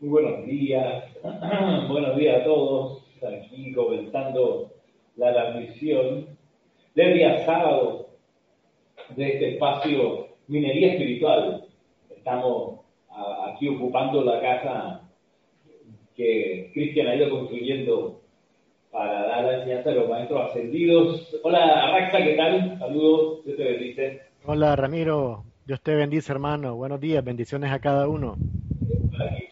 Muy buenos días, buenos días a todos, aquí comenzando la transmisión del día sábado de este espacio Minería Espiritual. Estamos aquí ocupando la casa que Cristian ha ido construyendo para dar la enseñanza a los maestros ascendidos. Hola, Araxa, ¿qué tal? Saludos, Dios te bendice. Hola, Ramiro. Dios te bendice, hermano. Buenos días, bendiciones a cada uno. Aquí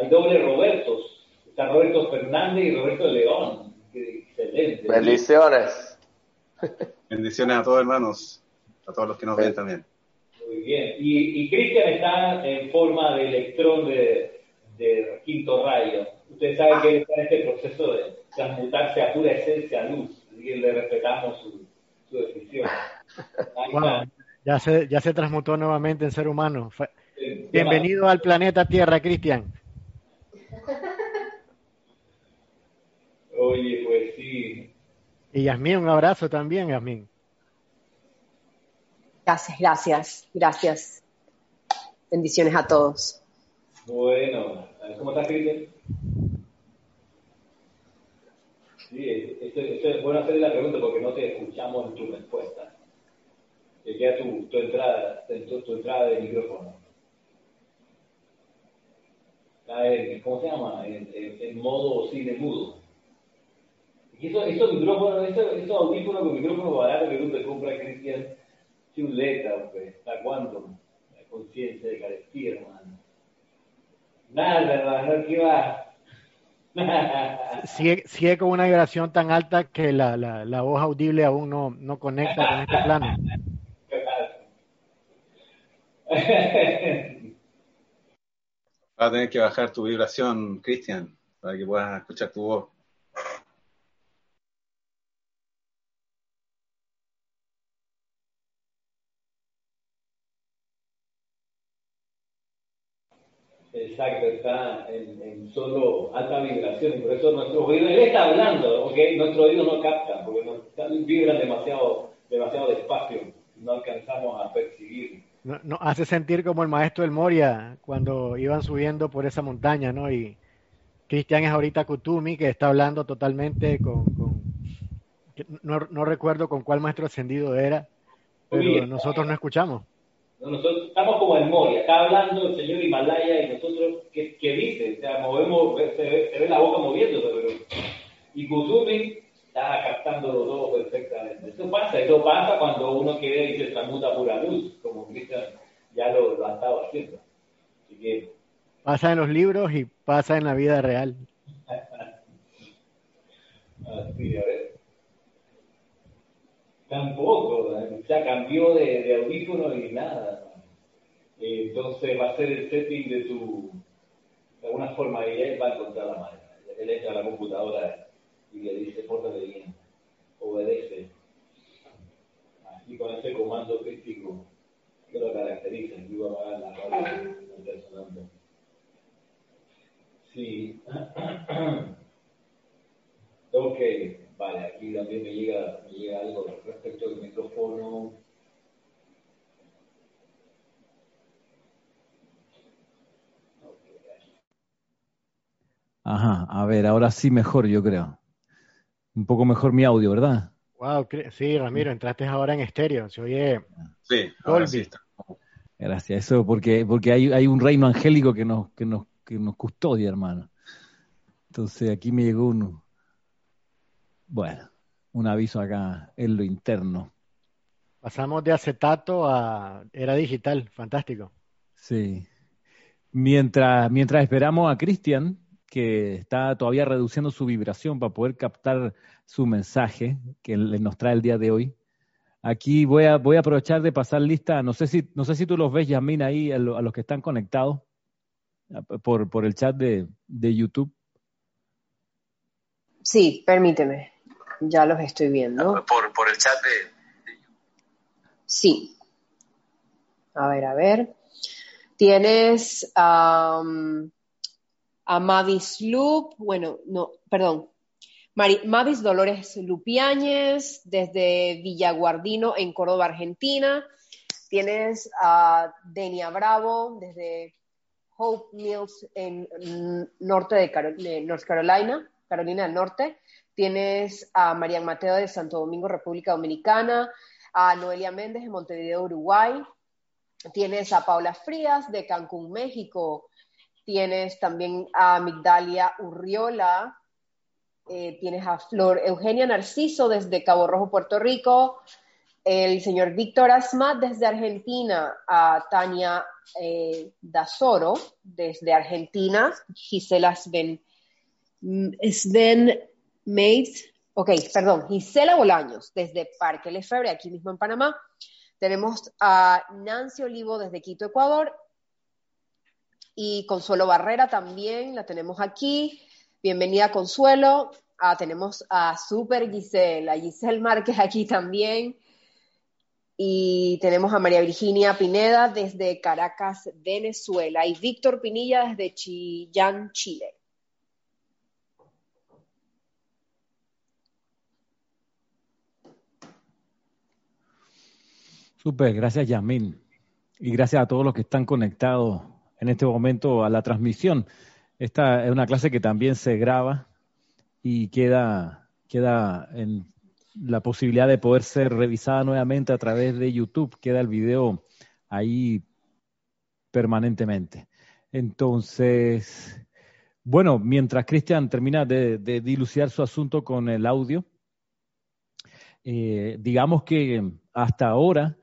hay doble Robertos. Está Roberto Fernández y Roberto León. Excelente. Bendiciones. Bendiciones a todos, hermanos. A todos los que nos ven también. Muy bien. Y, y Cristian está en forma de electrón de, de quinto rayo. Usted sabe que él está en este proceso de transmutarse a pura esencia luz. Así que le respetamos su, su decisión. Wow, ya se, ya se transmutó nuevamente en ser humano. Bienvenido al planeta Tierra, Cristian. Oye, pues sí. Y Yasmín, un abrazo también, Yasmín. Gracias, gracias, gracias. Bendiciones a todos. Bueno, ¿cómo estás, Cristian? Sí, esto, esto es bueno hacerle la pregunta porque no te escuchamos en tu respuesta. Que queda tu, tu entrada, tu, tu entrada de micrófono. Está en, ¿cómo se llama? En, en- en modo cine mudo. Y eso, esos micrófonos, esos, esos audífonos con micrófono barato que tú te compras, Cristian, chuleta, pues, ¿hasta cuándo? La conciencia de carestía, hermano. Nada, hermano, ¿qué va? Sigue, sigue con una vibración tan alta que la, la, la voz audible aún no, no conecta con este plano. Vas a tener que bajar tu vibración, Cristian, para que puedas escuchar tu voz. Exacto, está en, en solo alta vibración y por eso nuestros oídos, él está hablando, ¿ok? Nuestros oídos no captan porque nos, vibran demasiado, demasiado despacio, no alcanzamos a percibir. No- Nos hace sentir como el maestro del Moria cuando iban subiendo por esa montaña, ¿no? Y Cristian es ahorita Kutumi, que está hablando totalmente con... con- no, no recuerdo con cuál maestro ascendido era, pero nosotros no escuchamos. ¿No? Nosotros estamos como en Moria, está hablando el señor Himalaya y nosotros, ¿qué, qué dice? O sea, movemos, se ve, se ve la boca moviéndose, pero... Y Kuzumi está captando todo perfectamente. Eso pasa, eso pasa cuando uno queda y se transmuta pura luz, como Cristian ya lo, lo ha estado haciendo. Así que, Pasa en los libros y pasa en la vida real. así, a ver. Tampoco, ¿eh? sea, cambió de, audífono y nada. Eh, Entonces va a ser el setting de tu, de alguna forma, y él va a encontrar la manera. Él entra a la computadora y le dice, pórtate bien, obedece. Así con ese comando crítico que lo caracteriza, y va a apagar la. Sí. ok, vale, aquí también me llega, me llega algo respecto al micrófono. Ajá, a ver, ahora sí mejor, yo creo. Un poco mejor mi audio, ¿verdad? Wow, sí, Ramiro, entraste ahora en estéreo. Se oye Sí, ahora sí está. Gracias. Eso porque, porque hay, hay un reino angélico que nos, que nos, que nos custodia, hermano. Entonces aquí me llegó uno. Bueno, un aviso acá en lo interno. Pasamos de acetato a era digital, fantástico. Sí. Mientras, mientras esperamos a Cristian, que está todavía reduciendo su vibración para poder captar su mensaje que él nos trae el día de hoy. Aquí voy a, voy a aprovechar de pasar lista, no sé si, no sé si tú los ves, Yasmin, ahí a, lo- a los que están conectados por, por el chat de, de YouTube. Sí, permíteme. Ya los estoy viendo. Por, por el chat de... Sí. A ver, a ver. Tienes am, a Mavis Loop, bueno, no, perdón. Mari- Mavis Dolores Lupiáñez, desde Villaguardino, en Córdoba, Argentina. Tienes a Denia Bravo, desde Hope Mills en norte de, North Carolina, Carolina del Norte. Tienes a Marian Mateo de Santo Domingo, República Dominicana, a Noelia Méndez de Montevideo, Uruguay. Tienes a Paula Frías de Cancún, México. Tienes también a Migdalia Urriola. Eh, tienes a Flor Eugenia Narciso desde Cabo Rojo, Puerto Rico el señor Víctor Asmat desde Argentina, a Tania eh, Dazoro desde Argentina, Gisela Sven, Sven Mays, ok, perdón, Gisela Bolaños desde Parque Lefebvre, aquí mismo en Panamá. Tenemos a Nancy Olivo desde Quito, Ecuador. Y Consuelo Barrera también, la tenemos aquí. Bienvenida, Consuelo. Ah, tenemos a Super Gisela, Giselle Márquez aquí también. Y tenemos a María Virginia Pineda desde Caracas, Venezuela, y Víctor Pinilla desde Chillán, Chile. Súper, gracias Yamil. Y gracias a todos los que están conectados en este momento a la transmisión. Esta es una clase que también se graba y queda, queda en la posibilidad de poder ser revisada nuevamente a través de YouTube. Queda el video ahí permanentemente. Entonces, bueno, mientras Cristian termina de, dilucidar su asunto con el audio, eh, digamos que hasta ahora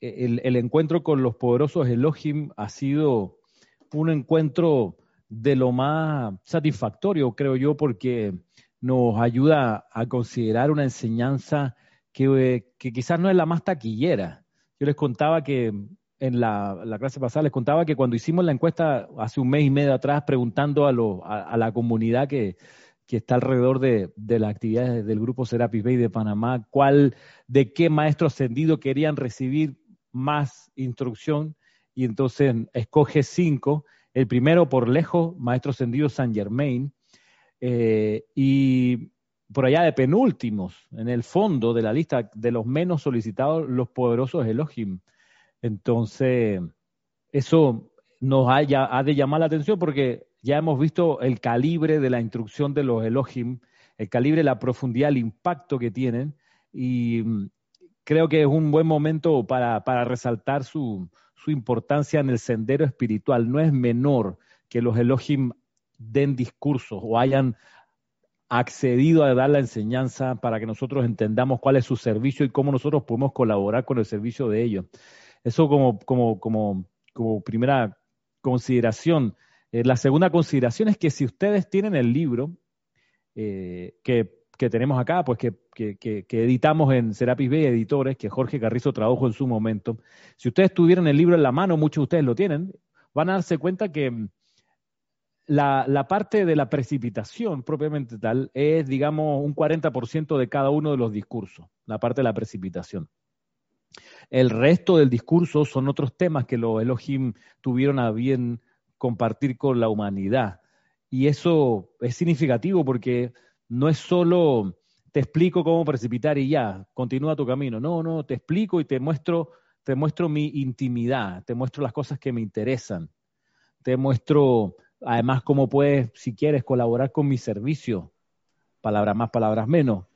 el, encuentro con los poderosos Elohim ha sido un encuentro de lo más satisfactorio, creo yo, porque nos ayuda a considerar una enseñanza que, quizás no es la más taquillera. Yo les contaba que en la, clase pasada, les contaba que cuando hicimos la encuesta hace un mes y medio atrás, preguntando a, la comunidad que, está alrededor de, las actividades del grupo Serapis Bay de Panamá, cuál, de qué maestro ascendido querían recibir más instrucción, y entonces escoge cinco. El primero por lejos, maestro ascendido San Germain, eh, y por allá de penúltimos, en el fondo de la lista de los menos solicitados, los poderosos Elohim. Entonces, eso nos ha, ha de llamar la atención porque ya hemos visto el calibre de la instrucción de los Elohim, el calibre, la profundidad, el impacto que tienen y creo que es un buen momento para, para resaltar su, su importancia en el sendero espiritual. No es menor que los Elohim den discursos o hayan accedido a dar la enseñanza para que nosotros entendamos cuál es su servicio y cómo nosotros podemos colaborar con el servicio de ellos. Eso como, como, como, como primera consideración. Eh, la segunda consideración es que si ustedes tienen el libro eh, que, que, tenemos acá, pues que, que, que, editamos en Serapis Bay Editores, que Jorge Carrizo tradujo en su momento, si ustedes tuvieran el libro en la mano, muchos de ustedes lo tienen, van a darse cuenta que la, parte de la precipitación propiamente tal es, digamos, un 40% de cada uno de los discursos, la parte de la precipitación. El resto del discurso son otros temas que los Elohim tuvieron a bien compartir con la humanidad. Y eso es significativo porque no es solo te explico cómo precipitar y ya, continúa tu camino. No, no, te explico y te muestro, te muestro mi intimidad, te muestro las cosas que me interesan, te muestro Además, cómo puedes, si quieres, colaborar con mi servicio. Palabras más, palabras menos.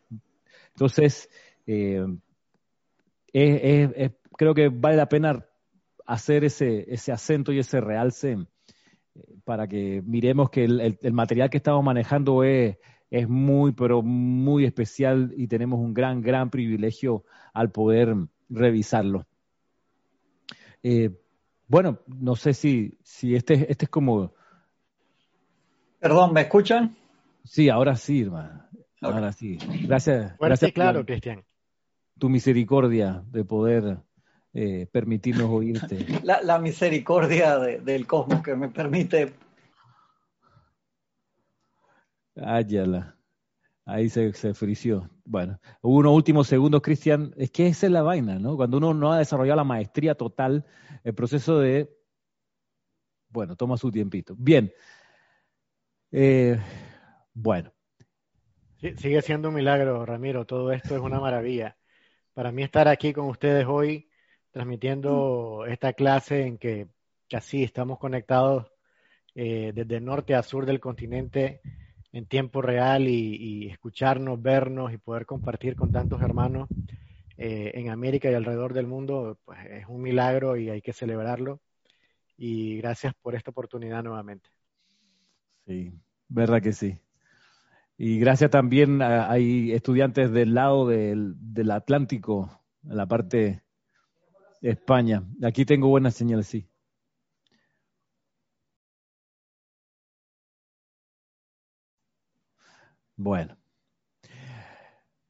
Entonces, eh, creo que vale la pena hacer ese, ese acento y ese realce eh, para que miremos que el, material que estamos manejando es, es muy, pero muy especial y tenemos un gran, gran privilegio al poder revisarlo. Eh, bueno, no sé si, si este, este es como Perdón, ¿me escuchan? Sí, ahora sí, hermano. Ahora sí. Gracias. gracias claro, Cristian. Tu misericordia de poder eh, permitirnos oírte. La, misericordia del cosmos que me permite. Áyala. Ahí se, se frició. Bueno, unos últimos segundos, Cristian. Es que esa es la vaina, ¿no? Cuando uno no ha desarrollado la maestría total, el proceso de. Bueno, toma su tiempito. Bien. Eh, bueno. sigue siendo un milagro, Ramiro. Todo esto es una maravilla. Para mí estar aquí con ustedes hoy, transmitiendo esta clase en que así estamos conectados eh, desde norte a sur del continente en tiempo real y, escucharnos, vernos y poder compartir con tantos hermanos eh, en América y alrededor del mundo, pues es un milagro y hay que celebrarlo. Y gracias por esta oportunidad nuevamente. Sí, verdad que sí. Y gracias también a, hay estudiantes del lado del, del Atlántico, en la parte de España. Aquí tengo buenas señales, sí. Bueno.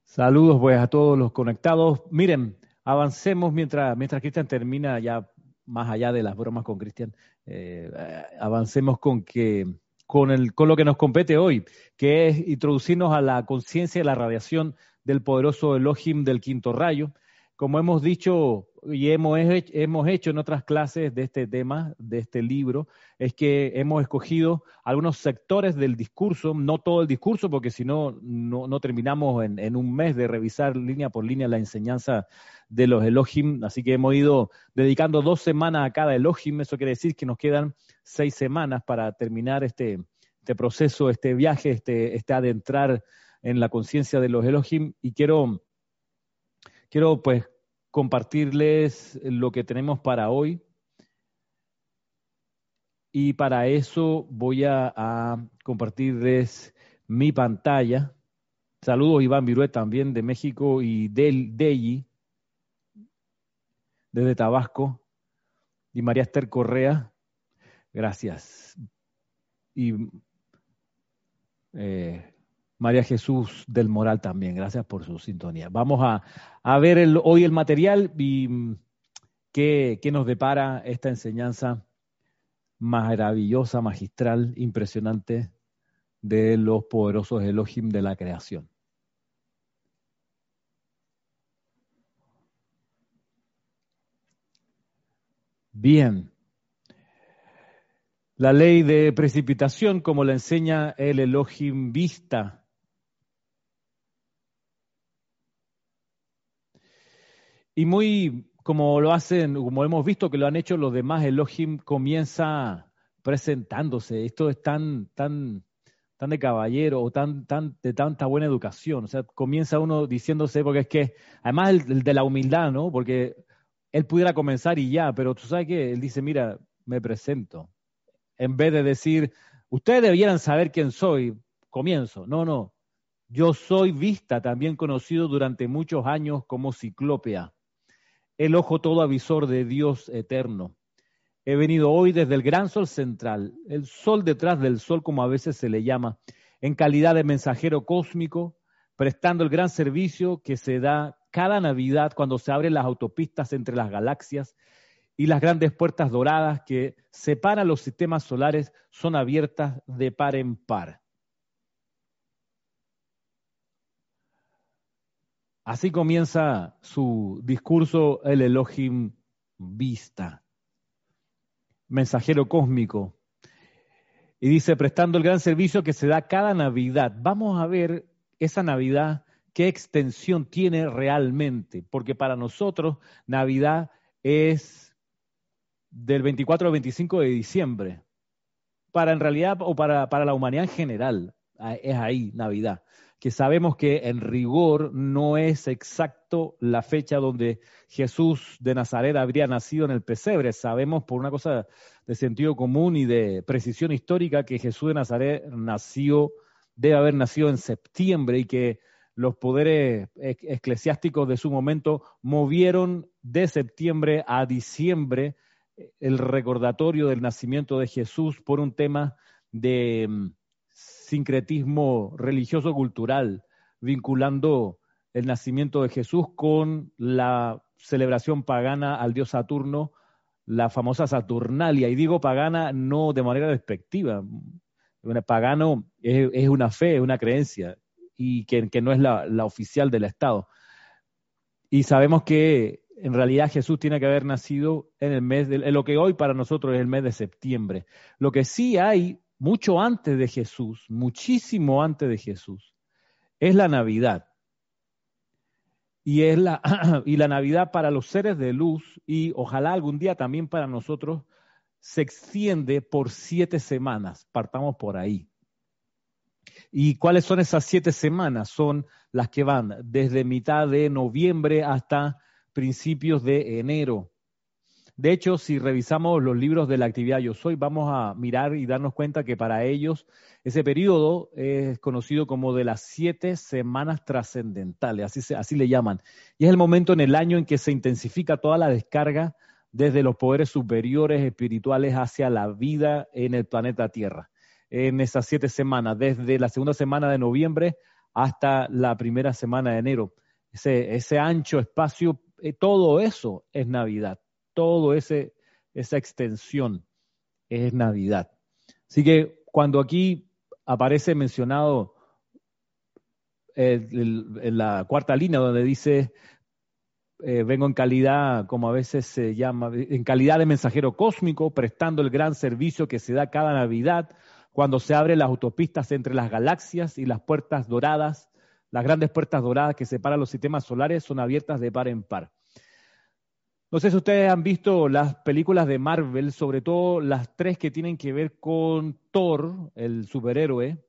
Saludos pues a todos los conectados. Miren, avancemos mientras, mientras Cristian termina ya más allá de las bromas con Cristian, eh, avancemos con que con, el, con lo que nos compete hoy, que es introducirnos a la conciencia de la radiación del poderoso Elohim del quinto rayo. Como hemos dicho y hemos, hemos hecho en otras clases de este tema, de este libro, es que hemos escogido algunos sectores del discurso, no todo el discurso, porque si no, no terminamos en, en, un mes de revisar línea por línea la enseñanza de los Elohim, así que hemos ido dedicando dos semanas a cada Elohim, eso quiere decir que nos quedan seis semanas para terminar este, este proceso, este viaje, este, este adentrar en la conciencia de los Elohim, y quiero, quiero pues compartirles lo que tenemos para hoy. Y para eso voy a, compartirles mi pantalla. Saludos Iván Viruet también de México y del Delli, desde Tabasco. Y María Esther Correa, gracias. Y eh, María Jesús del Moral también, gracias por su sintonía. Vamos a, ver hoy el material y mm, qué, nos depara esta enseñanza maravillosa, magistral, impresionante de los poderosos Elohim de la creación. Bien. La ley de precipitación, como la enseña el Elohim Vista, Y muy como lo hacen, como hemos visto que lo han hecho los demás, Elohim comienza presentándose. Esto es tan, tan, tan de caballero o tan, tan, de tanta buena educación. O sea, comienza uno diciéndose, porque es que, además el, de la humildad, ¿no? Porque él pudiera comenzar y ya, pero tú sabes que él dice, mira, me presento. En vez de decir, ustedes debieran saber quién soy, comienzo. No, no. Yo soy vista, también conocido durante muchos años como ciclópea el ojo todo avisor de Dios eterno. He venido hoy desde el gran sol central, el sol detrás del sol como a veces se le llama, en calidad de mensajero cósmico, prestando el gran servicio que se da cada Navidad cuando se abren las autopistas entre las galaxias y las grandes puertas doradas que separan los sistemas solares son abiertas de par en par. Así comienza su discurso el Elohim Vista, mensajero cósmico. Y dice, prestando el gran servicio que se da cada Navidad. Vamos a ver esa Navidad, qué extensión tiene realmente, porque para nosotros Navidad es del 24 al 25 de diciembre. Para en realidad, o para, para la humanidad en general, es ahí Navidad que sabemos que en rigor no es exacto la fecha donde Jesús de Nazaret habría nacido en el pesebre. Sabemos por una cosa de sentido común y de precisión histórica que Jesús de Nazaret nació, debe haber nacido en septiembre y que los poderes eclesiásticos de su momento movieron de septiembre a diciembre el recordatorio del nacimiento de Jesús por un tema de sincretismo religioso-cultural, vinculando el nacimiento de Jesús con la celebración pagana al dios Saturno, la famosa Saturnalia. Y digo pagana no de manera despectiva. Pagano es, una fe, es una creencia, y que, no es la, oficial del Estado. Y sabemos que en realidad Jesús tiene que haber nacido en el mes, de, en lo que hoy para nosotros es el mes de septiembre. Lo que sí hay mucho antes de Jesús, muchísimo antes de Jesús, es la Navidad. Y es la, y la Navidad para los seres de luz y ojalá algún día también para nosotros se extiende por siete semanas. Partamos por ahí. ¿Y cuáles son esas siete semanas? Son las que van desde mitad de noviembre hasta principios de enero. De hecho, si revisamos los libros de la actividad Yo Soy, vamos a mirar y darnos cuenta que para ellos ese periodo es conocido como de las siete semanas trascendentales, así, así le llaman. Y es el momento en el año en que se intensifica toda la descarga desde los poderes superiores espirituales hacia la vida en el planeta Tierra. En esas siete semanas, desde la segunda semana de noviembre hasta la primera semana de enero. Ese, ese ancho espacio, eh, todo eso es Navidad todo ese esa extensión es Navidad. Así que cuando aquí aparece mencionado en la cuarta línea donde dice eh, vengo en calidad, como a veces se llama, en calidad de mensajero cósmico, prestando el gran servicio que se da cada Navidad, cuando se abren las autopistas entre las galaxias y las puertas doradas, las grandes puertas doradas que separan los sistemas solares son abiertas de par en par. No sé si ustedes han visto las películas de Marvel, sobre todo las tres que tienen que ver con Thor, el superhéroe.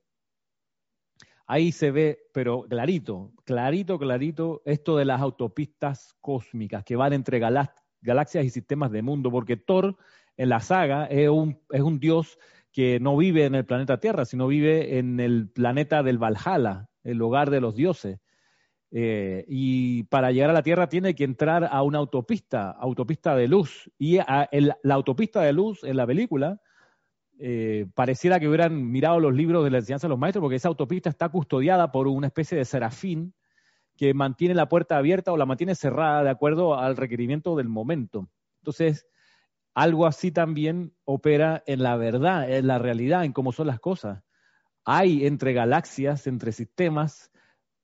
Ahí se ve, pero clarito, clarito, clarito, esto de las autopistas cósmicas que van entre galaxias y sistemas de mundo, porque Thor en la saga es un, es un dios que no vive en el planeta Tierra, sino vive en el planeta del Valhalla, el hogar de los dioses. Eh, y para llegar a la Tierra tiene que entrar a una autopista, autopista de luz. Y la autopista de luz en la película eh, pareciera que hubieran mirado los libros de la enseñanza de los maestros, porque esa autopista está custodiada por una especie de serafín que mantiene la puerta abierta o la mantiene cerrada de acuerdo al requerimiento del momento. Entonces, algo así también opera en la verdad, en la realidad, en cómo son las cosas. Hay entre galaxias, entre sistemas,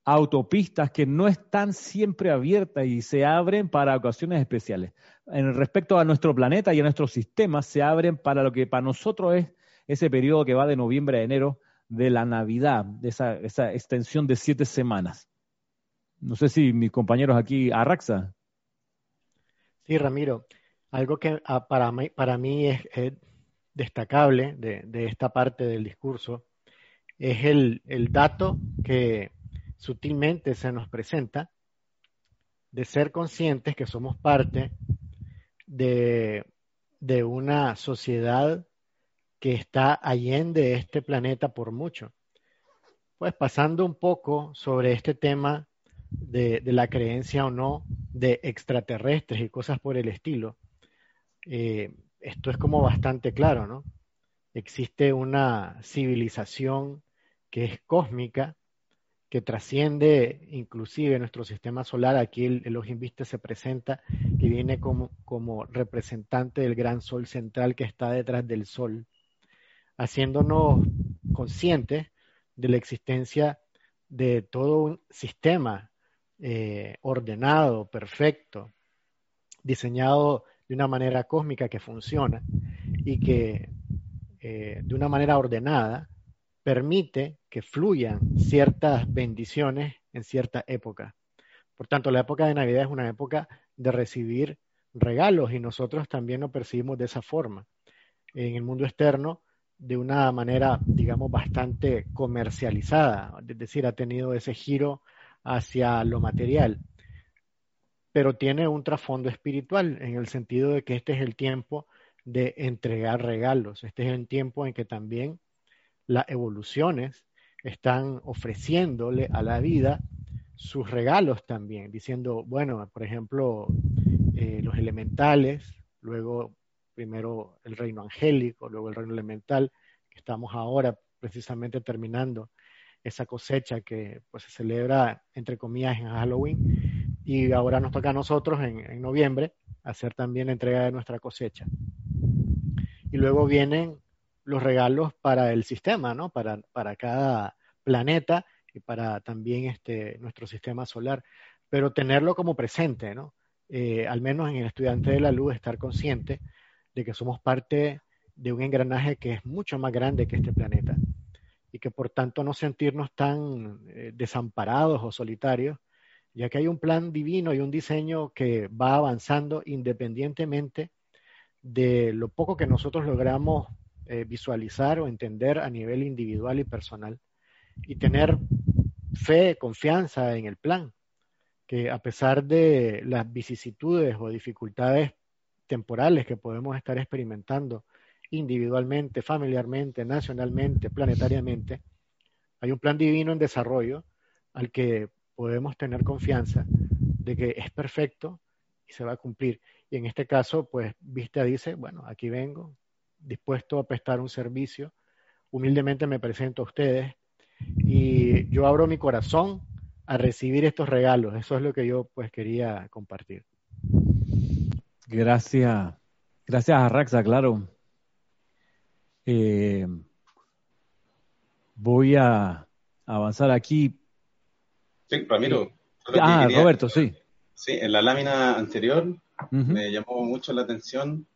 autopistas que no están siempre abiertas y se abren para ocasiones especiales. En respecto a nuestro planeta y a nuestro sistema, se abren para lo que para nosotros es ese periodo que va de noviembre a enero de la Navidad, de esa, esa extensión de siete semanas. No sé si mis compañeros aquí, Arraxa. Sí, Ramiro, algo que ah, para mí, para mí es, destacable de, de, esta parte del discurso es el, el dato que sutilmente se nos presenta de ser conscientes que somos parte de, de una sociedad que está allende este planeta por mucho. Pues pasando un poco sobre este tema de, de la creencia o no de extraterrestres y cosas por el estilo, eh, esto es como bastante claro, ¿no? Existe una civilización que es cósmica, que trasciende inclusive nuestro sistema solar. Aquí el Elohim Viste se presenta, que viene como, como representante del gran sol central que está detrás del sol, haciéndonos conscientes de la existencia de todo un sistema eh, ordenado, perfecto, diseñado de una manera cósmica que funciona y que eh, de una manera ordenada permite que fluyan ciertas bendiciones en cierta época. Por tanto, la época de Navidad es una época de recibir regalos y nosotros también lo percibimos de esa forma. En el mundo externo, de una manera, digamos, bastante comercializada, es decir, ha tenido ese giro hacia lo material, pero tiene un trasfondo espiritual en el sentido de que este es el tiempo de entregar regalos, este es el tiempo en que también las evoluciones están ofreciéndole a la vida sus regalos también, diciendo, bueno, por ejemplo, eh, los elementales, luego primero el reino angélico, luego el reino elemental, que estamos ahora precisamente terminando esa cosecha que pues, se celebra, entre comillas, en Halloween, y ahora nos toca a nosotros en, en noviembre hacer también la entrega de nuestra cosecha. Y luego vienen los regalos para el sistema, ¿no? Para, para cada planeta y para también este, nuestro sistema solar. Pero tenerlo como presente, ¿no? Eh, al menos en el estudiante de la luz, estar consciente de que somos parte de un engranaje que es mucho más grande que este planeta y que por tanto no sentirnos tan eh, desamparados o solitarios, ya que hay un plan divino y un diseño que va avanzando independientemente de lo poco que nosotros logramos eh, visualizar o entender a nivel individual y personal y tener fe, confianza en el plan, que a pesar de las vicisitudes o dificultades temporales que podemos estar experimentando individualmente, familiarmente, nacionalmente, planetariamente, hay un plan divino en desarrollo al que podemos tener confianza de que es perfecto y se va a cumplir. Y en este caso, pues Vista dice, bueno, aquí vengo, dispuesto a prestar un servicio, humildemente me presento a ustedes y yo abro mi corazón a recibir estos regalos. Eso es lo que yo pues quería compartir. Gracias, gracias a Raxa, claro. Eh, voy a avanzar aquí. Sí, Ramiro. Ah, Roberto, sí. Sí, en la lámina anterior me llamó mucho la atención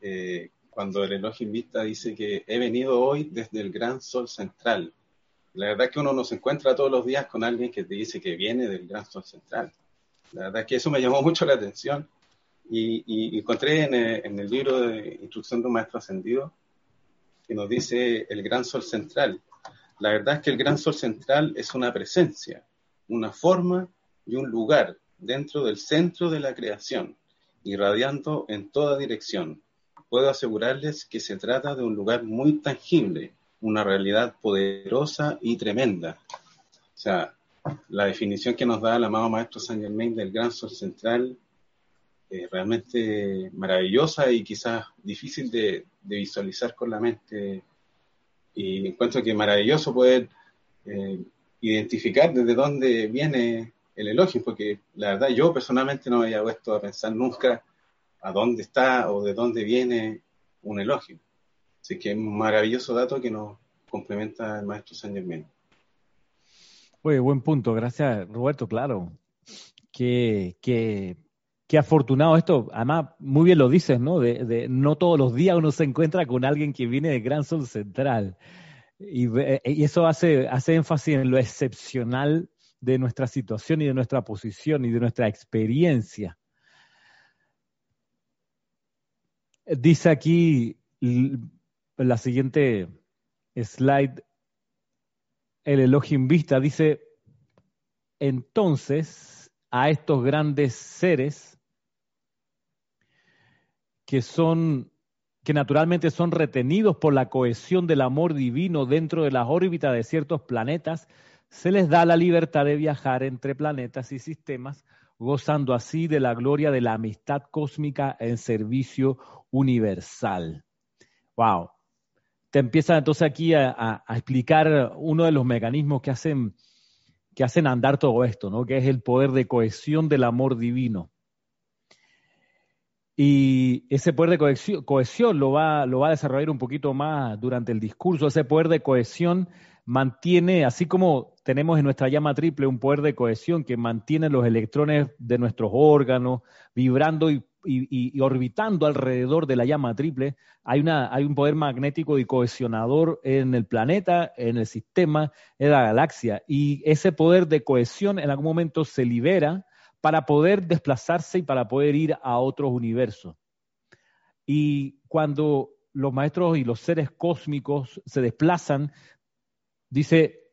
eh, cuando el Elohim Vista dice que he venido hoy desde el gran sol central. La verdad es que uno no se encuentra todos los días con alguien que te dice que viene del gran sol central. La verdad es que eso me llamó mucho la atención y, encontré en el, en el, libro de Instrucción de un Maestro Ascendido que nos dice el gran sol central. La verdad es que el gran sol central es una presencia, una forma y un lugar dentro del centro de la creación, irradiando en toda dirección, puedo asegurarles que se trata de un lugar muy tangible, una realidad poderosa y tremenda. O sea, la definición que nos da el amado Maestro Saint Germain del Gran Sol Central es realmente maravillosa y quizás difícil de, visualizar con la mente. Y encuentro que maravilloso poder eh, identificar desde dónde viene el elogio, porque la verdad yo personalmente no me había puesto a pensar nunca a dónde está o de dónde viene un elogio. Así que es un maravilloso dato que nos complementa el maestro San Germán. Oye, buen punto, gracias Roberto, claro. Qué, qué, qué, afortunado esto, además muy bien lo dices, ¿no? De, no todos los días uno se encuentra con alguien que viene de Gran Sol Central. Y, y eso hace, hace énfasis en lo excepcional de nuestra situación y de nuestra posición y de nuestra experiencia. Dice aquí la siguiente slide, el Elohim Vista, dice, entonces a estos grandes seres que son que naturalmente son retenidos por la cohesión del amor divino dentro de las órbitas de ciertos planetas, se les da la libertad de viajar entre planetas y sistemas, gozando así de la gloria de la amistad cósmica en servicio universal. Wow. Te empieza entonces aquí a, explicar uno de los mecanismos que hacen, que hacen andar todo esto, ¿no? Que es el poder de cohesión del amor divino. Y ese poder de cohesión, cohesión lo, va, lo va a desarrollar un poquito más durante el discurso. Ese poder de cohesión mantiene, así como tenemos en nuestra llama triple un poder de cohesión que mantiene los electrones de nuestros órganos vibrando y, orbitando alrededor de la llama triple, hay, una, hay un poder magnético y cohesionador en el planeta, en el sistema, en la galaxia. Y ese poder de cohesión en algún momento se libera para poder desplazarse y para poder ir a otros universos. Y cuando los maestros y los seres cósmicos se desplazan Dice,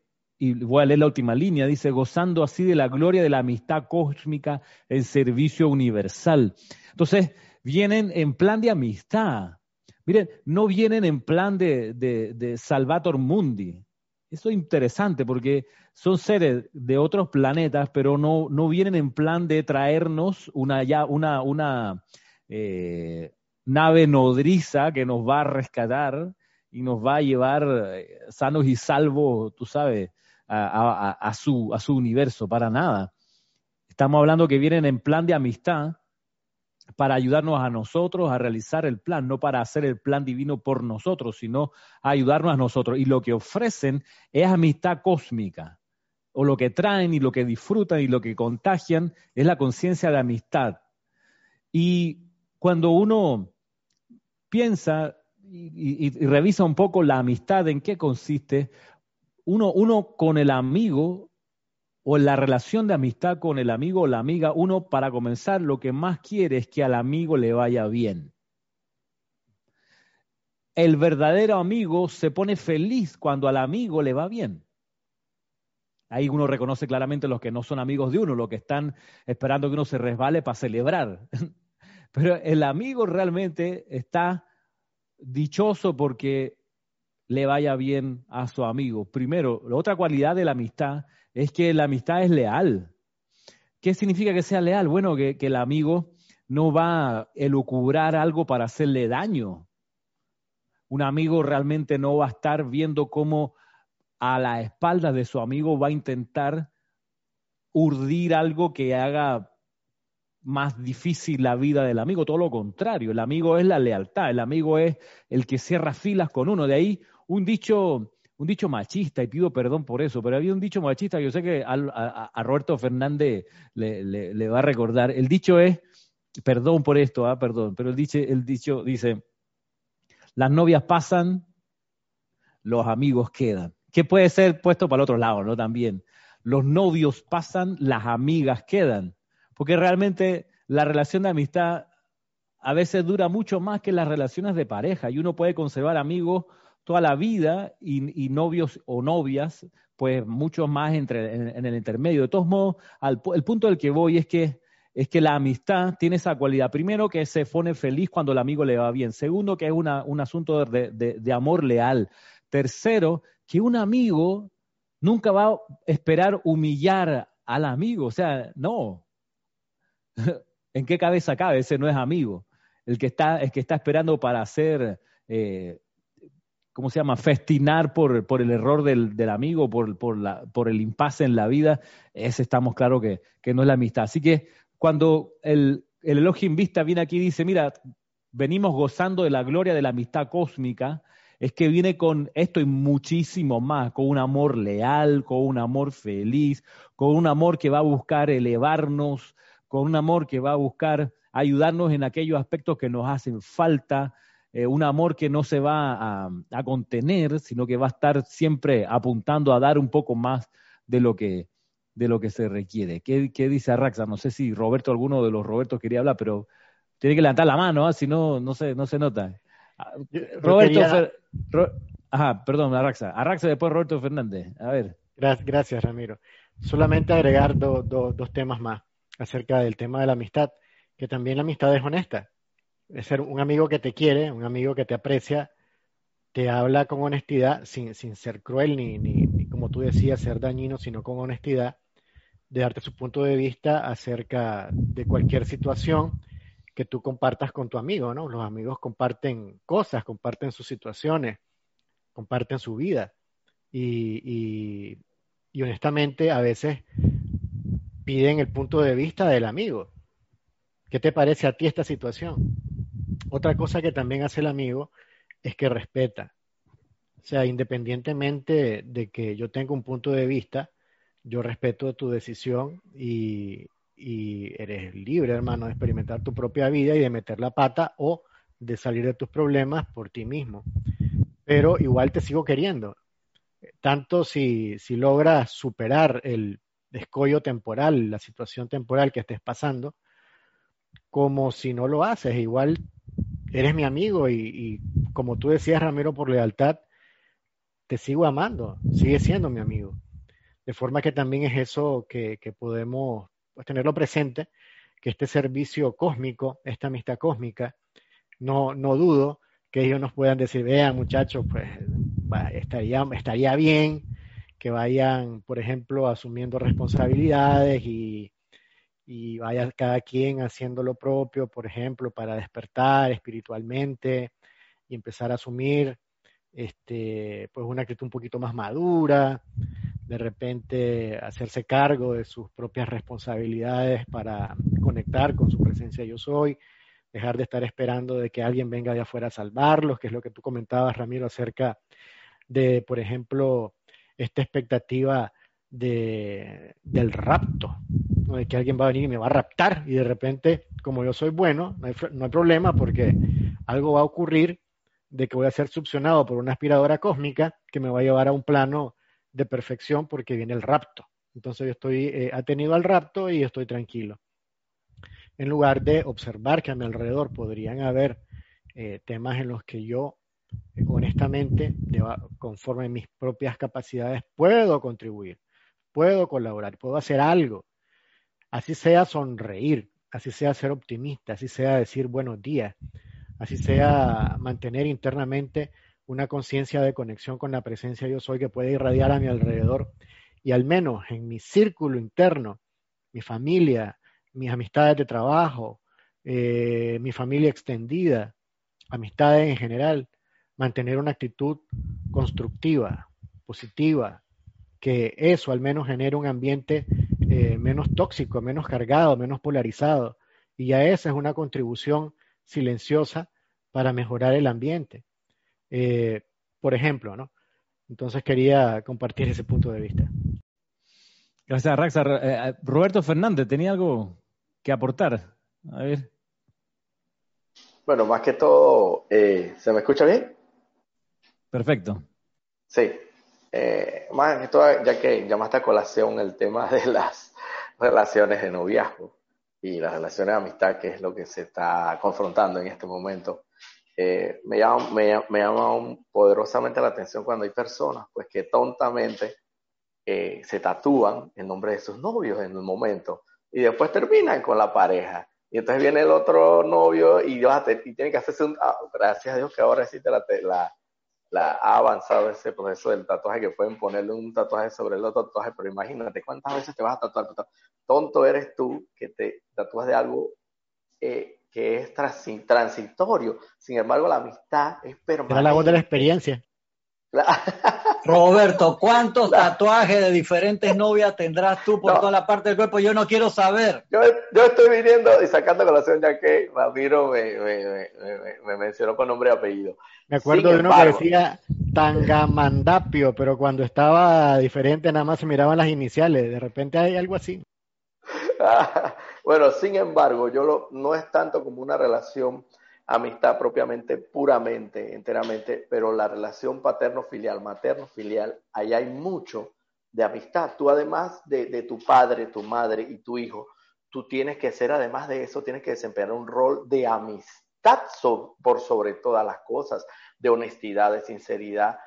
y voy a leer la última línea, dice, gozando así de la gloria de la amistad cósmica en servicio universal. Entonces, vienen en plan de amistad. Miren, no vienen en plan de, de, Salvator Mundi. Eso es interesante porque son seres de otros planetas, pero no, no vienen en plan de traernos una, ya, una, una eh, nave nodriza que nos va a rescatar, y nos va a llevar eh, sanos y salvos, tú sabes, a, su, a su universo, para nada. Estamos hablando que vienen en plan de amistad para ayudarnos a nosotros a realizar el plan, no para hacer el plan divino por nosotros, sino ayudarnos a nosotros. Y lo que ofrecen es amistad cósmica, o lo que traen y lo que disfrutan y lo que contagian es la conciencia de amistad. Y cuando uno piensa y, revisa un poco la amistad, en qué consiste, uno, uno con el amigo o la relación de amistad con el amigo o la amiga, uno para comenzar lo que más quiere es que al amigo le vaya bien. el verdadero amigo se pone feliz cuando al amigo le va bien. Ahí uno reconoce claramente los que no son amigos de uno, los que están esperando que uno se resbale para celebrar. Pero el amigo realmente está dichoso porque le vaya bien a su amigo. Primero, la otra cualidad de la amistad es que la amistad es leal. ¿Qué significa que sea leal? Bueno, que, el amigo no va a elucubrar algo para hacerle daño. Un amigo realmente no va a estar viendo cómo a la espalda de su amigo va a intentar urdir algo que haga más difícil la vida del amigo, todo lo contrario, el amigo es la lealtad, el amigo es el que cierra filas con uno, de ahí un dicho, un dicho machista, y pido perdón por eso, pero había un dicho machista yo sé que a, Roberto Fernández le, va a recordar. El dicho es, perdón por esto, ah, perdón, pero el dicho, el dicho dice, las novias pasan, los amigos quedan. Que puede ser puesto para el otro lado, ¿no? También. Los novios pasan, las amigas quedan. Porque realmente la relación de amistad a veces dura mucho más que las relaciones de pareja y uno puede conservar amigos toda la vida y, novios o novias, pues mucho más entre, en, el intermedio. De todos modos, el punto del que voy es que, es que la amistad tiene esa cualidad. Primero, que se pone feliz cuando el amigo le va bien. Segundo, que es una, un asunto de, de amor leal. Tercero, que un amigo nunca va a esperar humillar al amigo. O sea, no. ¿En qué cabeza cabe? Ese no es amigo. El que está, el que está esperando para hacer eh, ¿cómo se llama? Festinar por, el error del, amigo, por, el impasse en la vida, ese estamos claros que, que, no es la amistad. Así que cuando el, el Elohim Vista viene aquí y dice, mira, venimos gozando de la gloria de la amistad cósmica, es que viene con esto y muchísimo más, con un amor leal, con un amor feliz, con un amor que va a buscar elevarnos, con un amor que va a buscar ayudarnos en aquellos aspectos que nos hacen falta, eh, un amor que no se va a, contener, sino que va a estar siempre apuntando a dar un poco más de lo que, de lo que se requiere. ¿Qué, dice Arraxa? No sé si Roberto, alguno de los Robertos quería hablar, pero tiene que levantar la mano, ¿ah? si no, no se, no se nota. Ah, Roberto, ajá, perdón, Arraxa. Arraxa después Roberto Fernández. A ver. Gracias, Ramiro. Solamente agregar dos temas más acerca del tema de la amistad, que también la amistad es honesta es ser un amigo que te quiere, un amigo que te aprecia, te habla con honestidad, sin, sin ser cruel ni, ni, como tú decías, ser dañino, sino con honestidad, de darte su punto de vista acerca de cualquier situación que tú compartas con tu amigo, ¿no? Los amigos comparten cosas, comparten sus situaciones, comparten su vida. Y, y, y honestamente a veces piden el punto de vista del amigo. ¿Qué te parece a ti esta situación? Otra cosa que también hace el amigo es que respeta. O sea, independientemente de que yo tenga un punto de vista, yo respeto tu decisión y, eres libre, hermano, de experimentar tu propia vida y de meter la pata o de salir de tus problemas por ti mismo. Pero igual te sigo queriendo. Tanto si, si logras superar el escollo temporal, la situación temporal que estés pasando, como si no lo haces. Igual eres mi amigo y, como tú decías, Ramiro, por lealtad, te sigo amando, sigue siendo mi amigo. De forma que también es eso que, podemos pues, tenerlo presente, que este servicio cósmico, esta amistad cósmica, no, no dudo que ellos nos puedan decir, vean muchachos, pues estaría, estaría bien que vayan, por ejemplo, asumiendo responsabilidades y y vaya cada quien haciendo lo propio, por ejemplo, para despertar espiritualmente y empezar a asumir este, pues una actitud un poquito más madura, de repente hacerse cargo de sus propias responsabilidades para conectar con su presencia yo soy, dejar de estar esperando de que alguien venga de afuera a salvarlos, que es lo que tú comentabas, Ramiro, acerca de, por ejemplo, esta expectativa de, del rapto, de que alguien va a venir y me va a raptar y de repente, como yo soy bueno, no hay, problema porque algo va a ocurrir de que voy a ser succionado por una aspiradora cósmica que me va a llevar a un plano de perfección porque viene el rapto. Entonces yo estoy eh, atenido al rapto y estoy tranquilo. En lugar de observar que a mi alrededor podrían haber eh, temas en los que yo honestamente, conforme mis propias capacidades, puedo contribuir, puedo colaborar, puedo hacer algo. Así sea sonreír, así sea ser optimista, así sea decir buenos días, así sea mantener internamente una conciencia de conexión con la presencia yo soy que puede irradiar a mi alrededor. Y al menos en mi círculo interno, mi familia, mis amistades de trabajo, eh, mi familia extendida, amistades en general, mantener una actitud constructiva, positiva, que eso al menos genere un ambiente eh, menos tóxico, menos cargado, menos polarizado. Y ya esa es una contribución silenciosa para mejorar el ambiente. Eh, por ejemplo, ¿no? Entonces quería compartir ese punto de vista. Gracias, Raxa. Eh, Roberto Fernández, ¿tenía algo que aportar? A ver. Bueno, más que todo, ¿se me escucha bien? Perfecto. Sí. Eh, más todo, ya que llamaste a colación el tema de las relaciones de noviazgo y las relaciones de amistad, que es lo que se está confrontando en este momento, eh, me, llama, me, llama poderosamente la atención cuando hay personas pues que tontamente eh, se tatúan el nombre de sus novios en un momento y después terminan con la pareja. Y entonces viene el otro novio y, tiene que hacerse un... Ah, gracias a Dios que ahora la, la, ha avanzado ese proceso del tatuaje que pueden ponerle un tatuaje sobre el otro tatuaje, pero imagínate cuántas veces te vas a tatuar. Tonto eres tú que te tatúas de algo eh, que es transitorio. Sin embargo, la amistad es permanente. Era la voz de la experiencia. Roberto, ¿cuántos tatuajes de diferentes novias tendrás tú por toda la parte del cuerpo? Yo no quiero saber. Yo, estoy viniendo y sacando colación ya que Ramiro me, mencionó con nombre y apellido. Me acuerdo de uno que decía Tangamandapio, pero cuando estaba diferente nada más se miraban las iniciales. De repente hay algo así. bueno, sin embargo, yo lo, no es tanto como una relación amistad propiamente, puramente, enteramente, pero la relación paterno-filial, materno-filial, ahí hay mucho de amistad. Tú además de, tu padre, tu madre y tu hijo, tú tienes que ser, además de eso, tienes que desempeñar un rol de amistad por sobre todas las cosas, de honestidad, de sinceridad,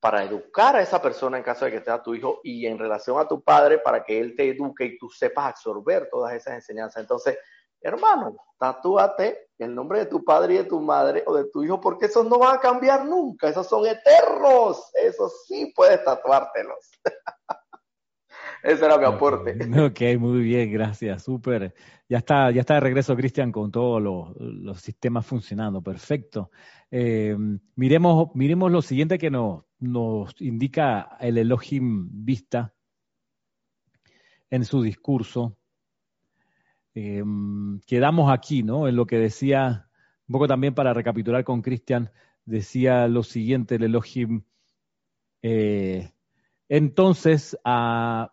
para educar a esa persona en caso de que sea tu hijo y en relación a tu padre para que él te eduque y tú sepas absorber todas esas enseñanzas. Entonces, hermano, tatúate el nombre de tu padre y de tu madre o de tu hijo, porque esos no van a cambiar nunca, esos son eternos, esos sí puedes tatuártelos. Ese era mi aporte. Ok, muy bien, gracias, súper. Ya está, ya está de regreso Cristian con todos los, sistemas funcionando, perfecto. Eh, miremos, miremos lo siguiente que nos, nos indica el Elohim Vista en su discurso. Eh, quedamos aquí, ¿no? En lo que decía, un poco también para recapitular con Cristian, decía lo siguiente el Elohim. Eh, entonces, a,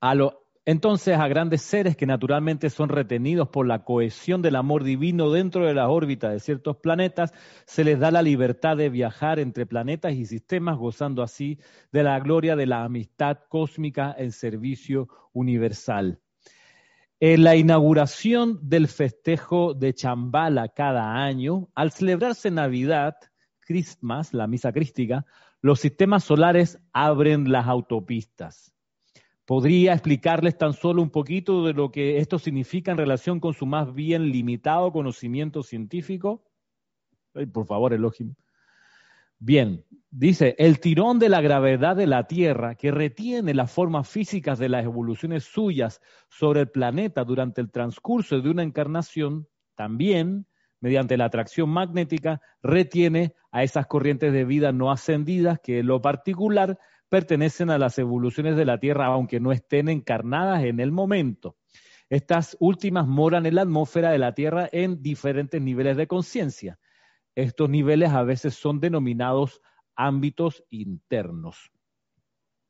a lo, entonces a grandes seres que naturalmente son retenidos por la cohesión del amor divino dentro de las órbitas de ciertos planetas, se les da la libertad de viajar entre planetas y sistemas, gozando así de la gloria de la amistad cósmica en servicio universal. En la inauguración del festejo de Chambala cada año, al celebrarse Navidad, Christmas, la misa crística, los sistemas solares abren las autopistas. ¿Podría explicarles tan solo un poquito de lo que esto significa en relación con su más bien limitado conocimiento científico? por favor, Elohim. Bien, dice, el tirón de la gravedad de la Tierra que retiene las formas físicas de las evoluciones suyas sobre el planeta durante el transcurso de una encarnación, también, mediante la atracción magnética, retiene a esas corrientes de vida no ascendidas que en lo particular pertenecen a las evoluciones de la Tierra, aunque no estén encarnadas en el momento. Estas últimas moran en la atmósfera de la Tierra en diferentes niveles de conciencia estos niveles a veces son denominados ámbitos internos.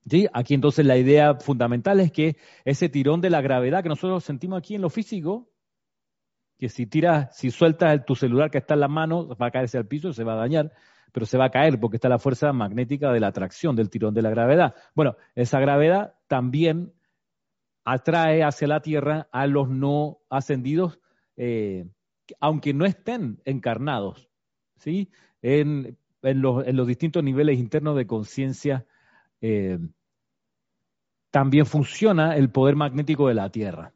¿Sí? Aquí entonces la idea fundamental es que ese tirón de la gravedad que nosotros sentimos aquí en lo físico, que si tiras, si sueltas tu celular que está en la mano, va a caerse al piso, se va a dañar, pero se va a caer porque está la fuerza magnética de la atracción, del tirón de la gravedad. Bueno, esa gravedad también atrae hacia la Tierra a los no ascendidos, eh, aunque no estén encarnados. ¿Sí? En, en los, distintos niveles internos de conciencia eh, también funciona el poder magnético de la Tierra.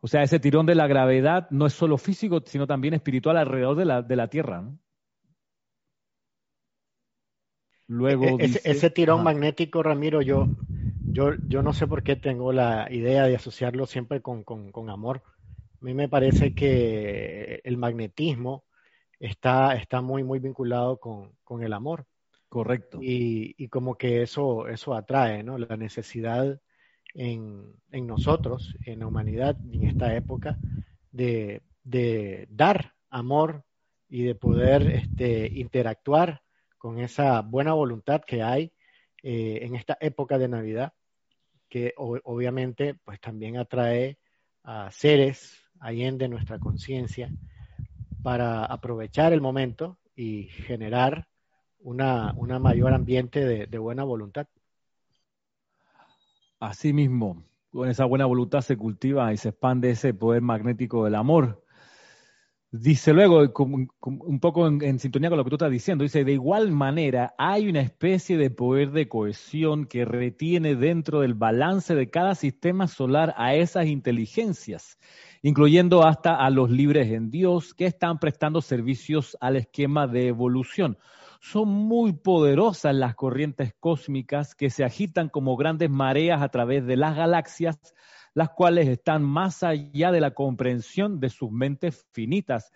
O sea, ese tirón de la gravedad no es solo físico, sino también espiritual alrededor de la, de la Tierra. Luego e, e, ese, tirón magnético, Ramiro, yo, yo, yo no sé por qué tengo la idea de asociarlo siempre con, amor. A mí me parece que el magnetismo está, está muy, muy vinculado con, el amor. Correcto. Y, como que eso, eso atrae, ¿no? La necesidad en, nosotros, en la humanidad, en esta época, de, dar amor y de poder este, interactuar con esa buena voluntad que hay eh, en esta época de Navidad, que obviamente pues también atrae a seres allende nuestra conciencia para aprovechar el momento y generar una, mayor ambiente de, buena voluntad. Asimismo, con esa buena voluntad se cultiva y se expande ese poder magnético del amor. Dice luego, un poco en, sintonía con lo que tú estás diciendo, dice, de igual manera hay una especie de poder de cohesión que retiene dentro del balance de cada sistema solar a esas inteligencias, incluyendo hasta a los libres en Dios que están prestando servicios al esquema de evolución. Son muy poderosas las corrientes cósmicas que se agitan como grandes mareas a través de las galaxias las cuales están más allá de la comprensión de sus mentes finitas.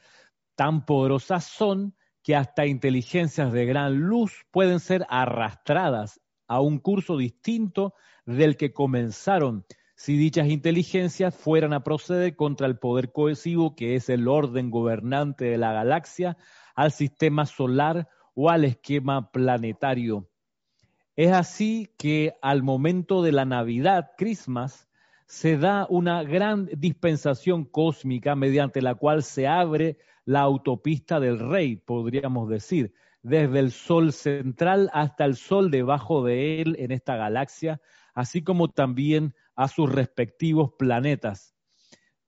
Tan poderosas son que hasta inteligencias de gran luz pueden ser arrastradas a un curso distinto del que comenzaron si dichas inteligencias fueran a proceder contra el poder cohesivo que es el orden gobernante de la galaxia, al sistema solar o al esquema planetario. Es así que al momento de la Navidad, Christmas, se da una gran dispensación cósmica mediante la cual se abre la autopista del rey, podríamos decir, desde el sol central hasta el sol debajo de él en esta galaxia, así como también a sus respectivos planetas.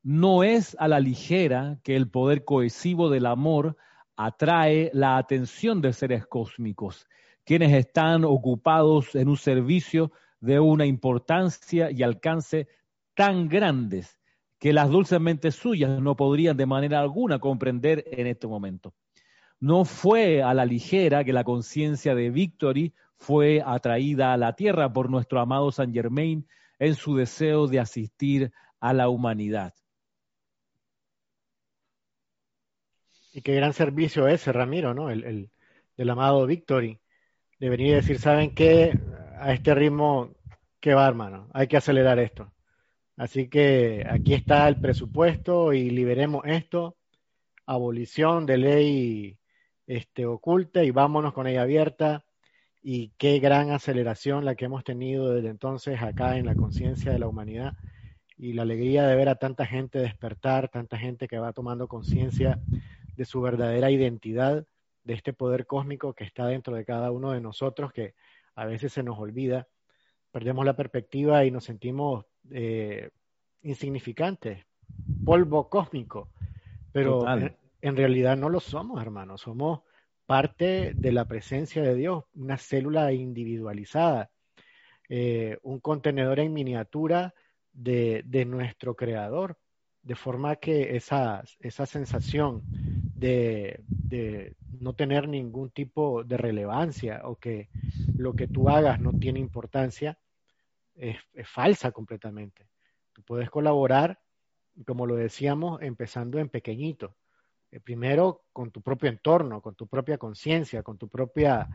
No es a la ligera que el poder cohesivo del amor atrae la atención de seres cósmicos, quienes están ocupados en un servicio de una importancia y alcance tan grandes que las dulces mentes suyas no podrían de manera alguna comprender en este momento. No fue a la ligera que la conciencia de Victory fue atraída a la tierra por nuestro amado Saint Germain en su deseo de asistir a la humanidad. Y qué gran servicio ese, Ramiro, ¿no? El, el del amado Victory, de venir y decir, ¿saben qué? A este ritmo, ¿qué va, hermano? Hay que acelerar esto. Así que aquí está el presupuesto y liberemos esto, abolición de ley este, oculta y vámonos con ella abierta. Y qué gran aceleración la que hemos tenido desde entonces acá en la conciencia de la humanidad y la alegría de ver a tanta gente despertar, tanta gente que va tomando conciencia de su verdadera identidad, de este poder cósmico que está dentro de cada uno de nosotros, que a veces se nos olvida, perdemos la perspectiva y nos sentimos eh, insignificantes, polvo cósmico, pero en, realidad no lo somos, hermanos, somos parte de la presencia de Dios, una célula individualizada, eh, un contenedor en miniatura de, nuestro creador, de forma que esa, esa sensación de, no tener ningún tipo de relevancia o que lo que tú hagas no tiene importancia es falsa completamente puedes colaborar, como lo decíamos, empezando en pequeñito. Eh, primero con tu propio entorno, con tu propia conciencia, con tu, propia,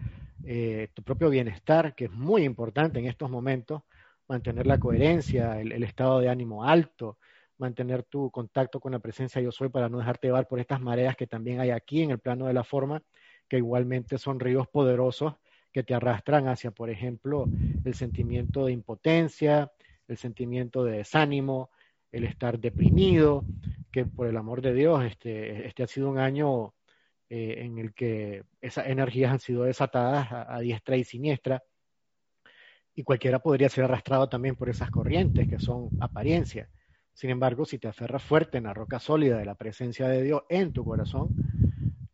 eh, tu propio bienestar, que es muy importante en estos momentos, mantener la coherencia, el, estado de ánimo alto, mantener tu contacto con la presencia yo soy para no dejarte llevar por estas mareas que también hay aquí en el plano de la forma, que igualmente son ríos poderosos que te arrastran hacia, por ejemplo, el sentimiento de impotencia, el sentimiento de desánimo, el estar deprimido, que por el amor de Dios, este, este ha sido un año eh, en el que esas energías han sido desatadas a, diestra y siniestra, y cualquiera podría ser arrastrado también por esas corrientes que son apariencia. Sin embargo, si te aferras fuerte en la roca sólida de la presencia de Dios en tu corazón,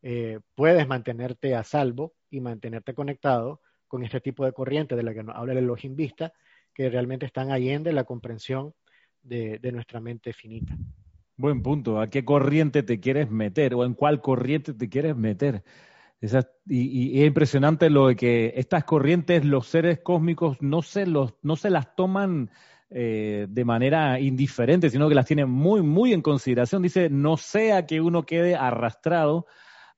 eh, puedes mantenerte a salvo y mantenerte conectado con este tipo de corriente de la que nos habla el Elohim Vista, que realmente están allende la comprensión de, nuestra mente finita. Buen punto. ¿A qué corriente te quieres meter o en cuál corriente te quieres meter? y, es impresionante lo de que estas corrientes, los seres cósmicos, no se, las toman eh, de manera indiferente, sino que las tienen muy, muy en consideración. Dice, no sea que uno quede arrastrado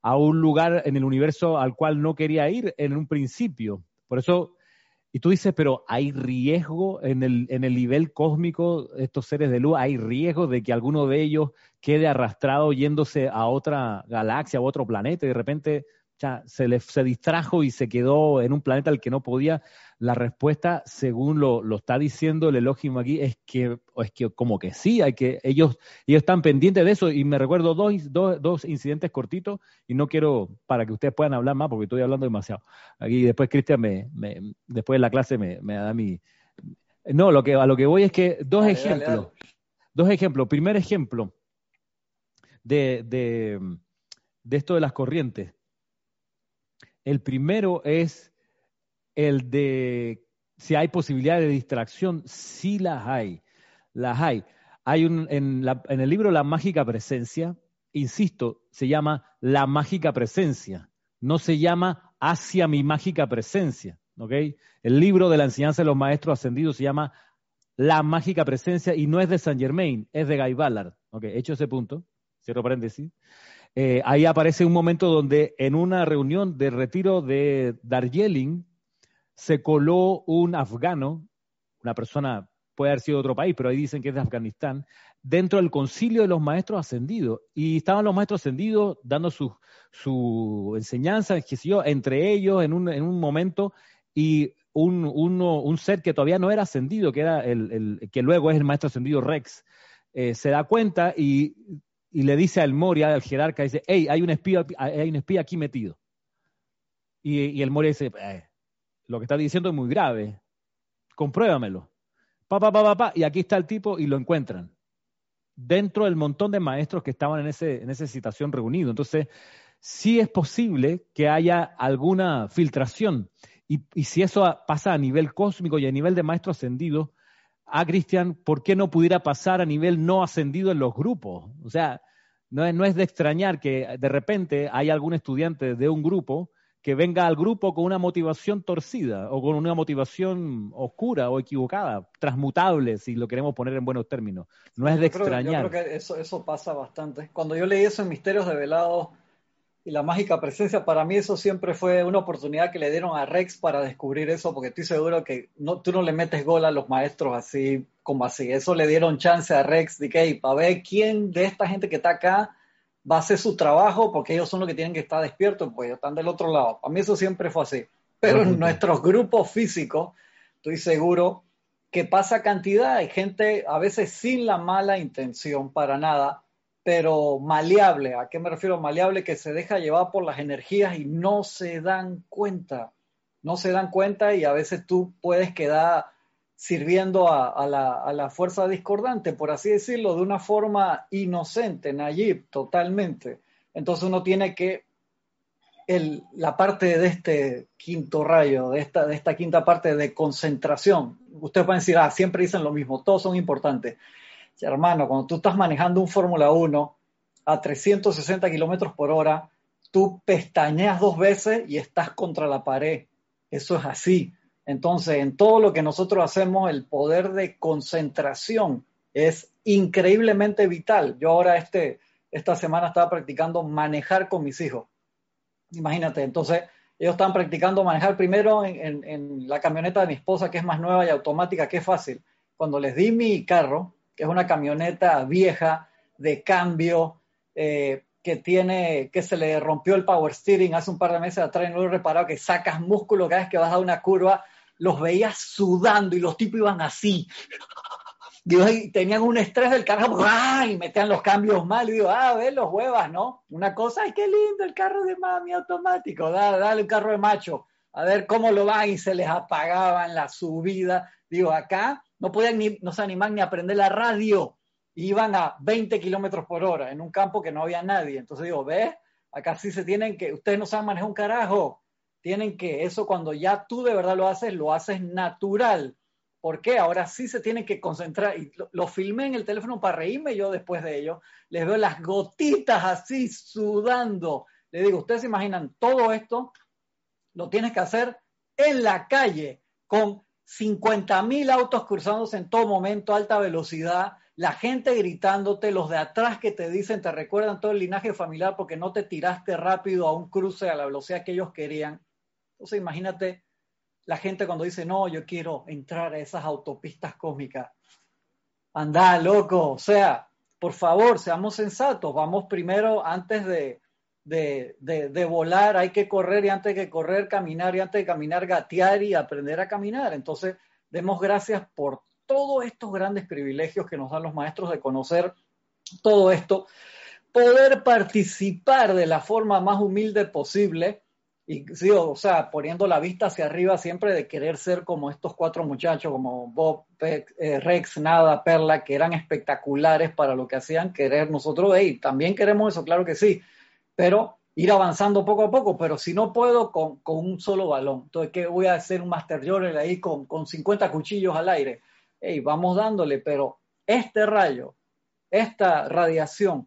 a un lugar en el universo al cual no quería ir en un principio. Por eso, y tú dices, pero hay riesgo en el, en el nivel cósmico, estos seres de luz, hay riesgo de que alguno de ellos quede arrastrado yéndose a otra galaxia, a otro planeta, y de repente se, le, se distrajo y se quedó en un planeta al que no podía. La respuesta, según lo, lo está diciendo el elogio aquí, es que, es que como que sí, hay que, ellos, ellos están pendientes de eso. Y me recuerdo dos, dos, dos incidentes cortitos y no quiero para que ustedes puedan hablar más porque estoy hablando demasiado. Aquí después Cristian me, me, después de la clase me, me da mi... No, lo que, a lo que voy es que dos ejemplos. Dos ejemplos. Primer ejemplo de, de, de esto de las corrientes. El primero es el de si hay posibilidad de distracción. Sí las hay, las hay. Hay un, en, el libro La Mágica Presencia, insisto, se llama La Mágica Presencia, no se llama Hacia mi Mágica Presencia. El libro de la enseñanza de los maestros ascendidos se llama La Mágica Presencia y no es de Saint Germain, es de Guy Ballard. Hecho ese punto, cierro paréntesis. Eh, ahí aparece un momento donde en una reunión de retiro de Darjeeling se coló un afgano, una persona puede haber sido de otro país, pero ahí dicen que es de Afganistán, dentro del concilio de los maestros ascendidos. Y estaban los maestros ascendidos dando su, su enseñanza, qué sé entre ellos en un, en un momento, y un, un, ser que todavía no era ascendido, que era el, que luego es el maestro ascendido Rex, eh, se da cuenta y y le dice al Moria, al jerarca, dice, hey, hay un espía, hay un espía aquí metido. Y, el Moria dice, eh, lo que está diciendo es muy grave, compruébamelo. Pa, pa, pa, pa, y aquí está el tipo y lo encuentran. Dentro del montón de maestros que estaban en, ese, en esa situación reunidos. Entonces, sí es posible que haya alguna filtración. Y, si eso pasa a nivel cósmico y a nivel de maestro ascendido, a Cristian, ¿por qué no pudiera pasar a nivel no ascendido en los grupos? O sea, no es, no es de extrañar que de repente hay algún estudiante de un grupo que venga al grupo con una motivación torcida o con una motivación oscura o equivocada, transmutable, si lo queremos poner en buenos términos. No es de extrañar. yo creo que eso, eso pasa bastante. Cuando yo leí eso en Misterios de Velado, y la mágica presencia, para mí eso siempre fue una oportunidad que le dieron a Rex para descubrir eso, porque estoy seguro que no, tú no le metes gol a los maestros así como así. Eso le dieron chance a Rex de que, para ver quién de esta gente que está acá va a hacer su trabajo, porque ellos son los que tienen que estar despiertos, pues ellos están del otro lado. Para mí eso siempre fue así. Pero en nuestros grupos físicos, estoy seguro que pasa cantidad, hay gente a veces sin la mala intención para nada, pero maleable. ¿A qué me refiero maleable? Que se deja llevar por las energías y no se dan cuenta. No se dan cuenta y a veces tú puedes quedar sirviendo a, la, fuerza discordante, por así decirlo, de una forma inocente, nayib, totalmente. Entonces uno tiene que, la parte de este quinto rayo, de esta, quinta parte de concentración, ustedes pueden decir, ah, siempre dicen lo mismo, todos son importantes hermano, cuando tú estás manejando un Fórmula 1 a 360 kilómetros por hora, tú pestañeas dos veces y estás contra la pared. Eso es así. Entonces, en todo lo que nosotros hacemos, el poder de concentración es increíblemente vital. Yo ahora este, esta semana estaba practicando manejar con mis hijos. Imagínate, entonces ellos estaban practicando manejar primero en, en la camioneta de mi esposa, que es más nueva y automática, que es fácil. Cuando les di mi carro, que es una camioneta vieja de cambio eh, que tiene, que se le rompió el power steering hace un par de meses atrás y no lo he reparado, que sacas músculo cada vez que vas a una curva, los veías sudando y los tipos iban así. y tenían un estrés del carro y metían los cambios mal. Y digo, ah, ve los huevas, ¿no? Una cosa, ay, qué lindo el carro de mami automático, dale, dale un carro de macho, a ver cómo lo va y se les apagaban la subida. Digo, acá no podían ni, no se animaban ni a aprender la radio, iban a 20 kilómetros por hora en un campo que no había nadie. Entonces digo, ¿ves? Acá sí se tienen que, ustedes no saben manejar un carajo, tienen que, eso cuando ya tú de verdad lo haces, lo haces natural. ¿Por qué? Ahora sí se tienen que concentrar. Y lo, filmé en el teléfono para reírme yo después de ello. Les veo las gotitas así sudando. Le digo, ustedes se imaginan todo esto, lo tienes que hacer en la calle con 50 mil autos cruzándose en todo momento, alta velocidad, la gente gritándote, los de atrás que te dicen, te recuerdan todo el linaje familiar porque no te tiraste rápido a un cruce a la velocidad que ellos querían. Entonces imagínate la gente cuando dice, no, yo quiero entrar a esas autopistas cósmicas. Anda, loco, o sea, por favor, seamos sensatos, vamos primero antes de, de, de, volar, hay que correr y antes de correr, caminar y antes de caminar, gatear y aprender a caminar. Entonces, demos gracias por todos estos grandes privilegios que nos dan los maestros de conocer todo esto, poder participar de la forma más humilde posible y sí, o sea, poniendo la vista hacia arriba siempre de querer ser como estos cuatro muchachos, como Bob, eh, Rex, Nada, Perla, que eran espectaculares para lo que hacían, querer nosotros, hey, también queremos eso, claro que sí, pero ir avanzando poco a poco, pero si no puedo con, un solo balón, entonces, ¿qué voy a hacer un Master Jordan ahí con, con 50 cuchillos al aire? Hey, vamos dándole, pero este rayo, esta radiación,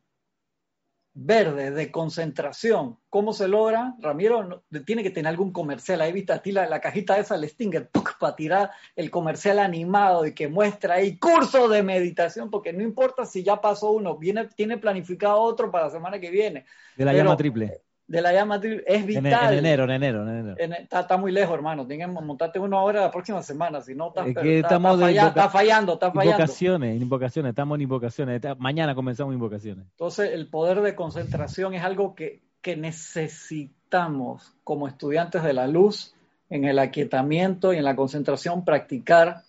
verde de concentración. ¿Cómo se logra? Ramiro tiene que tener algún comercial. Ahí viste a ti la, cajita esa, el Stinger, para tirar el comercial animado y que muestra ahí curso de meditación, porque no importa si ya pasó uno, viene, tiene planificado otro para la semana que viene. De la llama triple de la llama es vital. En, enero, en enero, en enero. está, muy lejos, hermano. Tienes que montarte uno ahora la próxima semana, si no, está, estamos está, fallando, está fallando. Invocaciones, invocaciones, estamos en invocaciones. Mañana comenzamos invocaciones. Entonces, el poder de concentración es algo que, que necesitamos como estudiantes de la luz, en el aquietamiento y en la concentración, practicar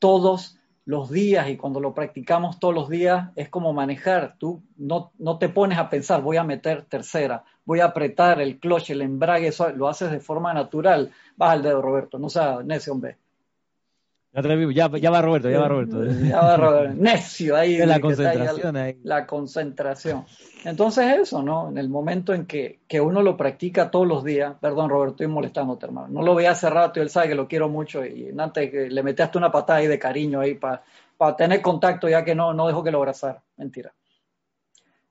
todos los días y cuando lo practicamos todos los días es como manejar. Tú no, no te pones a pensar, voy a meter tercera, voy a apretar el clutch, el embrague, eso lo haces de forma natural. Baja el dedo, Roberto, no sea necio, hombre. Ya, ya, va Roberto, ya va Roberto. Ya va Roberto. Necio ahí. La concentración ahí. La concentración. Entonces eso, ¿no? En el momento en que, que, uno lo practica todos los días, perdón Roberto, estoy molestándote, hermano. No lo veía hace rato y él sabe que lo quiero mucho y antes que le metiste una patada ahí de cariño ahí para tener contacto ya que no, no dejo que lo abrazara. Mentira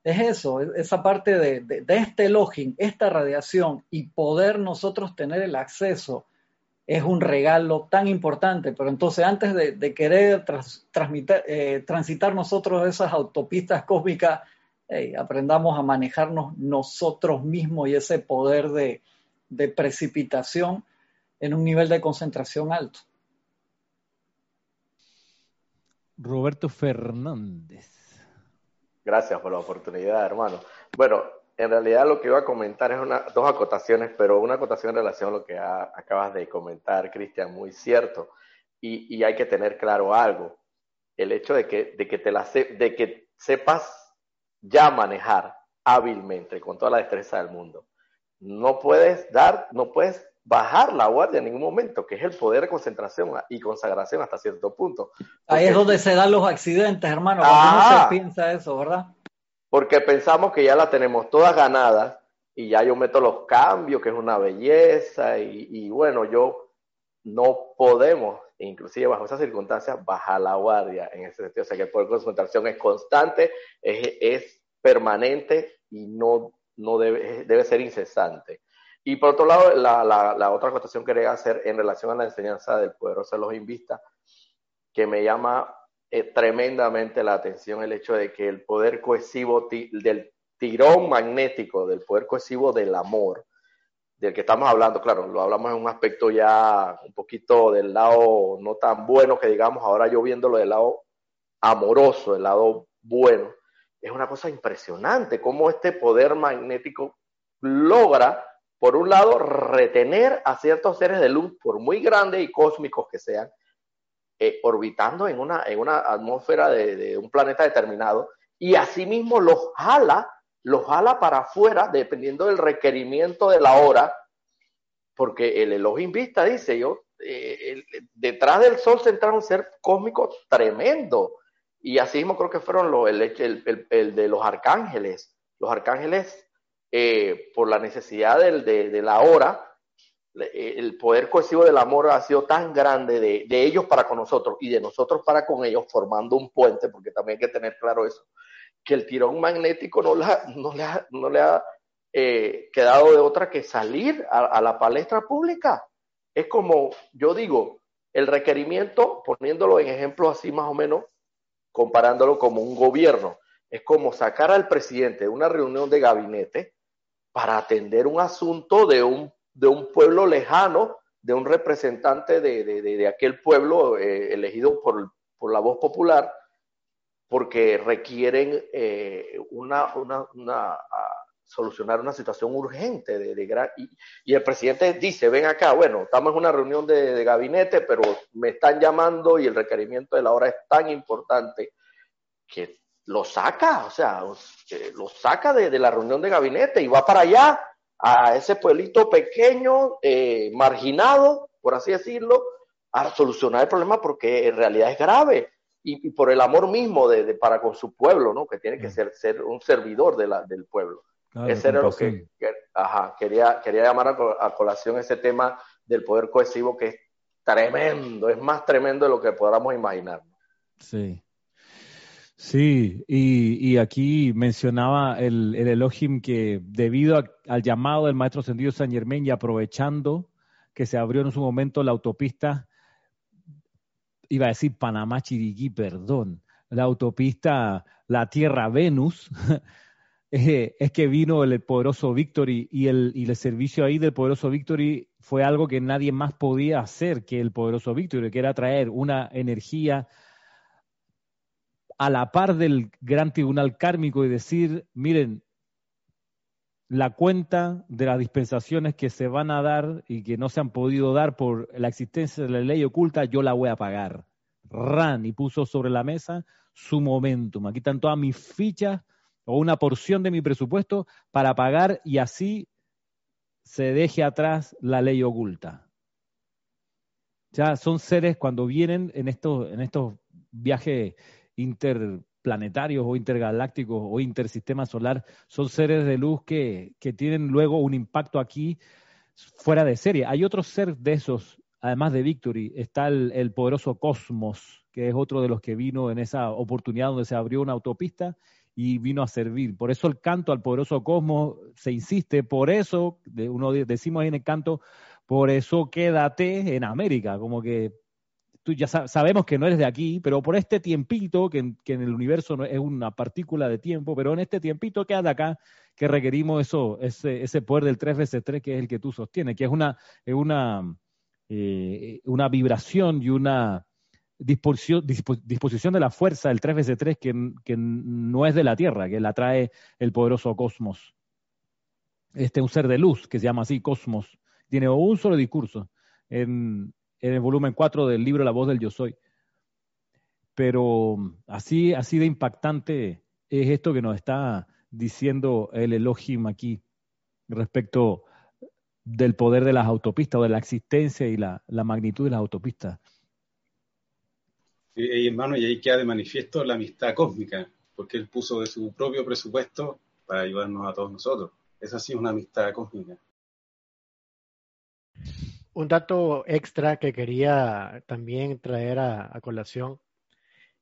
es eso, esa parte de, de, este login, esta radiación y poder nosotros tener el acceso es un regalo tan importante. Pero entonces antes de, querer transmitir, eh, transitar nosotros esas autopistas cósmicas, aprendamos a manejarnos nosotros mismos y ese poder de, de precipitación en un nivel de concentración alto. Roberto Fernández. Gracias por la oportunidad, hermano. Bueno, en realidad lo que iba a comentar es una, dos acotaciones, pero una acotación en relación a lo que acabas de comentar, Cristian, muy cierto. Y, y, hay que tener claro algo. El hecho de que, de que, te la de que sepas ya manejar hábilmente, con toda la destreza del mundo. No puedes dar, no puedes bajar la guardia en ningún momento, que es el poder de concentración y consagración hasta cierto punto. Ahí es donde se dan los accidentes, hermano, cuando ah, se piensa eso, ¿verdad? Porque pensamos que ya la tenemos todas ganadas y ya yo meto los cambios, que es una belleza, y, bueno, yo no podemos, inclusive bajo esas circunstancias, bajar la guardia en ese sentido. O sea que el poder de concentración es constante, es, permanente y no, no debe, debe ser incesante. Y por otro lado, la, otra acotación que quería hacer en relación a la enseñanza del poderoso los Vista, que me llama tremendamente la atención el hecho de que el poder cohesivo del tirón magnético, del poder cohesivo del amor, del que estamos hablando, claro, lo hablamos en un aspecto ya un poquito del lado no tan bueno que digamos, ahora yo viéndolo del lado amoroso, del lado bueno, es una cosa impresionante cómo este poder magnético logra por un lado, retener a ciertos seres de luz, por muy grandes y cósmicos que sean, eh, orbitando en una, en una atmósfera de, un planeta determinado, y asimismo los jala, los jala para afuera, dependiendo del requerimiento de la hora, porque el Elohim Vista dice, yo, eh, detrás del Sol se entra un ser cósmico tremendo, y así mismo creo que fueron el, el, el de los arcángeles. Los arcángeles eh, por la necesidad del, de, la hora, el poder cohesivo del amor ha sido tan grande de, de, ellos para con nosotros y de nosotros para con ellos, formando un puente, porque también hay que tener claro eso, que el tirón magnético no, la, no le ha, no le ha eh, quedado de otra que salir a, a la palestra pública. Es como, yo digo, el requerimiento, poniéndolo en ejemplos así más o menos, comparándolo como un gobierno, es como sacar al presidente de una reunión de gabinete para atender un asunto de un, de un pueblo lejano, de un representante de, de, aquel pueblo eh, elegido por, por, la voz popular, porque requieren eh, una, una, solucionar una situación urgente de, de y, el presidente dice, ven acá, bueno, estamos en una reunión de, gabinete, pero me están llamando y el requerimiento de la hora es tan importante que lo saca, o sea, lo saca de, la reunión de gabinete y va para allá, a ese pueblito pequeño, eh, marginado, por así decirlo, a solucionar el problema porque en realidad es grave. Y, por el amor mismo de, para con su pueblo, ¿no? Que tiene que ser, ser un servidor de la, del pueblo. Ese era lo que, ajá, quería, quería llamar a, colación ese tema del poder cohesivo que es tremendo, es más tremendo de lo que podamos imaginar. Sí. Sí, y, aquí mencionaba el, el, Elohim que debido al llamado del maestro Sendido San Germán y aprovechando que se abrió en su momento la autopista, iba a decir Panamá Chiriquí, perdón, la autopista La Tierra Venus, es que vino el poderoso Victory y el, y el servicio ahí del poderoso Victory fue algo que nadie más podía hacer que el poderoso Victory, que era traer una energía a la par del gran tribunal kármico y decir, miren, la cuenta de las dispensaciones que se van a dar y que no se han podido dar por la existencia de la ley oculta, yo la voy a pagar. Ran y puso sobre la mesa su momentum. Aquí están todas mis fichas o una porción de mi presupuesto para pagar y así se deje atrás la ley oculta. Ya son seres cuando vienen en estos, en estos viajes interplanetarios o intergalácticos o intersistema solar, son seres de luz que, que tienen luego un impacto aquí fuera de serie. Hay otro ser de esos, además de Victory, está el, el poderoso Cosmos, que es otro de los que vino en esa oportunidad donde se abrió una autopista y vino a servir. Por eso el canto al poderoso cosmos se insiste, por eso, uno decimos ahí en el canto, por eso quédate en América, como que tú ya sabemos que no eres de aquí, pero por este tiempito, que, en el universo es una partícula de tiempo, pero en este tiempito quédate acá, que requerimos eso, ese, ese poder del 3 veces 3 que es el que tú sostienes, que es una, es una, eh, una vibración y una disposición, disposición de la fuerza del 3 veces 3 que, que, no es de la Tierra, que la trae el poderoso cosmos. Este es un ser de luz que se llama así, cosmos. Tiene un solo discurso en, en el volumen 4 del libro La voz del yo soy. Pero así, así de impactante es esto que nos está diciendo el Elohim aquí respecto del poder de las autopistas o de la existencia y la, la magnitud de las autopistas. Y, hermano, y ahí queda de manifiesto la amistad cósmica, porque él puso de su propio presupuesto para ayudarnos a todos nosotros. Esa sí es una amistad cósmica. Un dato extra que quería también traer a, colación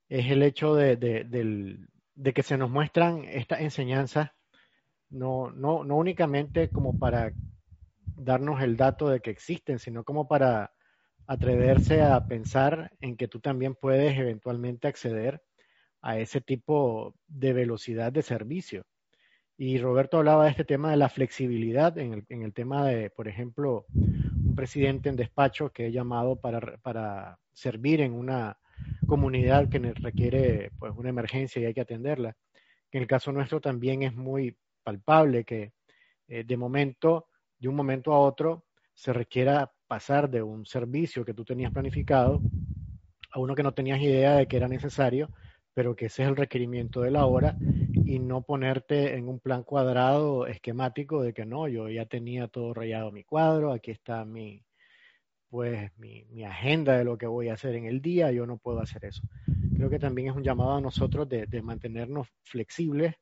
es el hecho de, de, que se nos muestran estas enseñanzas, no, no, no únicamente como para darnos el dato de que existen, sino como para atreverse a pensar en que tú también puedes eventualmente acceder a ese tipo de velocidad de servicio. Y Roberto hablaba de este tema de la flexibilidad en el, en el tema de, por ejemplo, un presidente en despacho que he llamado para, para servir en una comunidad que requiere pues, una emergencia y hay que atenderla. En el caso nuestro también es muy palpable que eh, de momento, de un momento a otro, se requiera pasar de un servicio que tú tenías planificado a uno que no tenías idea de que era necesario, pero que ese es el requerimiento de la hora y no ponerte en un plan cuadrado esquemático de que no, yo ya tenía todo rayado mi cuadro, aquí está mi pues mi, mi agenda de lo que voy a hacer en el día, yo no puedo hacer eso. Creo que también es un llamado a nosotros de, mantenernos flexibles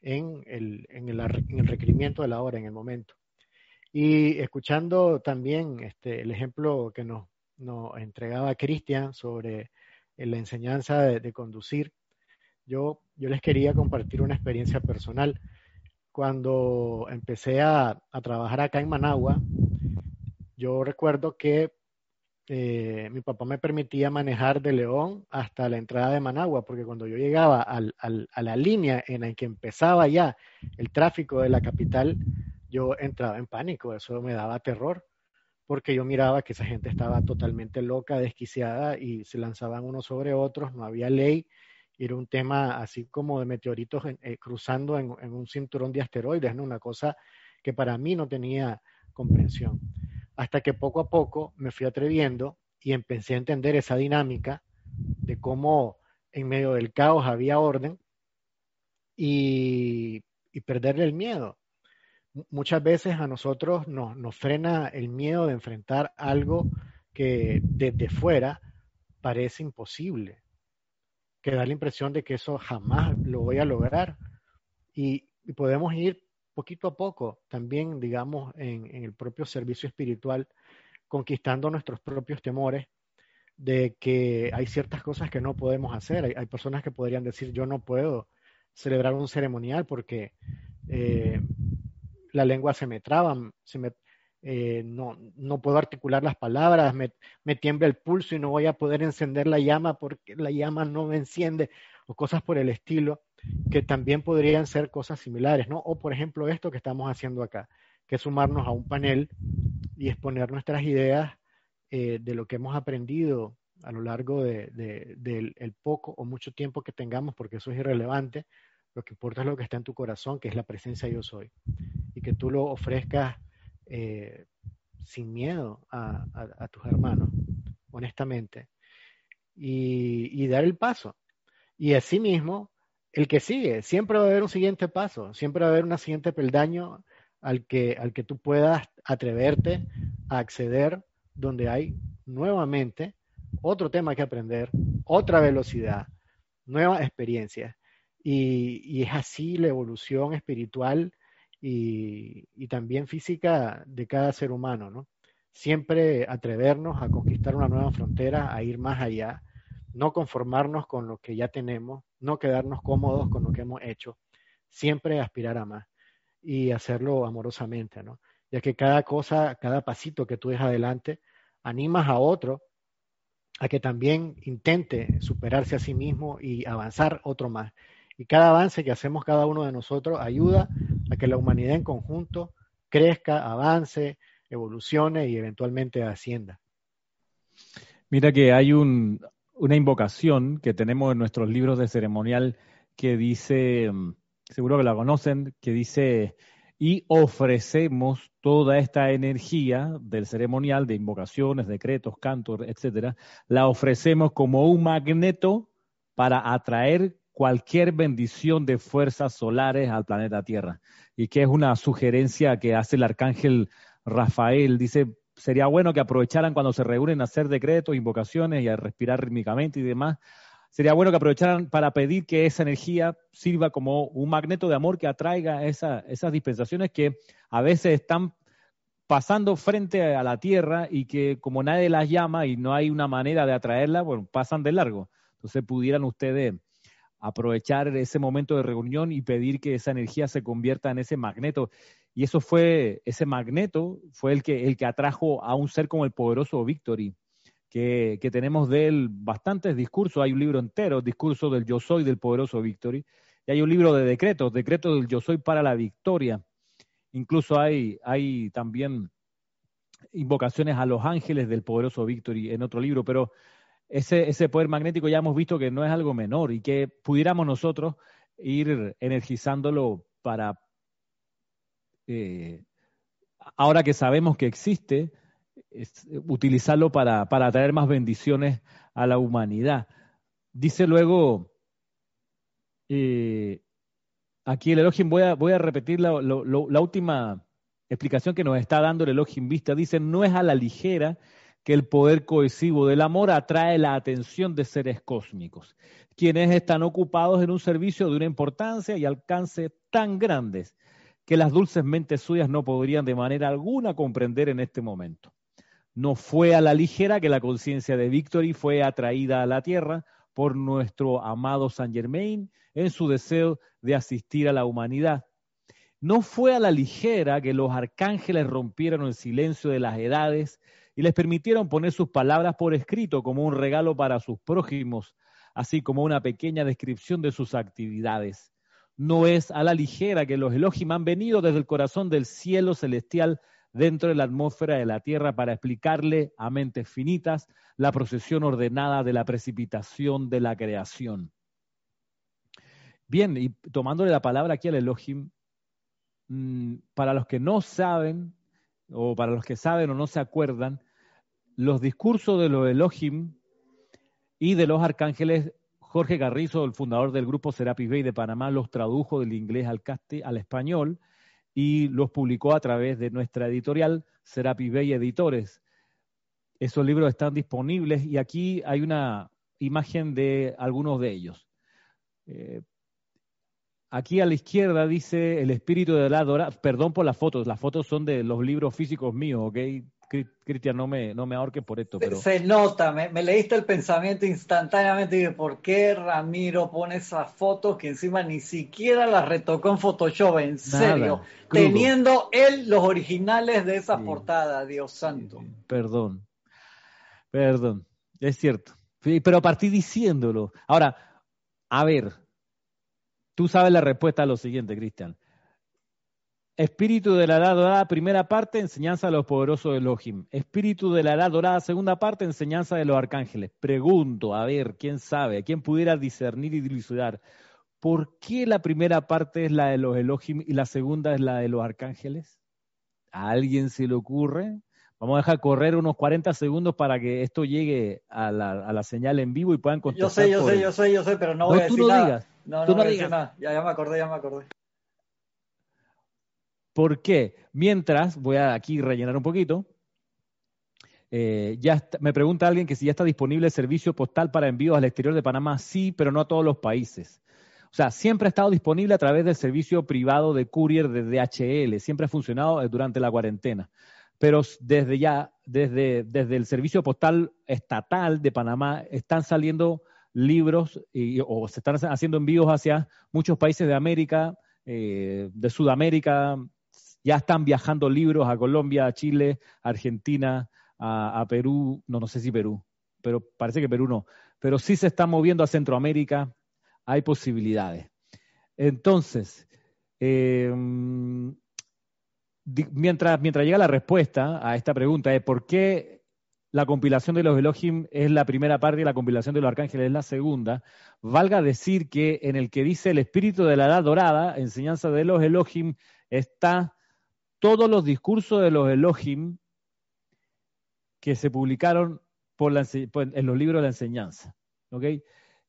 en el, en el, en el requerimiento de la hora, en el momento. Y escuchando también este, el ejemplo que nos, nos entregaba Cristian sobre la enseñanza de, conducir, yo, yo les quería compartir una experiencia personal. Cuando empecé a, trabajar acá en Managua, yo recuerdo que eh, mi papá me permitía manejar de León hasta la entrada de Managua, porque cuando yo llegaba a la línea en la que empezaba ya el tráfico de la capital, yo entraba en pánico, eso me daba terror, porque yo miraba que esa gente estaba totalmente loca, desquiciada y se lanzaban unos sobre otros, no había ley, era un tema así como de meteoritos eh, cruzando en, un cinturón de asteroides, ¿no? una cosa que para mí no tenía comprensión. Hasta que poco a poco me fui atreviendo y empecé a entender esa dinámica de cómo en medio del caos había orden y, y perderle el miedo muchas veces a nosotros nos, nos frena el miedo de enfrentar algo que desde fuera parece imposible, que da la impresión de que eso jamás lo voy a lograr. Y, podemos ir poquito a poco también, digamos, en, en, el propio servicio espiritual, conquistando nuestros propios temores de que hay ciertas cosas que no podemos hacer. Hay, hay personas que podrían decir, yo no puedo celebrar un ceremonial porque eh, la lengua se me traba, eh, no, no, puedo articular las palabras, me, me, tiembla el pulso y no voy a poder encender la llama porque la llama no me enciende, o cosas por el estilo, que también podrían ser cosas similares, ¿no? O por ejemplo esto que estamos haciendo acá, que es sumarnos a un panel y exponer nuestras ideas eh, de lo que hemos aprendido a lo largo de, del poco o mucho tiempo que tengamos, porque eso es irrelevante, lo que importa es lo que está en tu corazón, que es la presencia yo soy. Y que tú lo ofrezcas eh, sin miedo a, tus hermanos, honestamente. Y, dar el paso. Y así mismo, el que sigue, siempre va a haber un siguiente paso, siempre va a haber un siguiente peldaño al que, al que tú puedas atreverte a acceder, donde hay nuevamente otro tema que aprender, otra velocidad, nuevas experiencias. Y, es así la evolución espiritual y, también física de cada ser humano, ¿no? Siempre atrevernos a conquistar una nueva frontera, a ir más allá, no conformarnos con lo que ya tenemos, no quedarnos cómodos con lo que hemos hecho, siempre aspirar a más y hacerlo amorosamente, ¿no? Ya que cada cosa, cada pasito que tú dejas adelante, animas a otro a que también intente superarse a sí mismo y avanzar otro más. Y cada avance que hacemos cada uno de nosotros ayuda a que la humanidad en conjunto crezca, avance, evolucione y eventualmente ascienda. Mira que hay un, una invocación que tenemos en nuestros libros de ceremonial que dice, mm, seguro que la conocen, que dice, y ofrecemos toda esta energía del ceremonial, de invocaciones, decretos, cantos, etcétera, la ofrecemos como un magneto para atraer cualquier bendición de fuerzas solares al planeta Tierra. Y que es una sugerencia que hace el arcángel Rafael. Dice, sería bueno que aprovecharan cuando se reúnen a hacer decretos, invocaciones y a respirar rítmicamente y demás. Sería bueno que aprovecharan para pedir que esa energía sirva como un magneto de amor que atraiga esas dispensaciones que a veces están pasando frente a la Tierra y que como nadie las llama y no hay una manera de atraerla, bueno, pasan de largo. Entonces pudieran ustedes aprovechar ese momento de reunión y pedir que esa energía se convierta en ese magneto. Y eso fue, ese magneto fue el que, el que atrajo a un ser como el poderoso Victory, que, que tenemos de él bastantes discursos, hay un libro entero, discurso del yo soy del poderoso Victory, y hay un libro de decretos, decretos del yo soy para la victoria. Incluso hay, hay también invocaciones a los ángeles del poderoso Victory en otro libro, pero ese, ese poder magnético ya hemos visto que no es algo menor y que pudiéramos nosotros ir energizándolo para, eh, ahora que sabemos que existe, utilizarlo para, para traer más bendiciones a la humanidad. Dice luego, eh, aquí el Elohim, voy a, voy a repetir la, la, última explicación que nos está dando el Elohim Vista, dice, no es a la ligera que el poder cohesivo del amor atrae la atención de seres cósmicos, quienes están ocupados en un servicio de una importancia y alcance tan grandes que las dulces mentes suyas no podrían de manera alguna comprender en este momento. No fue a la ligera que la conciencia de Victory fue atraída a la tierra por nuestro amado Saint Germain en su deseo de asistir a la humanidad. No fue a la ligera que los arcángeles rompieron el silencio de las edades y les permitieron poner sus palabras por escrito como un regalo para sus prójimos, así como una pequeña descripción de sus actividades. No es a la ligera que los Elohim han venido desde el corazón del cielo celestial dentro de la atmósfera de la Tierra para explicarle a mentes finitas la procesión ordenada de la precipitación de la creación. Bien, y tomándole la palabra aquí al Elohim, mm, para los que no saben, o para los que saben o no se acuerdan, los discursos de los Elohim y de los arcángeles, Jorge Carrizo, el fundador del grupo Serapis Bay de Panamá, los tradujo del inglés al, al español y los publicó a través de nuestra editorial Serapis Bay Editores. Esos libros están disponibles y aquí hay una imagen de algunos de ellos. Eh, aquí a la izquierda dice el espíritu de la dorada. Perdón por las fotos, las fotos son de los libros físicos míos, ¿ok? Cristian, no me, no me ahorques por esto. Pero... Se nota, me, leíste el pensamiento instantáneamente y ¿por qué Ramiro pone esas fotos que encima ni siquiera las retocó en Photoshop? En serio, teniendo él los originales de esa portada, Dios santo. Perdón, perdón, es cierto. Pero partí diciéndolo. Ahora, a ver, tú sabes la respuesta a lo siguiente, Cristian. Espíritu de la edad dorada, primera parte, enseñanza de los poderosos de Elohim. Espíritu de la edad dorada, segunda parte, enseñanza de los arcángeles. Pregunto, a ver, ¿quién sabe? ¿Quién pudiera discernir y dilucidar? ¿Por qué la primera parte es la de los Elohim y la segunda es la de los arcángeles? ¿A alguien se le ocurre? Vamos a dejar correr unos 40 segundos para que esto llegue a la, señal en vivo y puedan contestar. Yo sé, yo sé, yo sé, yo sé, pero no voy a decir nada. No, no, no digas. nada. Ya, ya me acordé, ya me acordé. ¿Por qué? Mientras, voy a aquí rellenar un poquito. Eh, ya me pregunta alguien que si ya está disponible el servicio postal para envíos al exterior de Panamá. Sí, pero no a todos los países. O sea, siempre ha estado disponible a través del servicio privado de courier de DHL. Siempre ha funcionado eh, durante la cuarentena. Pero desde ya, desde, desde el servicio postal estatal de Panamá, están saliendo libros o se están haciendo envíos hacia muchos países de América, eh, de Sudamérica, ya están viajando libros a Colombia, a Chile, a Argentina, a, Perú, no, no sé si Perú, pero parece que Perú no, pero sí se está moviendo a Centroamérica, hay posibilidades. Entonces, em, mientras, mientras llega la respuesta a esta pregunta de por qué la compilación de los Elohim es la primera parte y la compilación de los arcángeles es la segunda, valga decir que en el que dice el espíritu de la edad dorada, enseñanza de los Elohim, está todos los discursos de los Elohim que se publicaron en los libros de la enseñanza.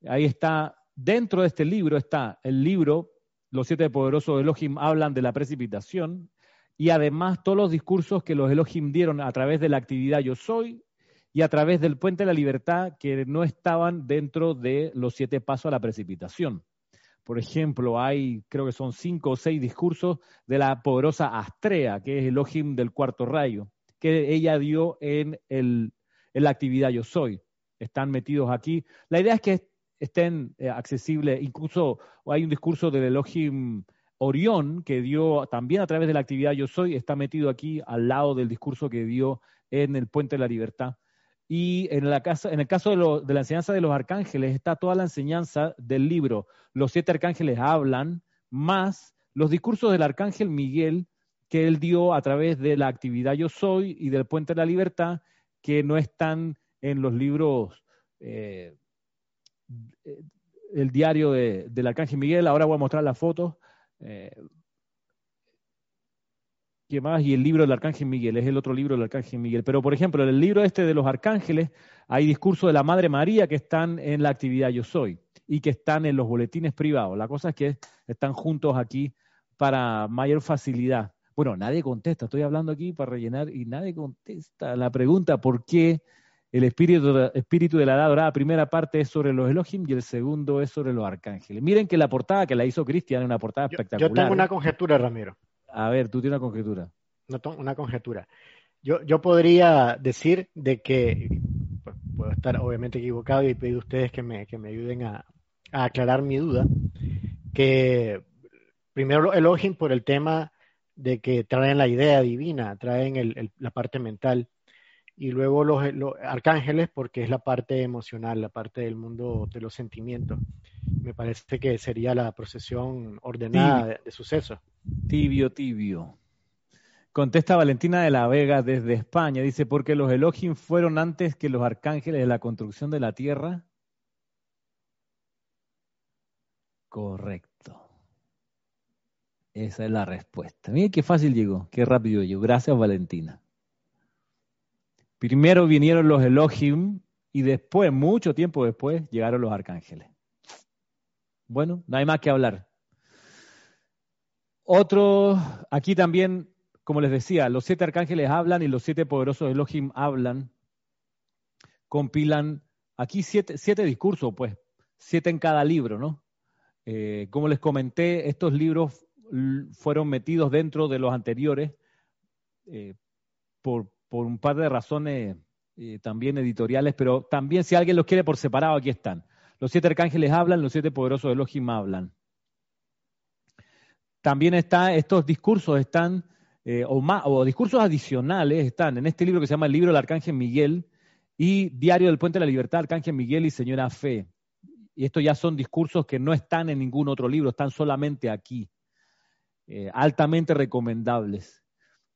Ahí está, dentro de este libro está el libro, los siete poderosos Elohim hablan de la precipitación y además todos los discursos que los Elohim dieron a través de la actividad Yo Soy y a través del puente de la libertad que no estaban dentro de los siete pasos a la precipitación. Por ejemplo, hay, creo que son cinco o seis discursos de la poderosa Astrea, que es el Elohim del cuarto rayo, que ella dio en, el, en la actividad Yo Soy. Están metidos aquí. La idea es que estén eh, accesibles, incluso hay un discurso del Elohim Orión que dio también a través de la actividad Yo Soy, está metido aquí al lado del discurso que dio en el Puente de la Libertad. Y en, la en el caso de, la enseñanza de los arcángeles está toda la enseñanza del libro. Los siete arcángeles hablan, más los discursos del arcángel Miguel que él dio a través de la actividad Yo Soy y del Puente de la Libertad, que no están en los libros, eh, el diario del arcángel Miguel. Ahora voy a mostrar las fotos. Eh, ¿Qué más? Y el libro del Arcángel Miguel, es el otro libro del Arcángel Miguel. Pero, por ejemplo, en el libro este de los arcángeles hay discursos de la Madre María que están en la actividad Yo Soy y que están en los boletines privados. La cosa es que están juntos aquí para mayor facilidad. Bueno, nadie contesta, estoy hablando aquí para rellenar y nadie contesta la pregunta por qué el espíritu, espíritu de la edad dorada, primera parte es sobre los Elohim y el segundo es sobre los arcángeles. Miren que la portada que la hizo Cristian es una portada espectacular. Yo tengo una conjetura, Ramiro. A ver, tú tienes una conjetura. una conjetura. Yo, yo podría decir de que, pues, puedo estar obviamente equivocado y pedir a ustedes que me, que me ayuden a, aclarar mi duda, que primero Elohim por el tema de que traen la idea divina, traen la parte mental, y luego los, arcángeles porque es la parte emocional, la parte del mundo de los sentimientos. Me parece que sería la procesión ordenada de, sucesos. Tibio, tibio. Contesta Valentina de la Vega desde España. Dice, porque los Elohim fueron antes que los arcángeles de la construcción de la tierra. Correcto. Esa es la respuesta. Miren qué fácil llegó, qué rápido llegó. Gracias, Valentina. Primero vinieron los Elohim y después, mucho tiempo después, llegaron los arcángeles. Bueno, no hay más que hablar. Otro, aquí también, como les decía, los siete arcángeles hablan y los siete poderosos Elohim hablan, compilan aquí siete, siete discursos, pues, siete en cada libro, ¿no? Eh, como les comenté, estos libros fueron metidos dentro de los anteriores eh, por, por un par de razones eh, también editoriales, pero también si alguien los quiere por separado, aquí están. Los siete arcángeles hablan, los siete poderosos Elohim hablan. También está, estos discursos están, eh, o, o discursos adicionales están en este libro que se llama el libro del Arcángel Miguel y Diario del Puente de la Libertad, Arcángel Miguel y Señora Fe. Y estos ya son discursos que no están en ningún otro libro, están solamente aquí. Eh, altamente recomendables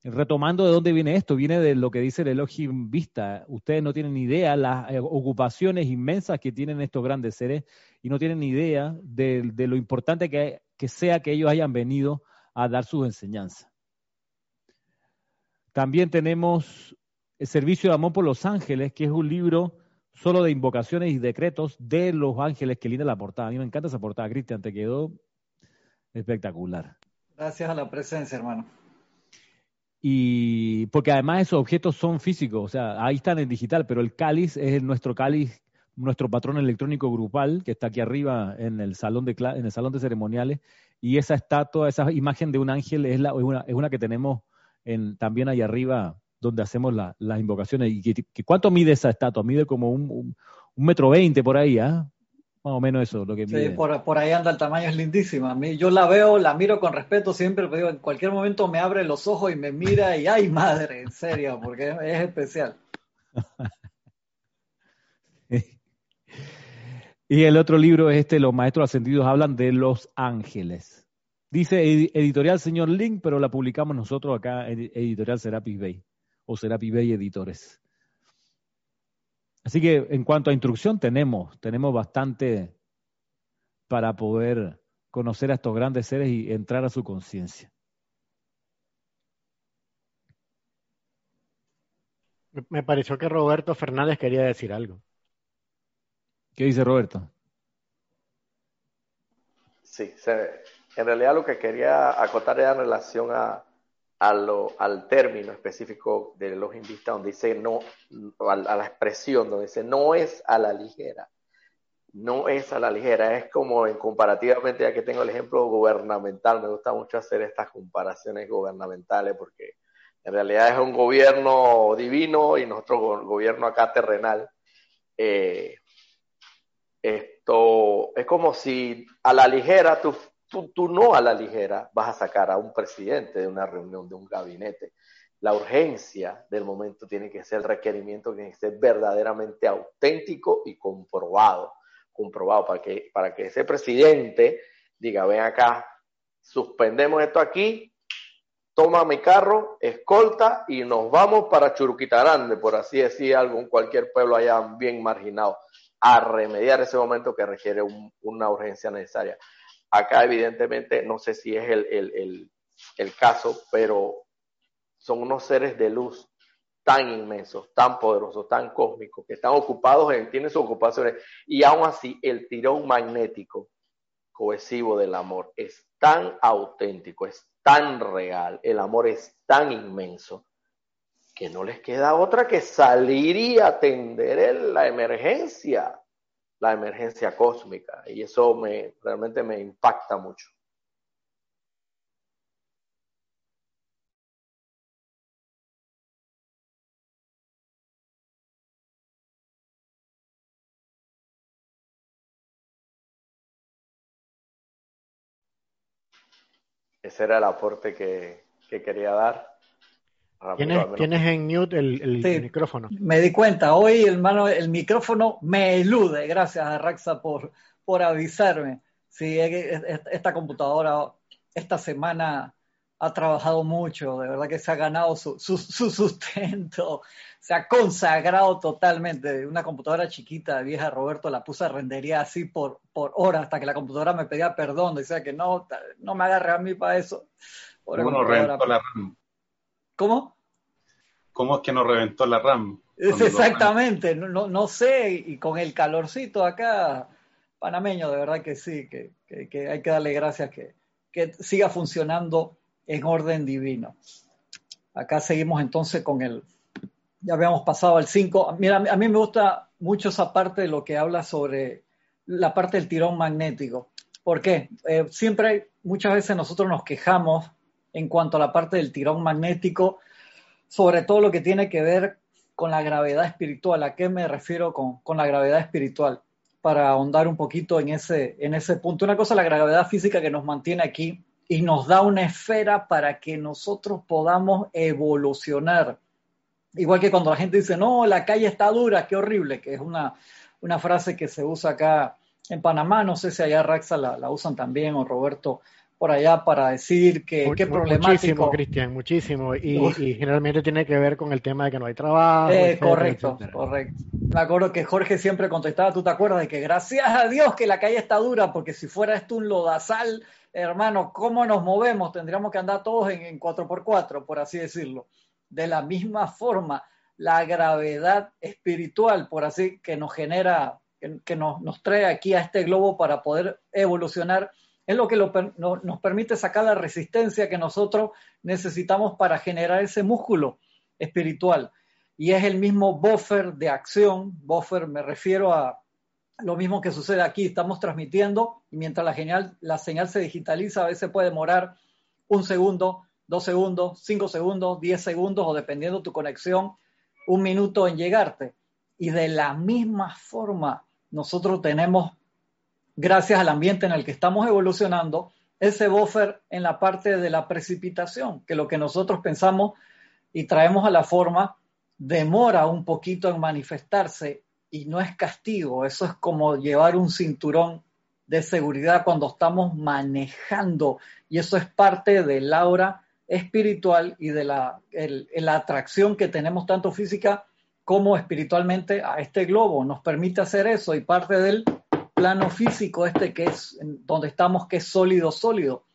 retomando de dónde viene esto, viene de lo que dice el Elohim Vista. Ustedes no tienen idea las eh, ocupaciones inmensas que tienen estos grandes seres y no tienen idea de, lo importante que, que, sea que ellos hayan venido a dar sus enseñanzas. También tenemos el Servicio de Amor por los Ángeles, que es un libro solo de invocaciones y decretos de los ángeles que linda la portada. A mí me encanta esa portada, Cristian, te quedó espectacular. Gracias a la presencia, hermano. Y porque además esos objetos son físicos, o sea, ahí están en digital, pero el cáliz es nuestro cáliz, nuestro patrón electrónico grupal, que está aquí arriba en el salón de, en el salón de ceremoniales, y esa estatua, esa imagen de un ángel es, la, es, una, es una que tenemos en, también ahí arriba donde hacemos las invocaciones. ¿Y que, cuánto mide esa estatua? Mide como un, un, metro veinte por ahí, ¿ah? Más o menos eso, lo que Sí, por, ahí anda el tamaño, es lindísima. Yo la veo, la miro con respeto siempre, pero en cualquier momento me abre los ojos y me mira y ¡ay madre! En serio, porque es, especial. y el otro libro es este, Los Maestros Ascendidos hablan de los ángeles. Dice editorial señor Link, pero la publicamos nosotros acá, editorial Serapis Bay, o Serapis Bay Editores. Así que en cuanto a instrucción tenemos, tenemos bastante para poder conocer a estos grandes seres y entrar a su conciencia. Me pareció que Roberto Fernández quería decir algo. ¿Qué dice Roberto? Sí, en realidad lo que quería acotar era en relación a, al término específico de los invistas donde dice no, a, la expresión donde dice no es a la ligera. No es a la ligera, es como en comparativamente, ya que tengo el ejemplo gubernamental, me gusta mucho hacer estas comparaciones gubernamentales porque en realidad es un gobierno divino y nuestro gobierno acá terrenal. Eh, esto es como si a la ligera tú tú, no a la ligera vas a sacar a un presidente de una reunión, de un gabinete. La urgencia del momento tiene que ser el requerimiento, que tiene que ser verdaderamente auténtico y comprobado, comprobado para que, para que ese presidente diga, ven acá, suspendemos esto aquí, toma mi carro, escolta y nos vamos para Churuquitarande, por así decir algo, en cualquier pueblo allá bien marginado, a remediar ese momento que requiere una urgencia necesaria. Acá evidentemente no sé si es el, caso, pero son unos seres de luz tan inmensos, tan poderosos, tan cósmicos, que están ocupados en, tienen sus ocupaciones, y aún así el tirón magnético cohesivo del amor es tan auténtico, es tan real, el amor es tan inmenso, que no les queda otra que salir y atender la emergencia, la emergencia cósmica. Y eso me, realmente me impacta mucho. Ese era el aporte que, quería dar. ¿Tienes, en mute el, micrófono. Me di cuenta, hoy hermano, el micrófono me elude, gracias a Raxa por, por avisarme. Sí, esta computadora esta semana ha trabajado mucho, de verdad que se ha ganado su, su, sustento, se ha consagrado totalmente. Una computadora chiquita, vieja, Roberto, la puse a rendería así por, por hora hasta que la computadora me pedía perdón, decía que no, no me agarre a mí para eso. ¿Cómo no reventó la RAM? ¿Cómo? ¿Cómo es que no reventó la RAM? exactamente, no, no, sé, y con el calorcito acá, panameño, de verdad que sí, que, que, hay que darle gracias que, que siga funcionando en orden divino. Acá seguimos entonces con el, ya habíamos pasado al 5. Mira, a mí me gusta mucho esa parte de lo que habla sobre la parte del tirón magnético. ¿Por qué? Eh, siempre, muchas veces nosotros nos quejamos en cuanto a la parte del tirón magnético, sobre todo lo que tiene que ver con la gravedad espiritual. ¿A qué me refiero con, con la gravedad espiritual? Para ahondar un poquito en ese, en ese punto. Una cosa la gravedad física que nos mantiene aquí y nos da una esfera para que nosotros podamos evolucionar. Igual que cuando la gente dice, no, la calle está dura, qué horrible, que es una, una frase que se usa acá en Panamá, no sé si allá Raxa la, usan también o Roberto por allá para decir que qué problemático. Muchísimo, Cristian, muchísimo. Y, generalmente tiene que ver con el tema de que no hay trabajo. Eh, correcto, correcto. Me acuerdo que Jorge siempre contestaba, tú te acuerdas de que gracias a Dios que la calle está dura, porque si fuera esto un lodazal, hermano, ¿cómo nos movemos? Tendríamos que andar todos en, 4x4, por así decirlo. De la misma forma, la gravedad espiritual, por así, que nos genera, que, nos, nos, trae aquí a este globo para poder evolucionar, es lo que nos permite sacar la resistencia que nosotros necesitamos para generar ese músculo espiritual. Y es el mismo buffer de acción, buffer me refiero a, lo mismo que sucede aquí, estamos transmitiendo y mientras la, la señal se digitaliza, a veces puede demorar un segundo, dos segundos, cinco segundos, diez segundos o dependiendo tu conexión, un minuto en llegarte. Y de la misma forma, nosotros tenemos, gracias al ambiente en el que estamos evolucionando, ese buffer en la parte de la precipitación, que lo que nosotros pensamos y traemos a la forma demora un poquito en manifestarse y no es castigo, eso es como llevar un cinturón de seguridad cuando estamos manejando y eso es parte del aura espiritual y de la, atracción que tenemos tanto física como espiritualmente a este globo. Nos permite hacer eso y parte del plano físico este que es donde estamos que es sólido, sólido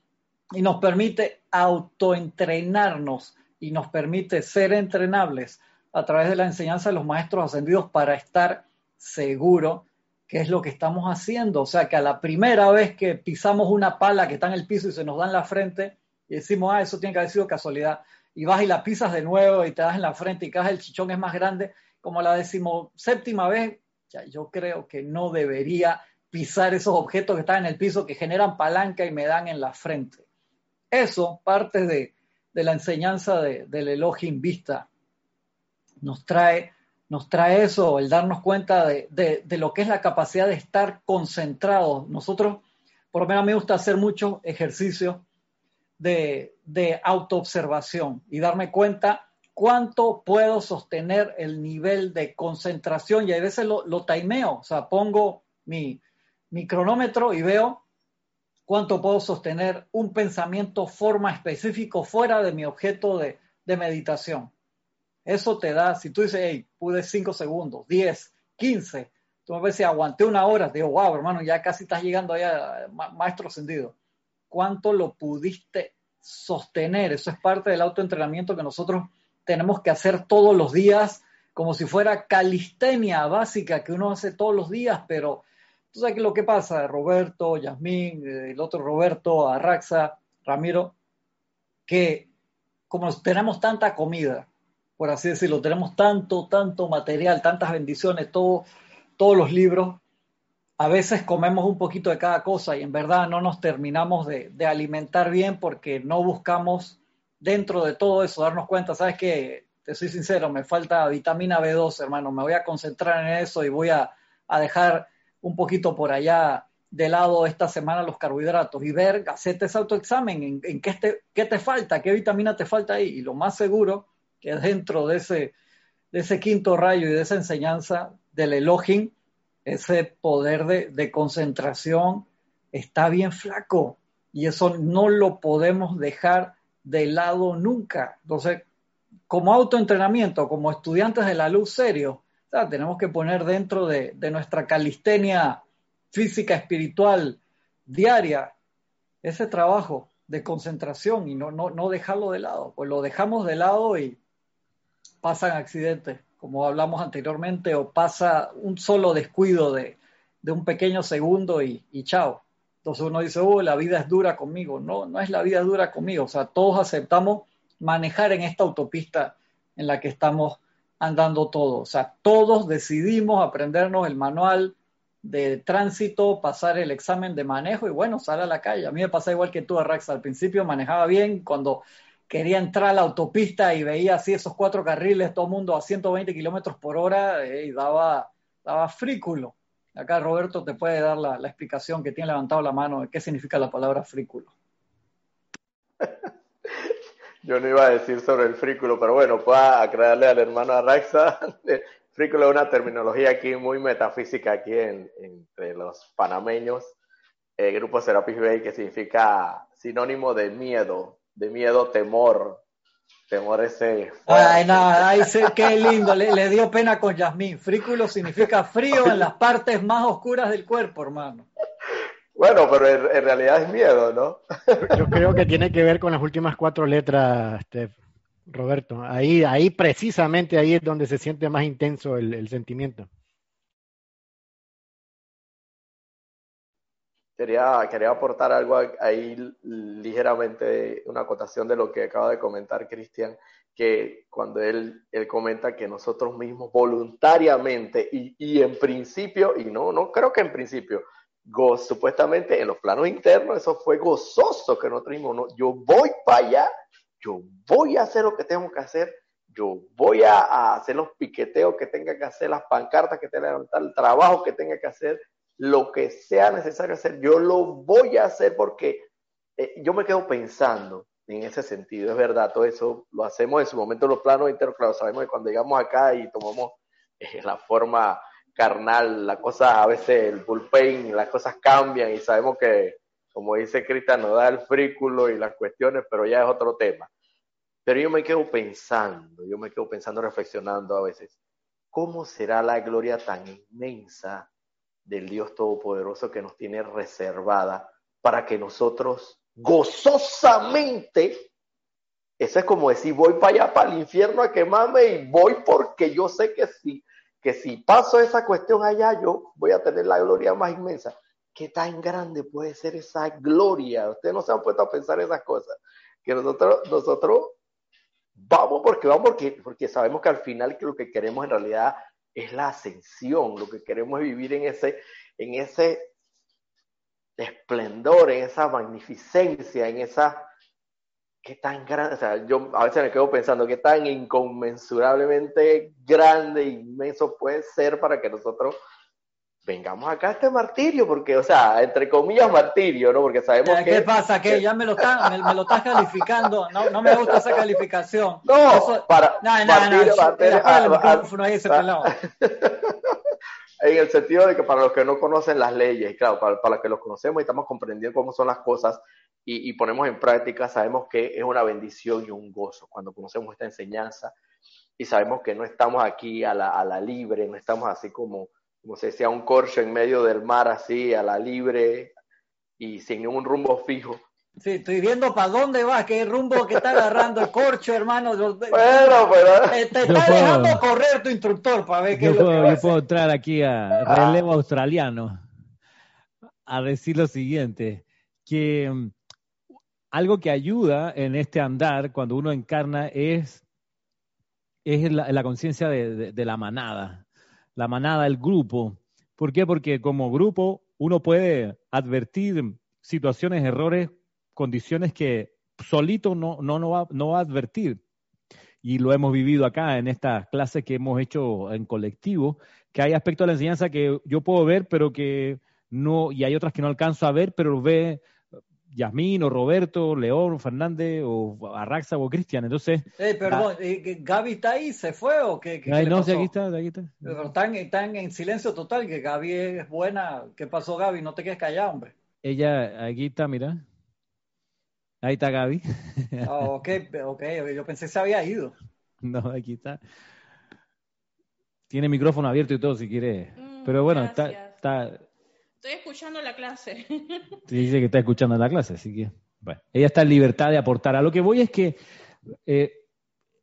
y nos permite autoentrenarnos y nos permite ser entrenables a través de la enseñanza de los maestros ascendidos para estar seguro que es lo que estamos haciendo. O sea, que a la primera vez que pisamos una pala que está en el piso y se nos da en la frente y decimos, ah, eso tiene que haber sido casualidad, y vas y la pisas de nuevo y te das en la frente y cada el chichón es más grande, como la séptima vez, ya, yo creo que no debería pisar esos objetos que están en el piso que generan palanca y me dan en la frente. Eso, parte de, la enseñanza del Elohim Vista, nos trae, nos trae eso, el darnos cuenta de, lo que es la capacidad de estar concentrados. Nosotros, por lo menos me gusta hacer muchos ejercicios de, de autoobservación y darme cuenta cuánto puedo sostener el nivel de concentración y a veces lo, lo timeo, o sea, pongo mi, mi cronómetro y veo cuánto puedo sostener un pensamiento forma específico fuera de mi objeto de, meditación. Eso te da, si tú dices, hey, pude 5 segundos, 10, 15, tú ves si aguanté una hora, digo, wow, hermano, ya casi estás llegando allá, maestro ascendido. ¿Cuánto lo pudiste sostener? Eso es parte del autoentrenamiento que nosotros tenemos que hacer todos los días, como si fuera calistenia básica que uno hace todos los días, pero Tú sabes que lo que pasa, Roberto, Yasmín, eh, el otro Roberto, Arraxa, Ramiro, que como tenemos tanta comida, por así decirlo, tenemos tanto, tanto material, tantas bendiciones, todo, todos los libros, a veces comemos un poquito de cada cosa y en verdad no nos terminamos de, de alimentar bien porque no buscamos dentro de todo eso darnos cuenta, sabes que, te soy sincero, me falta vitamina B2, hermano, me voy a concentrar en eso y voy a, a dejar un poquito por allá de lado esta semana los carbohidratos y ver, hacerte ese autoexamen, en, qué, te, qué te falta, qué vitamina te falta ahí. Y lo más seguro que dentro de ese, de ese quinto rayo y de esa enseñanza del Elohim, ese poder de, de concentración está bien flaco y eso no lo podemos dejar de lado nunca. Entonces, como autoentrenamiento, como estudiantes de la luz serio, tenemos que poner dentro de, nuestra calistenia física, espiritual, diaria, ese trabajo de concentración y no, no, no dejarlo de lado. Pues lo dejamos de lado y pasan accidentes, como hablamos anteriormente, o pasa un solo descuido de, de un pequeño segundo y, y chao. Entonces uno dice, oh, la vida es dura conmigo. No, no es la vida dura conmigo. O sea, todos aceptamos manejar en esta autopista en la que estamos andando todos. O sea, todos decidimos aprendernos el manual de tránsito, pasar el examen de manejo y bueno, sale a la calle. A mí me pasa igual que tú, Rax. Al principio manejaba bien, cuando quería entrar a la autopista y veía así esos cuatro carriles, todo el mundo a 120 kilómetros por hora eh, y daba, daba frículo. Acá Roberto te puede dar la, la, explicación que tiene levantado la mano de qué significa la palabra frículo. Yo no iba a decir sobre el frículo, pero bueno, puedo aclararle al hermano Arraxa. frículo es una terminología aquí muy metafísica aquí en, entre los panameños. El grupo Serapis Bay que significa sinónimo de miedo, de miedo, temor, temor ese. Ay, no, ay, sí, qué lindo, le, le, dio pena con Yasmín. Frículo significa frío en las partes más oscuras del cuerpo, hermano. Bueno, pero en, en realidad es miedo, ¿no? Yo creo que tiene que ver con las últimas cuatro letras, Steph, Roberto. Ahí, ahí precisamente ahí es donde se siente más intenso el, el sentimiento. Quería, quería aportar algo ahí ligeramente, una acotación de lo que acaba de comentar Cristian, que cuando él, él comenta que nosotros mismos voluntariamente y, y, en principio, y no, no creo que en principio, supuestamente en los planos internos, eso fue gozoso que nosotros mismos, no, yo voy para allá, yo voy a hacer lo que tengo que hacer, yo voy a, a hacer los piqueteos que tenga que hacer, las pancartas que tenga que levantar, el trabajo que tenga que hacer, lo que sea necesario hacer, yo lo voy a hacer porque eh, yo me quedo pensando en ese sentido, es verdad, todo eso lo hacemos en su momento en los planos internos, claro, sabemos que cuando llegamos acá y tomamos eh, la forma carnal, la cosa, a veces el bullpen, las cosas cambian y sabemos que, como dice Cristian, nos da el frículo y las cuestiones, pero ya es otro tema. Pero yo me quedo pensando, yo me quedo pensando, reflexionando a veces, ¿cómo será la gloria tan inmensa del Dios Todopoderoso que nos tiene reservada para que nosotros gozosamente, eso es como decir, voy para allá, para el infierno a quemarme y voy porque yo sé que si, que si paso esa cuestión allá, yo voy a tener la gloria más inmensa. ¿Qué tan grande puede ser esa gloria? Ustedes no se han puesto a pensar esas cosas. Que nosotros, nosotros vamos porque vamos porque, porque sabemos que al final que lo que queremos en realidad es la ascensión, lo que queremos es vivir en ese, en ese esplendor, en esa magnificencia, en esa, qué tan grande, o sea, yo a veces me quedo pensando qué tan inconmensurablemente grande e inmenso puede ser para que nosotros vengamos acá a este martirio, porque, o sea, entre comillas martirio, ¿no? Porque sabemos ¿Qué que... ¿Qué pasa? que Ya me lo estás me, me, lo estás calificando, no, no me gusta esa calificación. No, Eso... para... No, no, martirio, no, en el sentido de que para los que no conocen las leyes, claro, para, para los que los conocemos y estamos comprendiendo cómo son las cosas y, y ponemos en práctica, sabemos que es una bendición y un gozo cuando conocemos esta enseñanza y sabemos que no estamos aquí a la, a la libre, no estamos así como como se decía, un corcho en medio del mar así, a la libre y sin ningún rumbo fijo. Sí, estoy viendo para dónde va, qué rumbo que está agarrando el corcho, hermano. Bueno, pero... Eh, te está puedo, dejando correr tu instructor para ver qué yo es puedo, lo que Yo puedo entrar aquí a relevo australiano. a decir lo siguiente, que mm, algo que ayuda en este andar cuando uno encarna es, es la, conciencia de, la manada, la manada, el grupo. ¿Por qué? Porque como grupo uno puede advertir situaciones, errores, condiciones que solito no, no, no, va, no va a advertir. Y lo hemos vivido acá en estas clases que hemos hecho en colectivo, que hay aspectos de la enseñanza que yo puedo ver, pero que no, y hay otras que no alcanzo a ver, pero ve Yasmín o Roberto, León, Fernández o Arraxa o Cristian. Entonces. Eh, perdón, ¿Gaby está ahí? ¿Se fue o qué? no, sí, aquí está, aquí está. están, están, en silencio total, que Gaby es buena. ¿Qué pasó, Gaby? No te quedes callado, hombre. Ella, aquí está, mira. Ahí está Gaby. Oh, ok, ok, yo pensé que se había ido. No, aquí está. Tiene micrófono abierto y todo si quiere. Mm, Pero bueno, está, está, Estoy escuchando la clase. dice que está escuchando la clase, así que. Bueno, ella está en libertad de aportar. A lo que voy es que eh,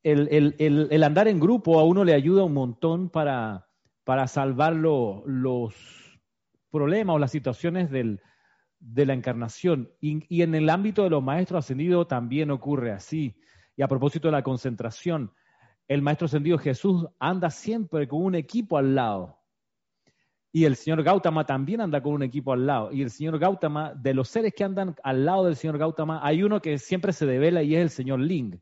el, andar en grupo a uno le ayuda un montón para, para salvar los problemas o las situaciones del, de la encarnación. Y, en el ámbito de los maestros ascendidos también ocurre así. Y a propósito de la concentración, el maestro ascendido Jesús anda siempre con un equipo al lado. Y el señor Gautama también anda con un equipo al lado. Y el señor Gautama, de los seres que andan al lado del señor Gautama, hay uno que siempre se devela y es el señor Ling.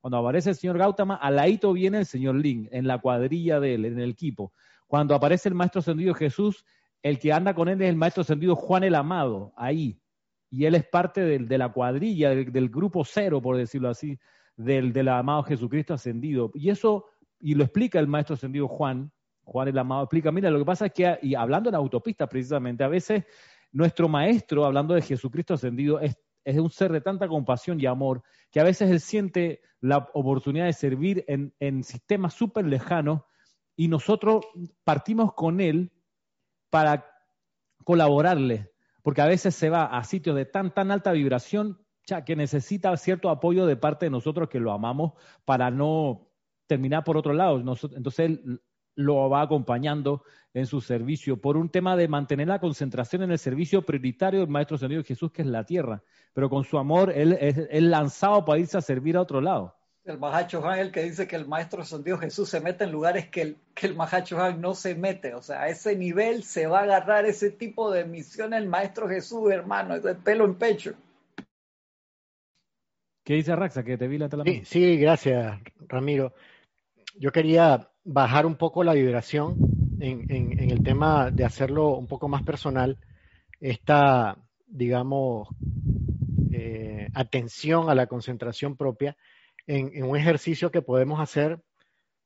Cuando aparece el señor Gautama, al ladito viene el señor Ling, en la cuadrilla de él, en el equipo. Cuando aparece el maestro ascendido Jesús, el que anda con él es el maestro ascendido Juan el Amado, ahí. Y él es parte de la cuadrilla, del, grupo cero, por decirlo así, del, del amado Jesucristo ascendido. Y eso, y lo explica el maestro ascendido Juan, Juan el Amado explica, mira, lo que pasa es que, y hablando en autopista precisamente, a veces nuestro maestro, hablando de Jesucristo ascendido, es, un ser de tanta compasión y amor que a veces él siente la oportunidad de servir en, en sistemas súper lejanos y nosotros partimos con él para colaborarle, porque a veces se va a sitios de tan, tan alta vibración ya, que necesita cierto apoyo de parte de nosotros que lo amamos para no terminar por otro lado. entonces él lo va acompañando en su servicio por un tema de mantener la concentración en el servicio prioritario del Maestro Señor Jesús, que es la tierra. Pero con su amor, él es lanzado para irse a servir a otro lado. El Mahacho Han el que dice que el Maestro Dios Jesús se mete en lugares que el, que el Mahacho Han no se mete. O sea, a ese nivel se va a agarrar ese tipo de misión el Maestro Jesús, hermano, es el pelo en pecho. ¿Qué dice Raxa? Que te vi la sí, sí, gracias, Ramiro. Yo quería bajar un poco la vibración en, el tema de hacerlo un poco más personal, esta, digamos, eh, atención a la concentración propia en, un ejercicio que podemos hacer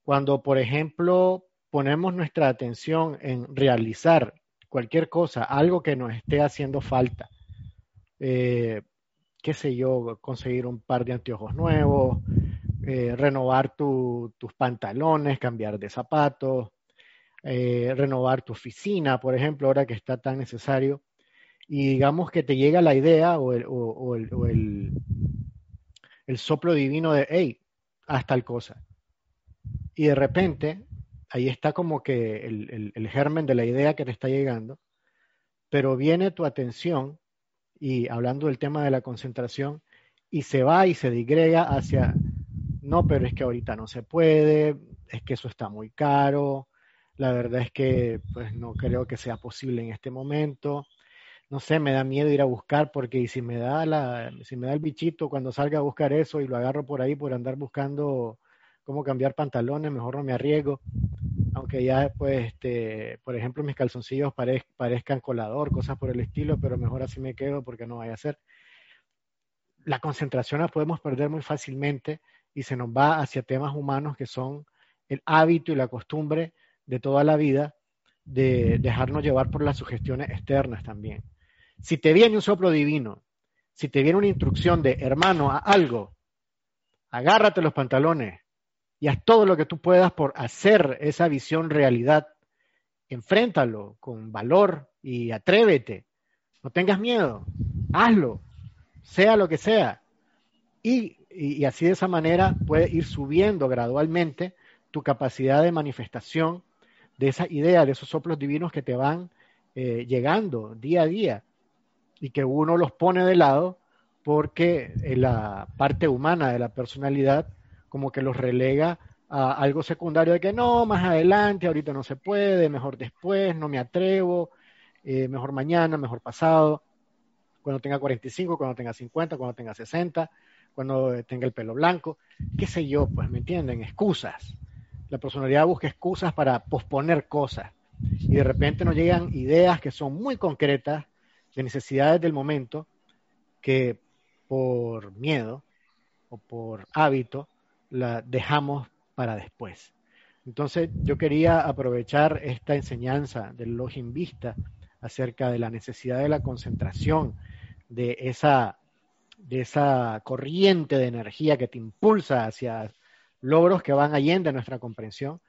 cuando, por ejemplo, ponemos nuestra atención en realizar cualquier cosa, algo que nos esté haciendo falta. Eh, qué sé yo, conseguir un par de anteojos nuevos, eh, renovar tus pantalones, cambiar de zapatos, eh, renovar tu oficina, por ejemplo, ahora que está tan necesario. Y digamos que te llega la idea o el, el, soplo divino de, hey, haz tal cosa. Y de repente, ahí está como que el, el germen de la idea que te está llegando, pero viene tu atención y hablando del tema de la concentración, y se va y se digrega hacia no, pero es que ahorita no se puede, es que eso está muy caro, la verdad es que pues no creo que sea posible en este momento. No sé, me da miedo ir a buscar porque si me da la, si me da el bichito cuando salga a buscar eso y lo agarro por ahí por andar buscando cómo cambiar pantalones, mejor no me arriesgo. Aunque ya, pues, este, por ejemplo, mis calzoncillos parezcan colador, cosas por el estilo, pero mejor así me quedo porque no vaya a ser. La concentración la podemos perder muy fácilmente y se nos va hacia temas humanos que son el hábito y la costumbre de toda la vida de dejarnos llevar por las sugestiones externas también. Si te viene un soplo divino, si te viene una instrucción de hermano a algo, agárrate los pantalones y haz todo lo que tú puedas por hacer esa visión realidad. Enfréntalo con valor y atrévete. No tengas miedo. Hazlo, sea lo que sea. Y y, así de esa manera puede ir subiendo gradualmente tu capacidad de manifestación de esa idea, de esos soplos divinos que te van eh, llegando día a día. y que uno los pone de lado porque la parte humana de la personalidad como que los relega a algo secundario de que no, más adelante, ahorita no se puede, mejor después, no me atrevo, eh, mejor mañana, mejor pasado, cuando tenga 45, cuando tenga 50, cuando tenga 60, cuando tenga el pelo blanco, qué sé yo, pues, ¿me entienden? Excusas. La personalidad busca excusas para posponer cosas y de repente nos llegan ideas que son muy concretas de necesidades del momento que por miedo o por hábito la dejamos para después. Entonces yo quería aprovechar esta enseñanza del Login Vista acerca de la necesidad de la concentración, de esa, de esa corriente de energía que te impulsa hacia logros que van allende nuestra comprensión,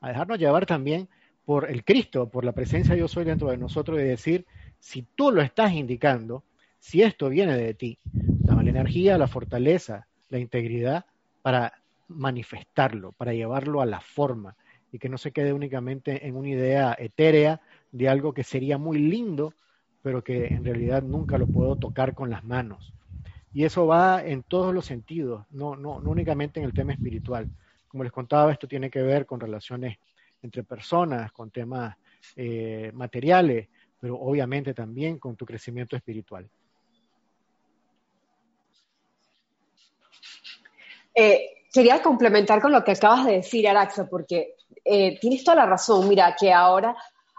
a dejarnos llevar también por el Cristo, por la presencia yo soy dentro de nosotros y decir, si tú lo estás indicando, si esto viene de ti, dame la energía, la fortaleza, la integridad para manifestarlo, para llevarlo a la forma y que no se quede únicamente en una idea etérea de algo que sería muy lindo, pero que en realidad nunca lo puedo tocar con las manos. Y eso va en todos los sentidos, no, no, no únicamente en el tema espiritual. Como les contaba, esto tiene que ver con relaciones entre personas, con temas eh, materiales, pero obviamente también con tu crecimiento espiritual. Eh, quería complementar con lo que acabas de decir, Araxa, porque eh, tienes toda la razón. Mira, que ahora,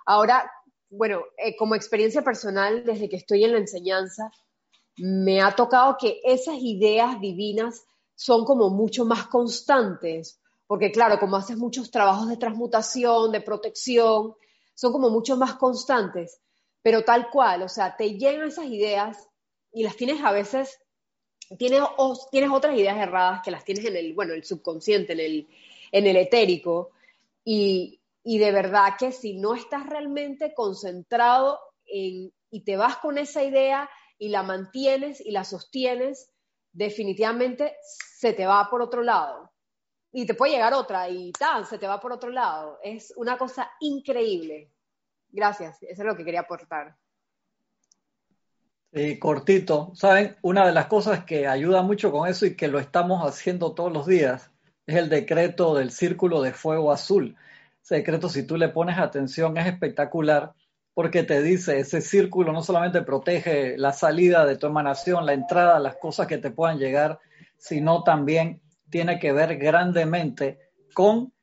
ahora bueno, como experiencia personal, desde que estoy en la enseñanza, me ha tocado que esas ideas divinas son como mucho más constantes, porque claro, como haces muchos trabajos de transmutación, de protección, son como mucho más constantes, pero tal cual, o sea, te llegan esas ideas y las tienes a veces, tienes, tienes otras ideas erradas que las tienes en el, bueno, el subconsciente, en el, en el etérico, y, y de verdad que si no estás realmente concentrado en, y te vas con esa idea y la mantienes y la sostienes, definitivamente se te va por otro lado y te puede llegar otra y tan, se te va por otro lado. Es una cosa increíble. Gracias, eso es lo que quería aportar. Sí, cortito. Saben, una de las cosas que ayuda mucho con eso y que lo estamos haciendo todos los días es el decreto del círculo de fuego azul. Ese decreto, si tú le pones atención, es espectacular porque te dice, ese círculo no solamente protege la salida de tu emanación, la entrada, las cosas que te puedan llegar, sino también tiene que ver grandemente con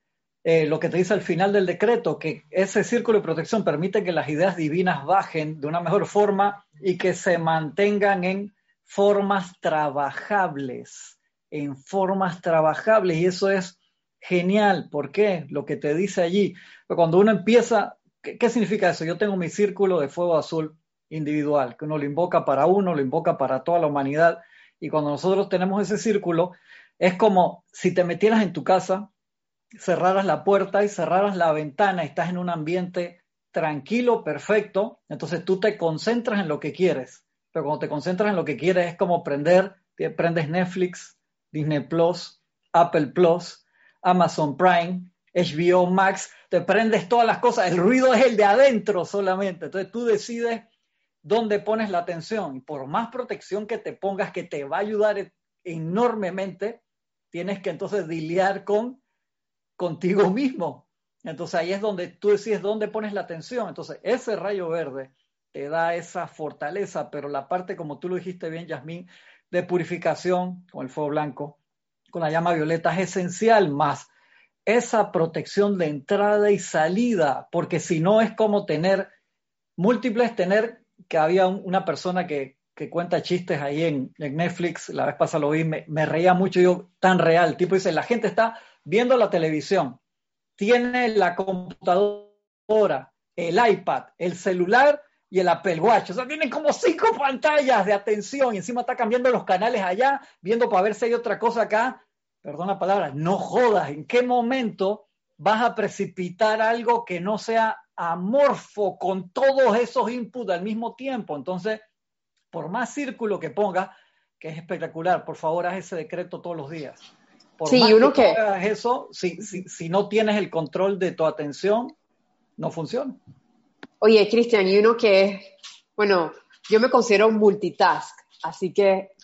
eh, lo que te dice al final del decreto, que ese círculo de protección permite que las ideas divinas bajen de una mejor forma y que se mantengan en formas trabajables, en formas trabajables. Y eso es genial. ¿Por qué? Lo que te dice allí. Cuando uno empieza, ¿qué, ¿qué, significa eso? Yo tengo mi círculo de fuego azul individual, que uno lo invoca para uno, lo invoca para toda la humanidad. Y cuando nosotros tenemos ese círculo, es como si te metieras en tu casa, cerraras la puerta y cerraras la ventana estás en un ambiente tranquilo, perfecto, entonces tú te concentras en lo que quieres. Pero cuando te concentras en lo que quieres es como prender, prendes Netflix, Disney Plus, Apple Plus, Amazon Prime, HBO Max, te prendes todas las cosas, el ruido es el de adentro solamente. Entonces tú decides dónde pones la atención y por más protección que te pongas que te va a ayudar enormemente, tienes que entonces lidiar con contigo mismo. Entonces ahí es donde tú decides dónde pones la atención. Entonces ese rayo verde te da esa fortaleza, pero la parte, como tú lo dijiste bien, Yasmín, de purificación con el fuego blanco, con la llama violeta, es esencial más esa protección de entrada y salida, porque si no es como tener múltiples, tener que había una persona que que cuenta chistes ahí en, Netflix, la vez pasada lo vi, me, reía mucho, yo, tan real, tipo dice, la gente está viendo la televisión, tiene la computadora, el iPad, el celular y el Apple Watch, o sea, tienen como cinco pantallas de atención y encima está cambiando los canales allá, viendo para ver si hay otra cosa acá, perdón la palabra, no jodas, ¿en qué momento vas a precipitar algo que no sea amorfo con todos esos inputs al mismo tiempo? Entonces, por más círculo que ponga, que es espectacular, por favor haz ese decreto todos los días. Por sí, más uno que, hagas eso, si, si, no tienes el control de tu atención, no funciona. Oye, Cristian, y uno que es, bueno, yo me considero multitask, así que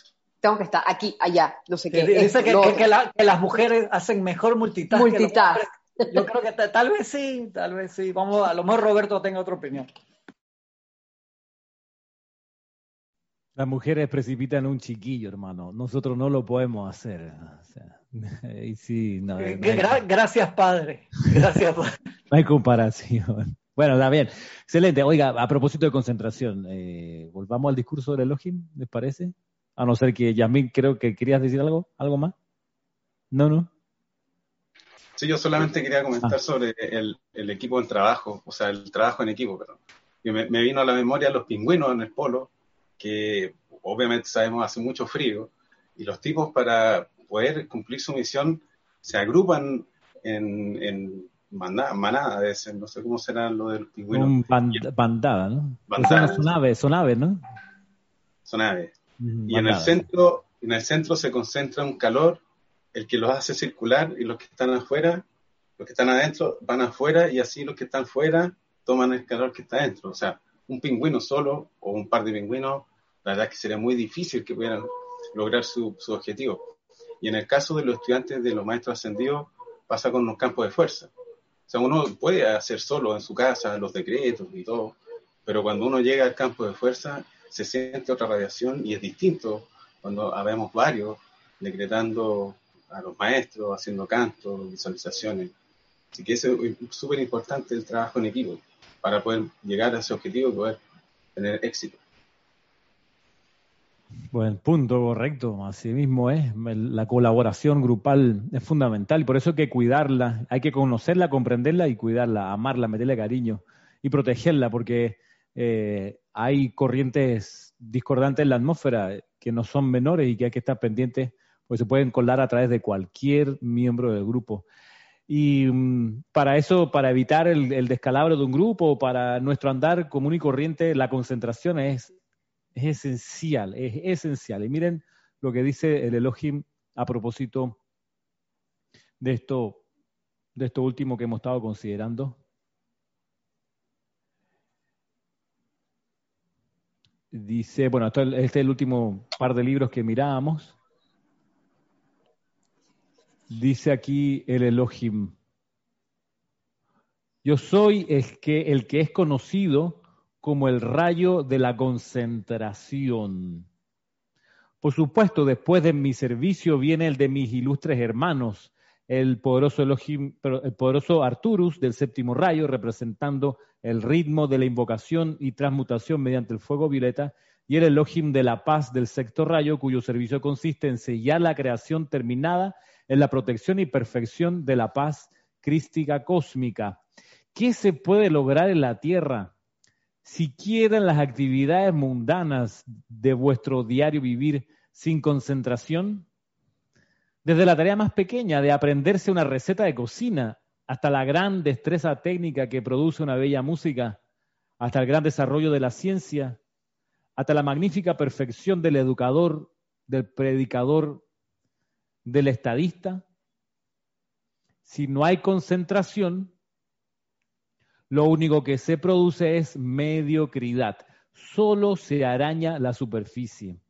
tengo que estar aquí, allá, no sé qué. Dice que, que, las mujeres hacen mejor multitask. Multitask. yo creo que tal vez sí, tal vez sí. Vamos, a lo mejor Roberto tenga otra opinión. Las mujeres precipitan un chiquillo, hermano. Nosotros no lo podemos hacer. sí, no, gracias, padre. Gracias, padre. no hay comparación. Bueno, está bien. Excelente. Oiga, a propósito de concentración, eh, volvamos al discurso del Elohim, ¿les parece? A no ser que Yasmin, creo que querías decir algo, algo más. No, no. Sí, yo solamente quería comentar ah. sobre el, equipo en trabajo, o sea, el trabajo en equipo, perdón. me, me, vino a la memoria los pingüinos en el polo, que obviamente sabemos hace mucho frío, y los tipos para poder cumplir su misión se agrupan en, en manada, no sé cómo será lo del pingüino. bandada, ¿no? son aves, son aves, ¿no? Son aves. Y en el centro, en el centro se concentra un calor, el que los hace circular y los que están afuera, los que están adentro van afuera y así los que están fuera toman el calor que está adentro. O sea, un pingüino solo o un par de pingüinos, la verdad es que sería muy difícil que pudieran lograr su, su objetivo. Y en el caso de los estudiantes de los maestros ascendidos, pasa con los campos de fuerza sea, uno puede hacer solo en su casa los decretos y todo, pero cuando uno llega al campo de fuerza se siente otra radiación y es distinto cuando habemos varios decretando a los maestros, haciendo cantos, visualizaciones. Así que es súper importante el trabajo en equipo para poder llegar a ese objetivo y poder tener éxito. Buen punto, correcto. Así mismo es. La colaboración grupal es fundamental por eso hay que cuidarla. Hay que conocerla, comprenderla y cuidarla, amarla, meterle cariño y protegerla porque eh, hay corrientes discordantes en la atmósfera que no son menores y que hay que estar pendientes pues se pueden colar a través de cualquier miembro del grupo. Y mm, para eso, para evitar el, descalabro de un grupo, para nuestro andar común y corriente, la concentración es es esencial, es esencial. Y miren lo que dice el Elohim a propósito de esto, de esto último que hemos estado considerando. Dice, bueno, este es el último par de libros que mirábamos. Dice aquí el Elohim. Yo soy el que, el que es conocido como el rayo de la concentración. Por supuesto, después de mi servicio viene el de mis ilustres hermanos, el poderoso, Elohim, el poderoso Arturus del séptimo rayo, representando el ritmo de la invocación y transmutación mediante el fuego violeta, y el Elohim de la paz del sexto rayo, cuyo servicio consiste en sellar la creación terminada en la protección y perfección de la paz crística cósmica. ¿Qué se puede lograr en la Tierra si quieren las actividades mundanas de vuestro diario vivir sin concentración, desde la tarea más pequeña de aprenderse una receta de cocina hasta la gran destreza técnica que produce una bella música, hasta el gran desarrollo de la ciencia, hasta la magnífica perfección del educador, del predicador, del estadista. Si no hay concentración, lo único que se produce es mediocridad. Solo se araña la superficie.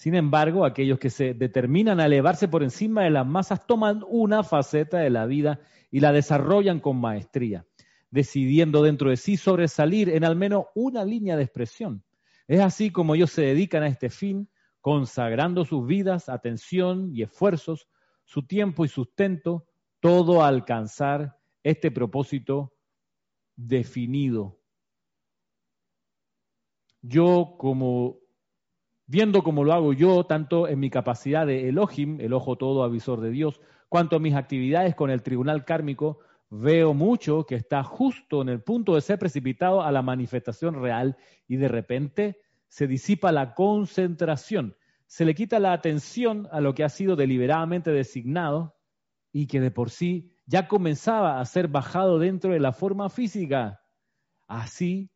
Sin embargo, aquellos que se determinan a elevarse por encima de las masas toman una faceta de la vida y la desarrollan con maestría, decidiendo dentro de sí sobresalir en al menos una línea de expresión. Es así como ellos se dedican a este fin, consagrando sus vidas, atención y esfuerzos, su tiempo y sustento, todo a alcanzar este propósito definido. Yo como, viendo como lo hago yo, tanto en mi capacidad de Elohim, el ojo todo avisor de Dios, cuanto en mis actividades con el tribunal kármico, veo mucho que está justo en el punto de ser precipitado a la manifestación real y de repente se disipa la concentración, se le quita la atención a lo que ha sido deliberadamente designado y que de por sí ya comenzaba a ser bajado dentro de la forma física. Así,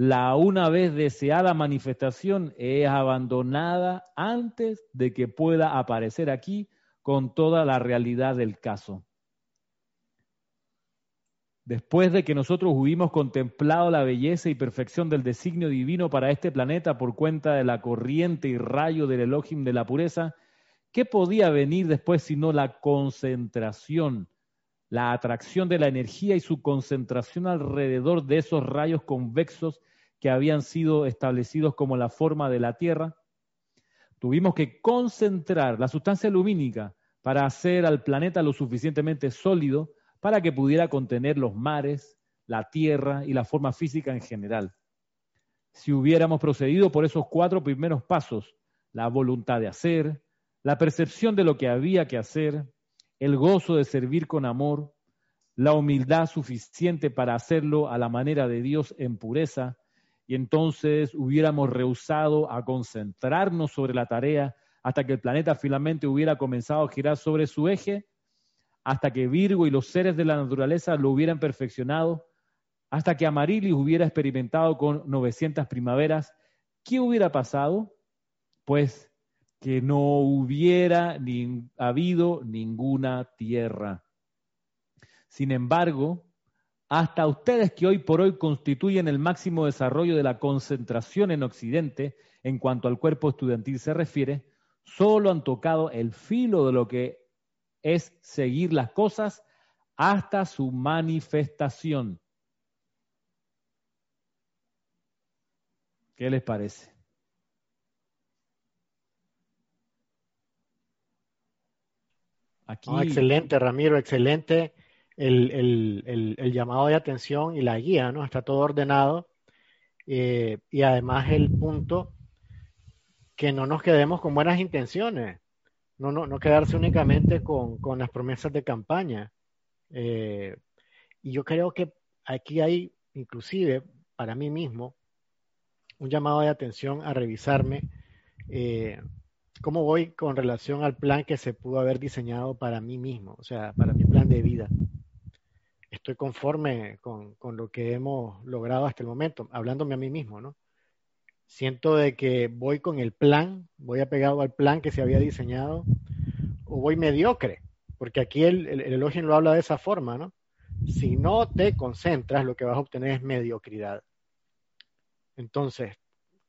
la una vez deseada manifestación es abandonada antes de que pueda aparecer aquí con toda la realidad del caso. Después de que nosotros hubimos contemplado la belleza y perfección del designio divino para este planeta por cuenta de la corriente y rayo del Elohim de la pureza, ¿qué podía venir después sino la concentración, la atracción de la energía y su concentración alrededor de esos rayos convexos que habían sido establecidos como la forma de la Tierra? Tuvimos que concentrar la sustancia lumínica para hacer al planeta lo suficientemente sólido para que pudiera contener los mares, la tierra y la forma física en general. Si hubiéramos procedido por esos cuatro primeros pasos, la voluntad de hacer, la percepción de lo que había que hacer, el gozo de servir con amor, la humildad suficiente para hacerlo a la manera de Dios en pureza, y entonces hubiéramos rehusado a concentrarnos sobre la tarea hasta que el planeta finalmente hubiera comenzado a girar sobre su eje, hasta que Virgo y los seres de la naturaleza lo hubieran perfeccionado, hasta que Amarilis hubiera experimentado con 900 primaveras, ¿qué hubiera pasado? Pues que no hubiera habido ninguna tierra. Sin embargo, hasta ustedes que hoy por hoy constituyen el máximo desarrollo de la concentración en Occidente en cuanto al cuerpo estudiantil se refiere, solo han tocado el filo de lo que es seguir las cosas hasta su manifestación. ¿Qué les parece? Aquí... excelente, Ramiro, excelente el, llamado de atención y la guía, ¿no? Está todo ordenado. Eh, y además el punto que no nos quedemos con buenas intenciones, no, no, no quedarse únicamente con, las promesas de campaña. Eh, y yo creo que aquí hay, inclusive, para mí mismo, un llamado de atención a revisarme eh, cómo voy con relación al plan que se pudo haber diseñado para mí mismo, o sea, para mi plan de vida. Estoy conforme con, con lo que hemos logrado hasta el momento, hablándome a mí mismo, ¿no? siento de que voy con el plan, voy apegado al plan que se había diseñado, o voy mediocre, porque aquí el, el, elogio lo habla de esa forma, ¿no? Si no te concentras, lo que vas a obtener es mediocridad. Entonces,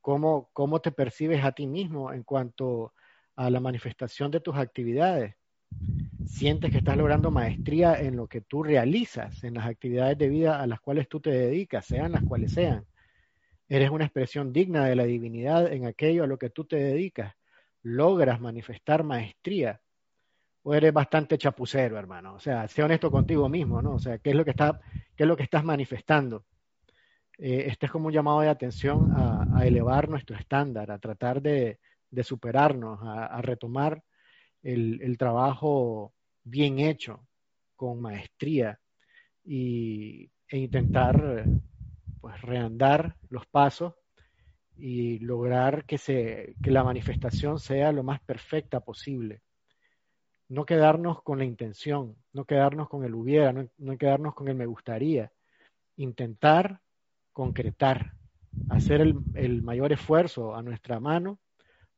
¿cómo, cómo te percibes a ti mismo en cuanto a la manifestación de tus actividades? ¿Sientes que estás logrando maestría en lo que tú realizas, en las actividades de vida a las cuales tú te dedicas, sean las cuales sean? Eres una expresión digna de la divinidad en aquello a lo que tú te dedicas. Logras manifestar maestría. O eres bastante chapucero, hermano. O sea, sé honesto contigo mismo, ¿no? O sea, ¿qué es lo que, está, qué es lo que estás manifestando? Eh, este es como un llamado de atención a, elevar nuestro estándar, a tratar de, superarnos, a, retomar el, trabajo bien hecho, con maestría, y, e intentar pues reandar los pasos y lograr que, se, que la manifestación sea lo más perfecta posible. No quedarnos con la intención, no quedarnos con el hubiera, no, quedarnos con el me gustaría. Intentar concretar, hacer el, el mayor esfuerzo a nuestra mano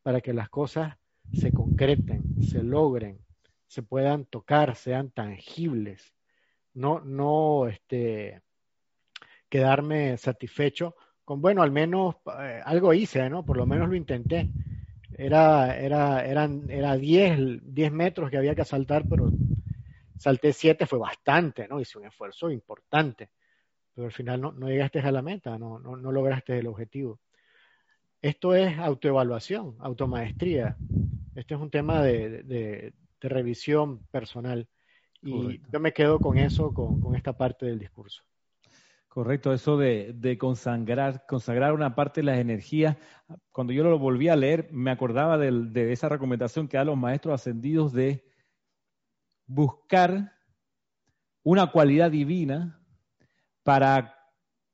para que las cosas se concreten, se logren, se puedan tocar, sean tangibles. No, no, este, quedarme satisfecho con, bueno, al menos eh, algo hice, ¿no? Por lo menos lo intenté. Era, era, eran, era 10, 10 metros que había que saltar, pero salté 7, fue bastante, ¿no? Hice un esfuerzo importante, pero al final no, no llegaste a la meta, no, no, no lograste el objetivo. Esto es autoevaluación, automaestría. Este es un tema de, de, de revisión personal. Y yo me quedo con eso, con, con esta parte del discurso. Correcto, eso de, consagrar, consagrar una parte de las energías. Cuando yo lo volví a leer, me acordaba de, esa recomendación que dan los maestros ascendidos de buscar una cualidad divina para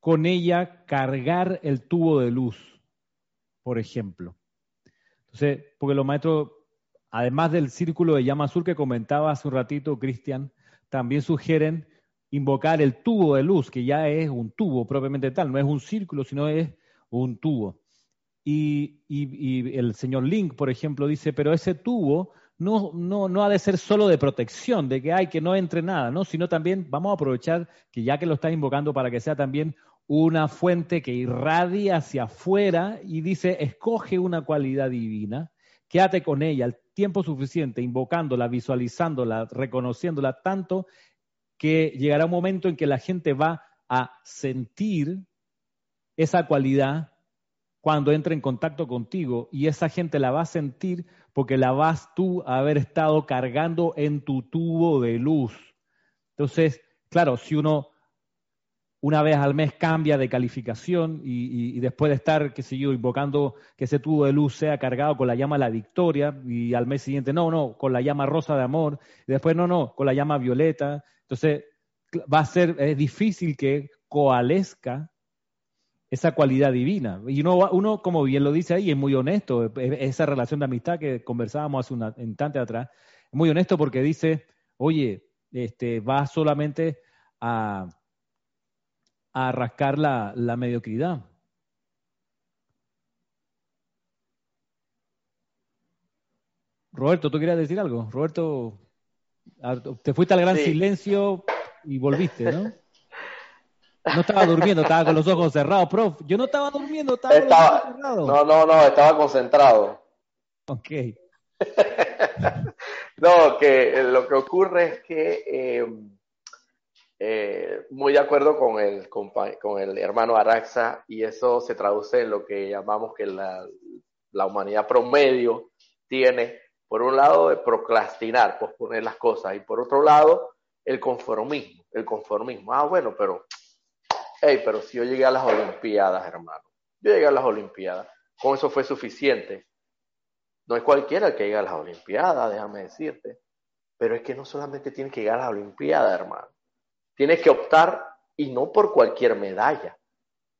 con ella cargar el tubo de luz, por ejemplo. Entonces, porque los maestros, además del círculo de llama azul que comentaba hace un ratito Cristian, también sugieren invocar el tubo de luz, que ya es un tubo propiamente tal, no es un círculo, sino es un tubo. Y, el señor Link, por ejemplo, dice, pero ese tubo no, no, no ha de ser solo de protección, de que hay que no entre nada, ¿no? Sino también vamos a aprovechar que ya que lo está invocando para que sea también una fuente que irradia hacia afuera y dice, escoge una cualidad divina, quédate con ella el tiempo suficiente, invocándola, visualizándola, reconociéndola tanto que llegará un momento en que la gente va a sentir esa cualidad cuando entre en contacto contigo y esa gente la va a sentir porque la vas tú a haber estado cargando en tu tubo de luz. Entonces, claro, si uno una vez al mes cambia de calificación y, después de estar, qué sé yo, invocando que ese tubo de luz sea cargado con la llama la victoria y al mes siguiente, no, no, con la llama rosa de amor, y después, no, no, con la llama violeta. Entonces, va a ser, es difícil que coalesca esa cualidad divina. Y uno, uno, como bien lo dice ahí, es muy honesto, esa relación de amistad que conversábamos hace un instante atrás, es muy honesto porque dice, oye, este, va solamente a a rascar la, la mediocridad. Roberto, ¿tú querías decir algo? Roberto, te fuiste al gran silencio y volviste, ¿no? No estaba durmiendo, estaba con los ojos cerrados, prof. Yo no estaba durmiendo, estaba, con los ojos cerrados. No, no, no, estaba concentrado. Ok. no, que lo que ocurre es que eh, eh, muy de acuerdo con el, con, el hermano Araxa y eso se traduce en lo que llamamos que la, la humanidad promedio tiene, por un lado, de procrastinar, posponer las cosas, y por otro lado, el conformismo, el conformismo. Ah, bueno, pero, hey, pero si yo llegué a las Olimpiadas, hermano, yo llegué a las Olimpiadas, con eso fue suficiente. No es cualquiera el que llega a las Olimpiadas, déjame decirte, pero es que no solamente tiene que llegar a las Olimpiadas, hermano Tienes que optar y no por cualquier medalla.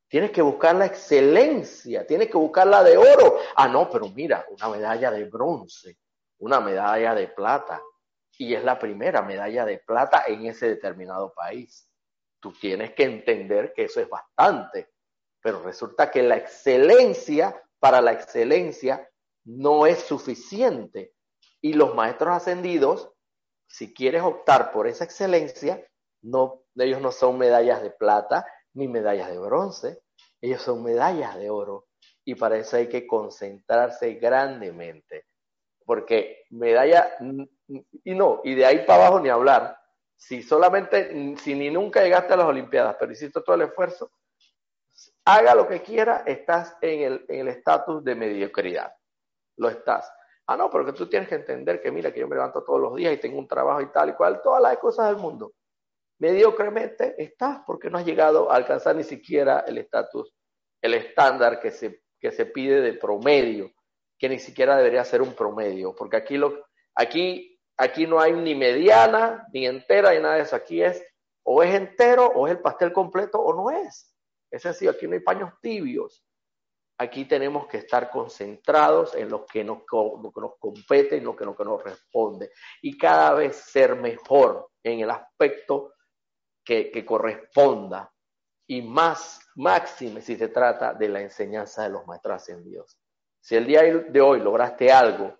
Tienes que buscar la excelencia, tienes que buscar la de oro. Ah, no, pero mira, una medalla de bronce, una medalla de plata. Y es la primera medalla de plata en ese determinado país. Tú tienes que entender que eso es bastante. Pero resulta que la excelencia, para la excelencia, no es suficiente. Y los maestros ascendidos, si quieres optar por esa excelencia, no, ellos no son medallas de plata ni medallas de bronce, ellos son medallas de oro. Y para eso hay que concentrarse grandemente. Porque medalla, y no, y de ahí para abajo ni hablar. Si solamente, si ni nunca llegaste a las Olimpiadas, pero hiciste todo el esfuerzo, haga lo que quiera, estás en el estatus de mediocridad. Lo estás. Ah, no, porque tú tienes que entender que mira, que yo me levanto todos los días y tengo un trabajo y tal y cual, todas las cosas del mundo mediocremente estás porque no has llegado a alcanzar ni siquiera el estatus, el estándar que se, pide de promedio, que ni siquiera debería ser un promedio, porque aquí, lo, aquí, no hay ni mediana, ni entera, ni nada de eso. Aquí es o es entero, o es el pastel completo, o no es. Es así, aquí no hay paños tibios. Aquí tenemos que estar concentrados en lo que nos, nos compete y lo que, lo que nos responde. Y cada vez ser mejor en el aspecto que, corresponda y más máxime si se trata de la enseñanza de los maestros ascendidos. Si el día de hoy lograste algo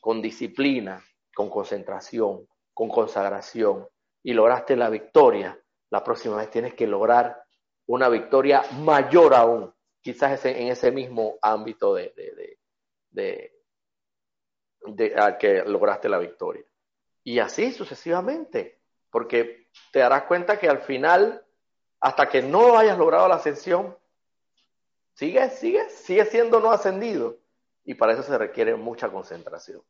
con disciplina, con concentración, con consagración y lograste la victoria, la próxima vez tienes que lograr una victoria mayor aún, quizás en ese mismo ámbito de, de, al que lograste la victoria. Y así sucesivamente porque te darás cuenta que al final, hasta que no hayas logrado la ascensión, sigue, sigue, sigue siendo no ascendido. Y para eso se requiere mucha concentración.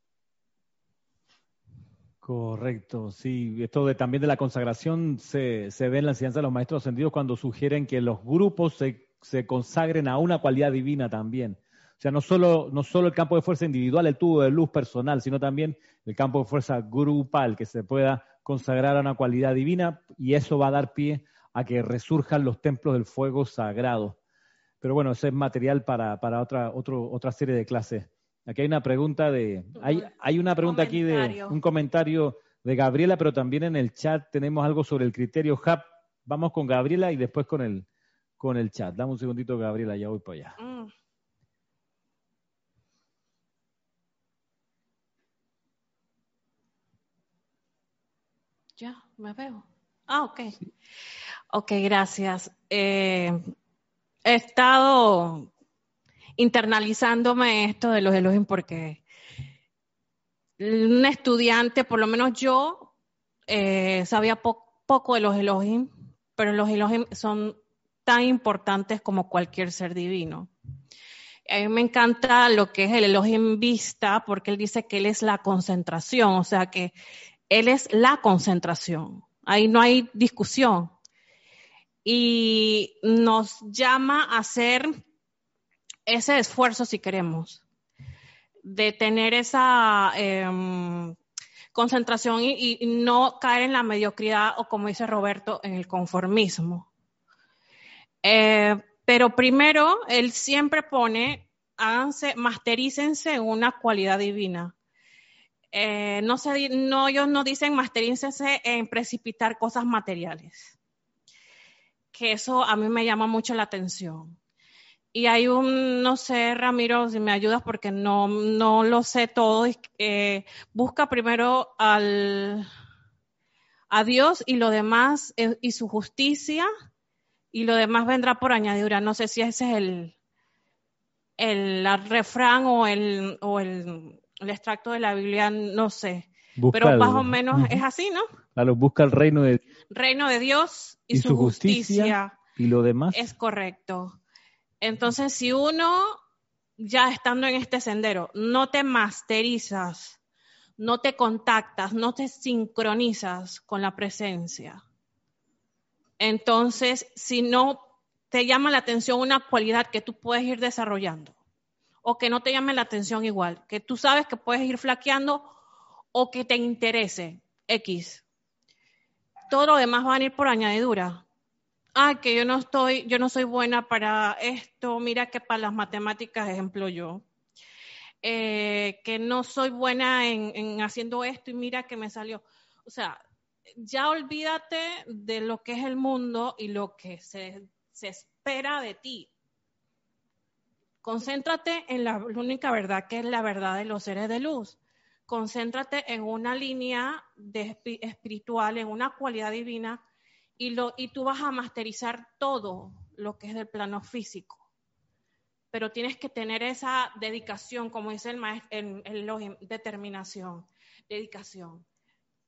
Correcto, sí. Esto de, también de la consagración se, se, ve en la enseñanza de los maestros ascendidos cuando sugieren que los grupos se, se, consagren a una cualidad divina también. O sea, no solo, no solo el campo de fuerza individual, el tubo de luz personal, sino también el campo de fuerza grupal, que se pueda consagrar a una cualidad divina y eso va a dar pie a que resurjan los templos del fuego sagrado. Pero bueno, ese es material para, para otra, otro, otra serie de clases. Aquí hay una pregunta de, hay, hay una pregunta aquí de un comentario de Gabriela, pero también en el chat tenemos algo sobre el criterio HAP. Vamos con Gabriela y después con el, con el chat. Dame un segundito, Gabriela, ya voy para allá. Mm. Ya, me veo. Ah, ok. Ok, gracias. Eh, he estado internalizándome esto de los Elohim porque un estudiante, por lo menos yo, eh, sabía poco de los Elohim, pero los Elohim son tan importantes como cualquier ser divino. A mí me encanta lo que es el Elohim vista, porque él dice que él es la concentración, o sea que él es la concentración. Ahí no hay discusión. Y nos llama a hacer ese esfuerzo si queremos, de tener esa em, concentración y, no caer en la mediocridad o como dice Roberto, en el conformismo. Eh, pero primero, él siempre pone, háganse, masterícense una cualidad divina. Eh, no, se, no, ellos no dicen masterícense en precipitar cosas materiales. Que eso a mí me llama mucho la atención. Y hay un, no sé, Ramiro, si me ayudas porque no, no lo sé todo. Eh, busca primero al, a Dios y lo demás, eh, y su justicia, y lo demás vendrá por añadidura. No sé si ese es el, el, refrán o el, o el, extracto de la Biblia, no sé. Pero más o menos es así, ¿no? Claro, busca el reino de, reino de Dios y, su, justicia, Y lo demás. Es correcto. Entonces, si uno, ya estando en este sendero, no te masterizas, no te contactas, no te sincronizas con la presencia, entonces, si no te llama la atención una cualidad que tú puedes ir desarrollando, o que no te llame la atención igual, que tú sabes que puedes ir flaqueando o que te interese X. Todo lo demás va a ir por añadidura. Ah, que yo no estoy, yo no soy buena para esto, mira que para las matemáticas, ejemplo yo. Eh, que no soy buena en haciendo esto y mira que me salió. O sea, ya olvídate de lo que es el mundo y lo que se, espera de ti. Concéntrate en la, única verdad que es la verdad de los seres de luz. Concéntrate en una línea espiritual, en una cualidad divina y, lo, tú vas a masterizar todo lo que es del plano físico. Pero tienes que tener esa dedicación, como dice el maestro, el determinación, dedicación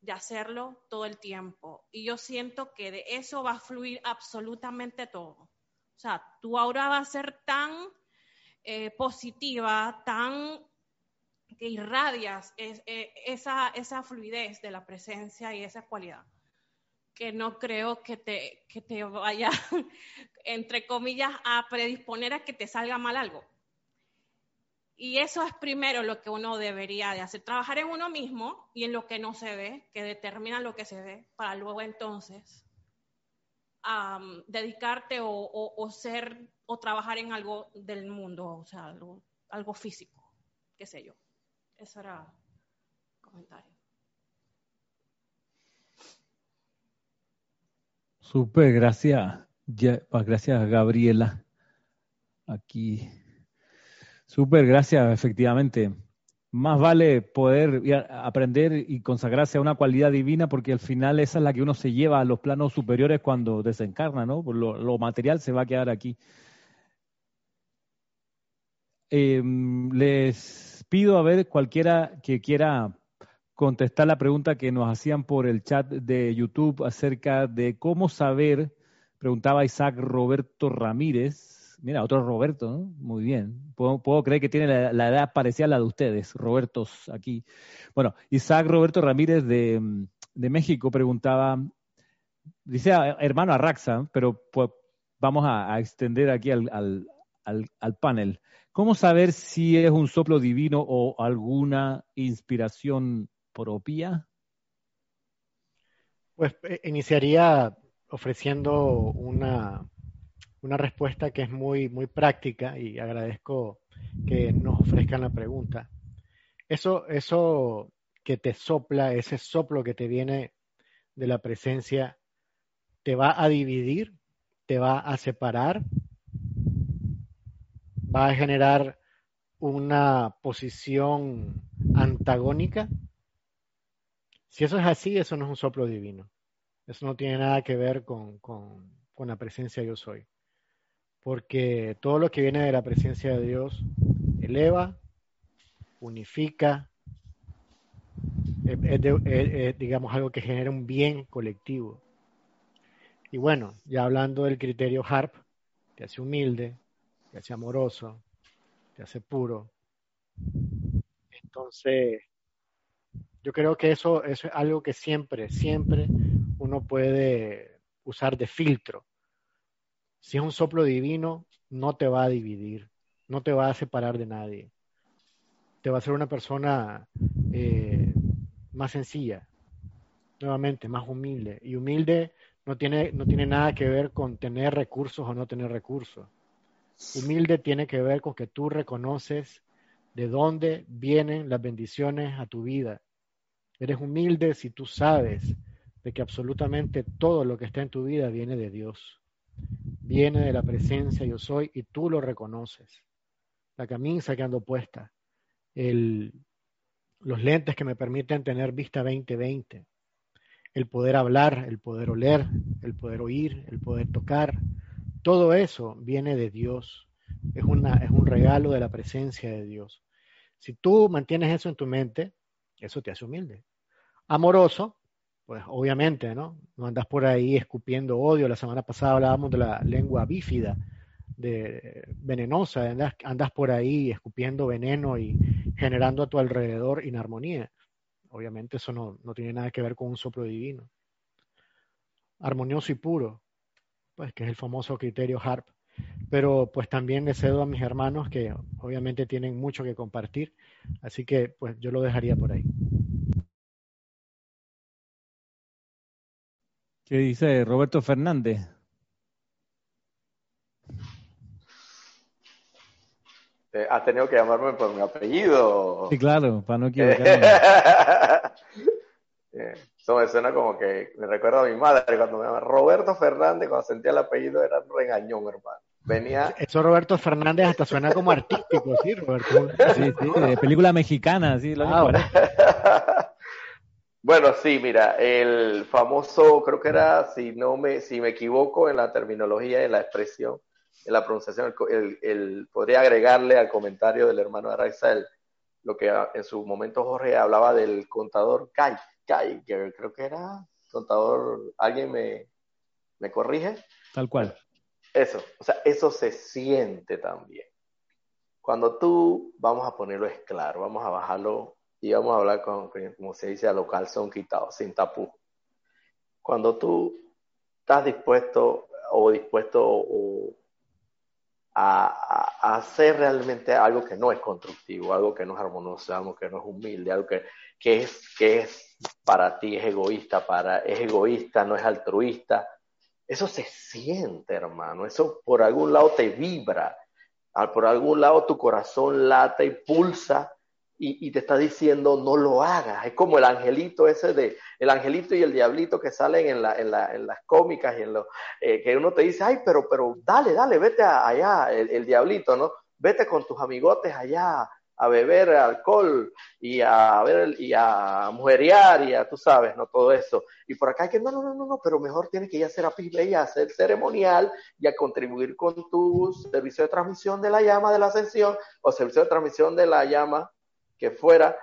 de hacerlo todo el tiempo. Y yo siento que de eso va a fluir absolutamente todo. O sea, tu aura va a ser tan eh, positiva, tan que irradias eh, esa, esa fluidez de la presencia y esa cualidad, que no creo que te, que te vaya, entre comillas, a predisponer a que te salga mal algo. Y eso es primero lo que uno debería de hacer, trabajar en uno mismo y en lo que no se ve, que determina lo que se ve, para luego entonces dedicarte o, ser o trabajar en algo del mundo, o sea, algo, algo físico, qué sé yo. Ese era el comentario. Súper, gracias. gracias, Gabriela. Aquí Súper, gracias, efectivamente. Más vale poder aprender y consagrarse a una cualidad divina porque al final esa es la que uno se lleva a los planos superiores cuando desencarna, ¿no? Lo, lo material se va a quedar aquí. Em, les pido a ver cualquiera que quiera contestar la pregunta que nos hacían por el chat de YouTube acerca de cómo saber, preguntaba Isaac Roberto Ramírez, Mira, otro Roberto, ¿no? Muy bien. Puedo, creer que tiene la, edad parecida a la de ustedes, Robertos aquí. Bueno, Isaac Roberto Ramírez de, México preguntaba, dice hermano Arraxa, pero pues, vamos a, extender aquí al, al, panel. ¿Cómo saber si es un soplo divino o alguna inspiración propia? Pues eh, iniciaría ofreciendo una, una respuesta que es muy, muy práctica y agradezco que nos ofrezcan la pregunta. Eso, eso que te sopla, ese soplo que te viene de la presencia, te va a dividir, te va a separar, va a generar una posición antagónica. Si eso es así, eso no es un soplo divino. Eso no tiene nada que ver con, con, la presencia yo soy. Porque todo lo que viene de la presencia de Dios eleva, unifica, es, digamos algo que genera un bien colectivo. Y bueno, ya hablando del criterio HARP, te hace humilde, te hace amoroso, te hace puro. Entonces, yo creo que eso, es algo que siempre, siempre uno puede usar de filtro. Si es un soplo divino, no te va a dividir, no te va a separar de nadie. Te va a hacer una persona eh, más sencilla, nuevamente, más humilde. Y humilde no tiene, no tiene nada que ver con tener recursos o no tener recursos. Humilde tiene que ver con que tú reconoces de dónde vienen las bendiciones a tu vida. Eres humilde si tú sabes de que absolutamente todo lo que está en tu vida viene de Dios. Viene de la presencia yo soy y tú lo reconoces. La camisa que ando puesta, el, los lentes que me permiten tener vista 2020, el poder hablar, el poder oler, el poder oír, el poder tocar, todo eso viene de Dios. Es, es un regalo de la presencia de Dios. Si tú mantienes eso en tu mente, eso te hace humilde. Amoroso, pues obviamente, ¿no? No andas por ahí escupiendo odio. La semana pasada hablábamos de la lengua bífida, de venenosa. Andas, andas por ahí escupiendo veneno y generando a tu alrededor inarmonía. Obviamente eso no, no tiene nada que ver con un soplo divino. Armonioso y puro pues que es el famoso criterio HARP. Pero pues también le cedo a mis hermanos que obviamente tienen mucho que compartir, así que pues yo lo dejaría por ahí. ¿Qué dice Roberto Fernández? Has tenido que llamarme por mi apellido. Sí, claro, para no equivocarme. Eso me suena como que me recuerda a mi madre cuando me llamaba Roberto Fernández, cuando sentía el apellido era un regañón, hermano. Venía. Eso Roberto Fernández hasta suena como artístico, sí, Roberto. Sí, sí, de película mexicana, sí. Lo ah, bueno. sí, mira, el famoso, creo que era, si no me, si me equivoco en la terminología, en la expresión, en la pronunciación, el, podría agregarle al comentario del hermano Araiza lo que en su momento Jorge hablaba del contador Kai Geiger, creo que era, contador, ¿alguien me, me corrige? Tal cual. Eso, o sea, eso se siente también. Cuando tú, vamos a ponerlo es claro, vamos a bajarlo y vamos a hablar con, como se dice, a local son quitados, sin tapú. Cuando tú estás dispuesto o dispuesto a, a, hacer realmente algo que no es constructivo, algo que no es armonioso, algo que no es humilde, algo que, que, es, que es para ti es egoísta, para, es egoísta, no es altruista. Eso se siente, hermano. Eso por algún lado te vibra. Por algún lado tu corazón lata y pulsa y, te está diciendo no lo hagas. Es como el angelito ese de, el angelito y el diablito que salen en, la, en, la, en las cómicas y en lo, eh, que uno te dice, ay, pero, pero dale, dale, vete allá, el diablito, ¿no? Vete con tus amigotes allá a beber alcohol y a ver y a mujerear y a tú sabes, no todo eso. Y por acá hay que no, no, no, no, no, pero mejor tienes que ir a hacer a y hacer ceremonial y a contribuir con tu servicio de transmisión de la llama de la ascensión o servicio de transmisión de la llama que fuera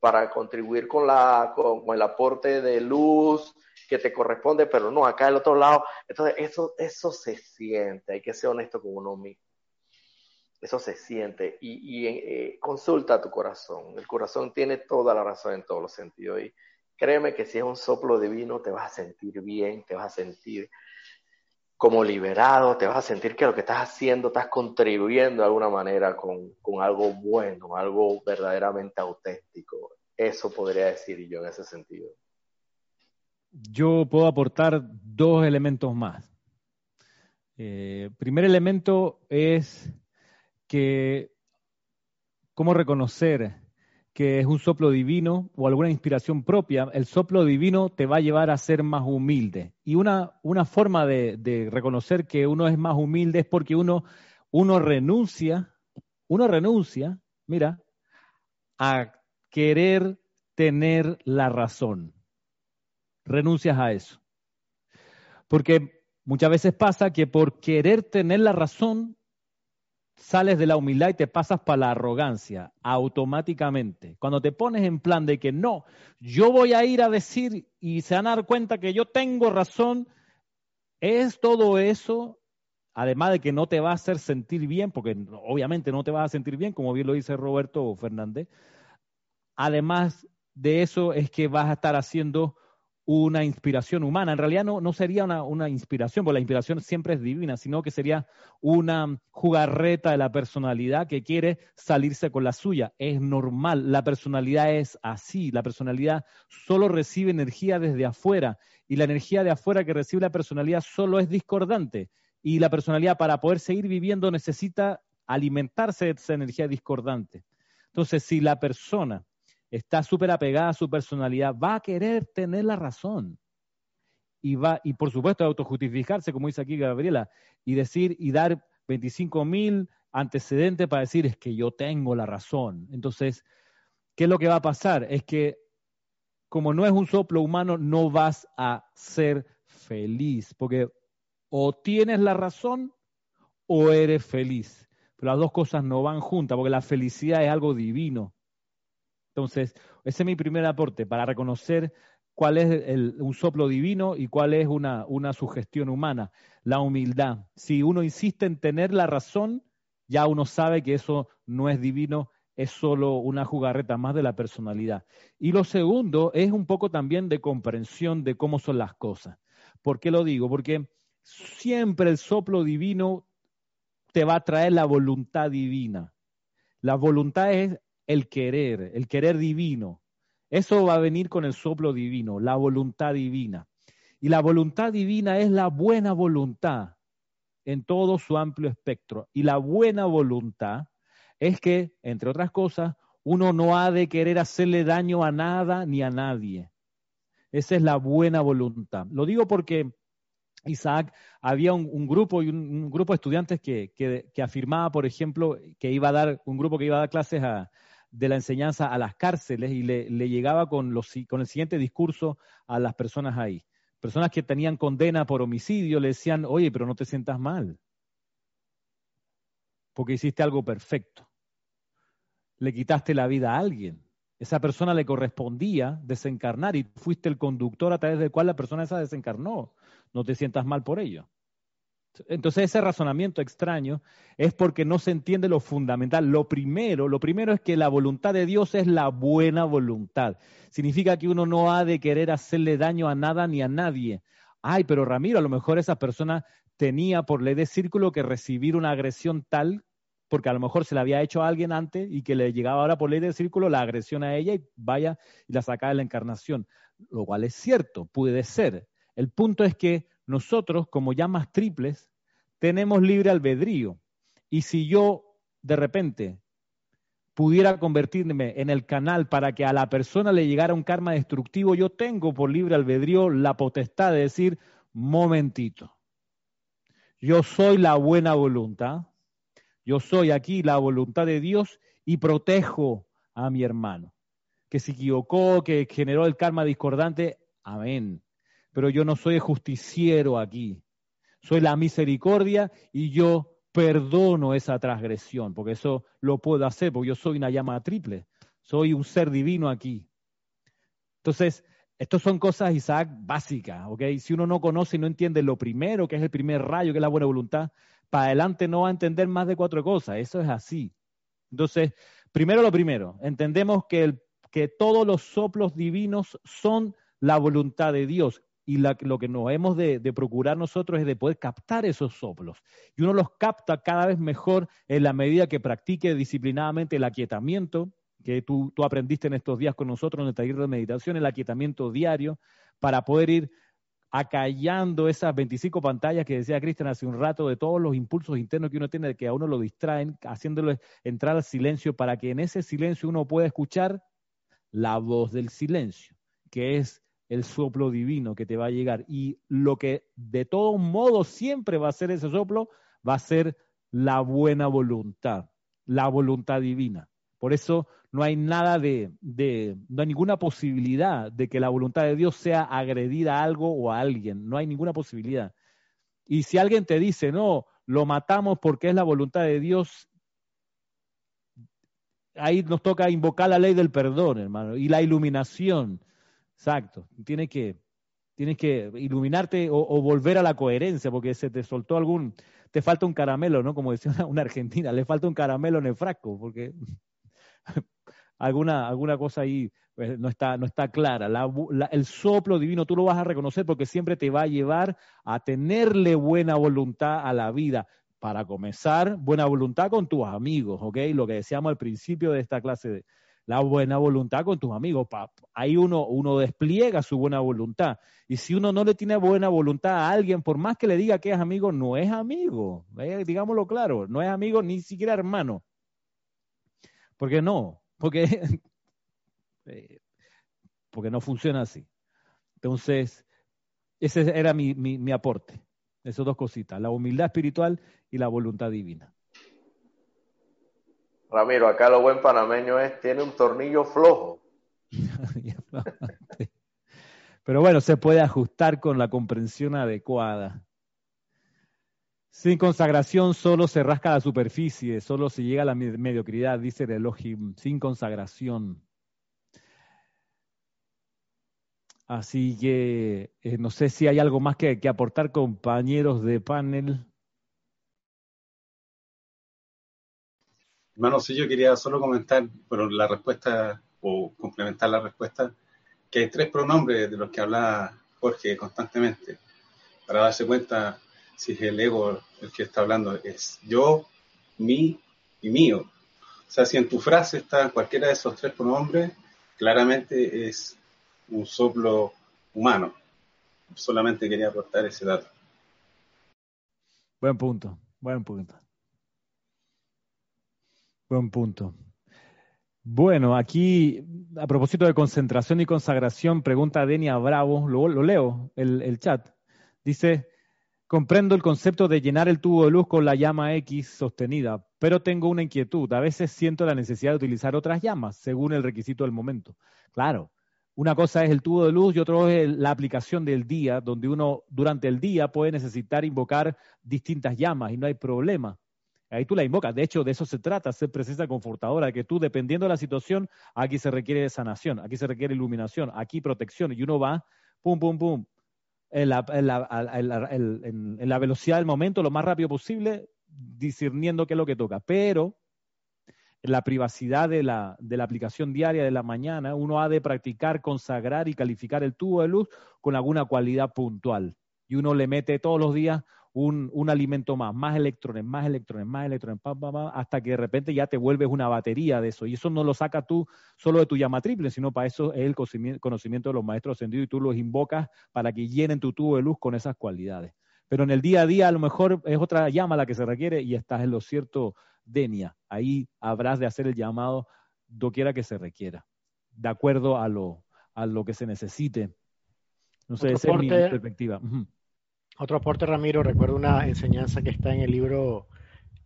para contribuir con la con, con el aporte de luz que te corresponde, pero no, acá del otro lado. Entonces, eso, eso se siente, hay que ser honesto con uno mismo. Eso se siente y, eh, consulta a tu corazón. El corazón tiene toda la razón en todos los sentidos. Y créeme que si es un soplo divino, te vas a sentir bien, te vas a sentir como liberado, te vas a sentir que lo que estás haciendo, estás contribuyendo de alguna manera con, con algo bueno, algo verdaderamente auténtico. Eso podría decir yo en ese sentido. Yo puedo aportar dos elementos más. Eh, primer elemento es que cómo reconocer que es un soplo divino o alguna inspiración propia, el soplo divino te va a llevar a ser más humilde. Y una, una forma de, reconocer que uno es más humilde es porque uno, uno renuncia, uno renuncia, mira, a querer tener la razón. renuncias a eso. Porque muchas veces pasa que por querer tener la razón, sales de la humildad y te pasas para la arrogancia automáticamente. Cuando te pones en plan de que no, yo voy a ir a decir y se van a dar cuenta que yo tengo razón, es todo eso, además de que no te va a hacer sentir bien, porque obviamente no te vas a sentir bien, como bien lo dice Roberto Fernández, además de eso es que vas a estar haciendo una inspiración humana. En realidad no, no sería una, una, inspiración, porque la inspiración siempre es divina, sino que sería una jugarreta de la personalidad que quiere salirse con la suya. Es normal, la personalidad es así, la personalidad solo recibe energía desde afuera y la energía de afuera que recibe la personalidad solo es discordante. Y la personalidad para poder seguir viviendo necesita alimentarse de esa energía discordante. Entonces, si la persona está súper apegada a su personalidad, va a querer tener la razón. Y va, y por supuesto, autojustificarse, como dice aquí Gabriela, y decir y dar 25 mil antecedentes para decir es que yo tengo la razón. Entonces, ¿qué es lo que va a pasar? Es que como no es un soplo humano, no vas a ser feliz, porque o tienes la razón o eres feliz. Pero las dos cosas no van juntas, porque la felicidad es algo divino. Entonces, ese es mi primer aporte para reconocer cuál es un soplo divino y cuál es una, una sugestión humana, la humildad. Si uno insiste en tener la razón, ya uno sabe que eso no es divino, es solo una jugarreta más de la personalidad. Y lo segundo es un poco también de comprensión de cómo son las cosas. ¿Por qué lo digo? Porque siempre el soplo divino te va a traer la voluntad divina. La voluntad es el querer, el querer divino. Eso va a venir con el soplo divino, la voluntad divina. Y la voluntad divina es la buena voluntad en todo su amplio espectro. Y la buena voluntad es que, entre otras cosas, uno no ha de querer hacerle daño a nada ni a nadie. Esa es la buena voluntad. Lo digo porque Isaac, había un, grupo y un, grupo de estudiantes que, que, afirmaba, por ejemplo, que iba a dar, un grupo que iba a dar clases a, de la enseñanza a las cárceles y le, llegaba con, los, con el siguiente discurso a las personas ahí. Personas que tenían condena por homicidio le decían, oye, pero no te sientas mal, porque hiciste algo perfecto. Le quitaste la vida a alguien. Esa persona le correspondía desencarnar y fuiste el conductor a través del cual la persona esa desencarnó. No te sientas mal por ello. Entonces ese razonamiento extraño es porque no se entiende lo fundamental. Lo primero, lo primero es que la voluntad de Dios es la buena voluntad. Significa que uno no ha de querer hacerle daño a nada ni a nadie. Ay, pero Ramiro, a lo mejor esa persona tenía por ley de círculo que recibir una agresión tal, porque a lo mejor se la había hecho a alguien antes y que le llegaba ahora por ley de círculo la agresión a ella y vaya y la saca de la encarnación. Lo cual es cierto, puede ser. El punto es que nosotros, como llamas triples, tenemos libre albedrío. Y si yo de repente pudiera convertirme en el canal para que a la persona le llegara un karma destructivo, yo tengo por libre albedrío la potestad de decir, momentito, yo soy la buena voluntad, yo soy aquí la voluntad de Dios y protejo a mi hermano, que se equivocó, que generó el karma discordante, amén pero yo no soy justiciero aquí. Soy la misericordia y yo perdono esa transgresión, porque eso lo puedo hacer, porque yo soy una llama triple, soy un ser divino aquí. Entonces, estas son cosas, Isaac, básicas, ¿ok? Si uno no conoce y no entiende lo primero, que es el primer rayo, que es la buena voluntad, para adelante no va a entender más de cuatro cosas, eso es así. Entonces, primero lo primero, entendemos que, que todos los soplos divinos son la voluntad de Dios y lo que nos hemos de, procurar nosotros es de poder captar esos soplos. Y uno los capta cada vez mejor en la medida que practique disciplinadamente el aquietamiento, que tú, aprendiste en estos días con nosotros en el taller de meditación, el aquietamiento diario, para poder ir acallando esas 25 pantallas que decía Cristian hace un rato, de todos los impulsos internos que uno tiene, que a uno lo distraen, haciéndolo entrar al silencio, para que en ese silencio uno pueda escuchar la voz del silencio, que es el soplo divino que te va a llegar. Y lo que de todos modos siempre va a ser ese soplo, va a ser la buena voluntad, la voluntad divina. Por eso no hay nada de, no hay ninguna posibilidad de que la voluntad de Dios sea agredida a algo o a alguien. No hay ninguna posibilidad. Y si alguien te dice, no, lo matamos porque es la voluntad de Dios, ahí nos toca invocar la ley del perdón, hermano, y la iluminación. Exacto. Tienes que, tienes que iluminarte o, volver a la coherencia, porque se te soltó algún, te falta un caramelo, ¿no? Como decía una, argentina, le falta un caramelo en el frasco, porque alguna, alguna cosa ahí pues, no, está, no está clara. el soplo divino tú lo vas a reconocer porque siempre te va a llevar a tenerle buena voluntad a la vida para comenzar, buena voluntad con tus amigos, ¿ok? Lo que decíamos al principio de esta clase de la buena voluntad con tus amigos. Ahí uno, uno despliega su buena voluntad. Y si uno no le tiene buena voluntad a alguien, por más que le diga que es amigo, no es amigo. ¿eh? Digámoslo claro, no es amigo ni siquiera hermano. Porque no, porque, eh, porque no funciona así. Entonces, ese era mi, mi aporte. Esas dos cositas, la humildad espiritual y la voluntad divina. Ramiro, acá lo buen panameño es, tiene un tornillo flojo. Pero bueno, se puede ajustar con la comprensión adecuada. Sin consagración solo se rasca la superficie, solo se llega a la mediocridad, dice el Elohim, sin consagración. Así que eh, no sé si hay algo más que, aportar, compañeros de panel. Hermano, sí, yo quería solo comentar, pero la respuesta, o complementar la respuesta, que hay tres pronombres de los que habla Jorge constantemente, para darse cuenta si es el ego el que está hablando, es yo, mí y mío. O sea, si en tu frase está cualquiera de esos tres pronombres, claramente es un soplo humano. Solamente quería aportar ese dato. Buen punto, buen punto. Buen punto. Bueno, aquí, a propósito de concentración y consagración, pregunta Denia Bravo, lo, leo, el, el, chat. Dice, comprendo el concepto de llenar el tubo de luz con la llama X sostenida, pero tengo una inquietud. A veces siento la necesidad de utilizar otras llamas, según el requisito del momento. Claro, una cosa es el tubo de luz y otra es la aplicación del día, donde uno durante el día puede necesitar invocar distintas llamas y no hay problema. Ahí tú la invocas. De hecho, de eso se trata, ser presencia confortadora, que tú, dependiendo de la situación, aquí se requiere sanación, aquí se requiere iluminación, aquí protección, y uno va, pum, pum, pum, en la, en la velocidad del momento, lo más rápido posible, discerniendo qué es lo que toca. Pero la privacidad de la aplicación diaria de la mañana, uno ha de practicar, consagrar y calificar el tubo de luz con alguna cualidad puntual. Y uno le mete todos los días un, un alimento más, más electrones, más electrones, más electrones, hasta que de repente ya te vuelves una batería de eso. Y eso no lo sacas tú solo de tu llama triple, sino para eso es el conocimiento de los maestros ascendidos y tú los invocas para que llenen tu tubo de luz con esas cualidades. Pero en el día a día a lo mejor es otra llama la que se requiere y estás en lo cierto Denia. Ahí habrás de hacer el llamado doquiera que se requiera, de acuerdo a lo, a lo que se necesite. No sé, esa es mi perspectiva. Otro aporte, Ramiro, recuerdo una enseñanza que está en el libro,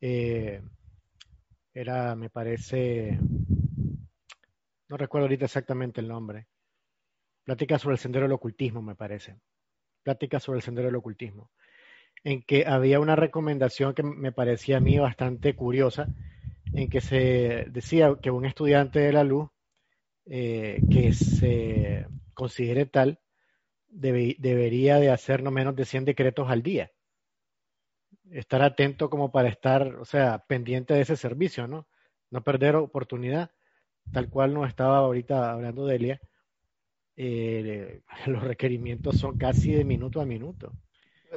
eh, era, me parece, no recuerdo ahorita exactamente el nombre, Plática sobre el sendero del ocultismo, me parece. Plática sobre el sendero del ocultismo en que había una recomendación que me parecía a mí bastante curiosa, en que se decía que un estudiante de la luz eh, que se considere tal debería de hacer no menos de 100 decretos al día. Estar atento como para estar, o sea, pendiente de ese servicio, ¿no? No perder oportunidad, tal cual nos estaba ahorita hablando Delia. Eh, los requerimientos son casi de minuto a minuto.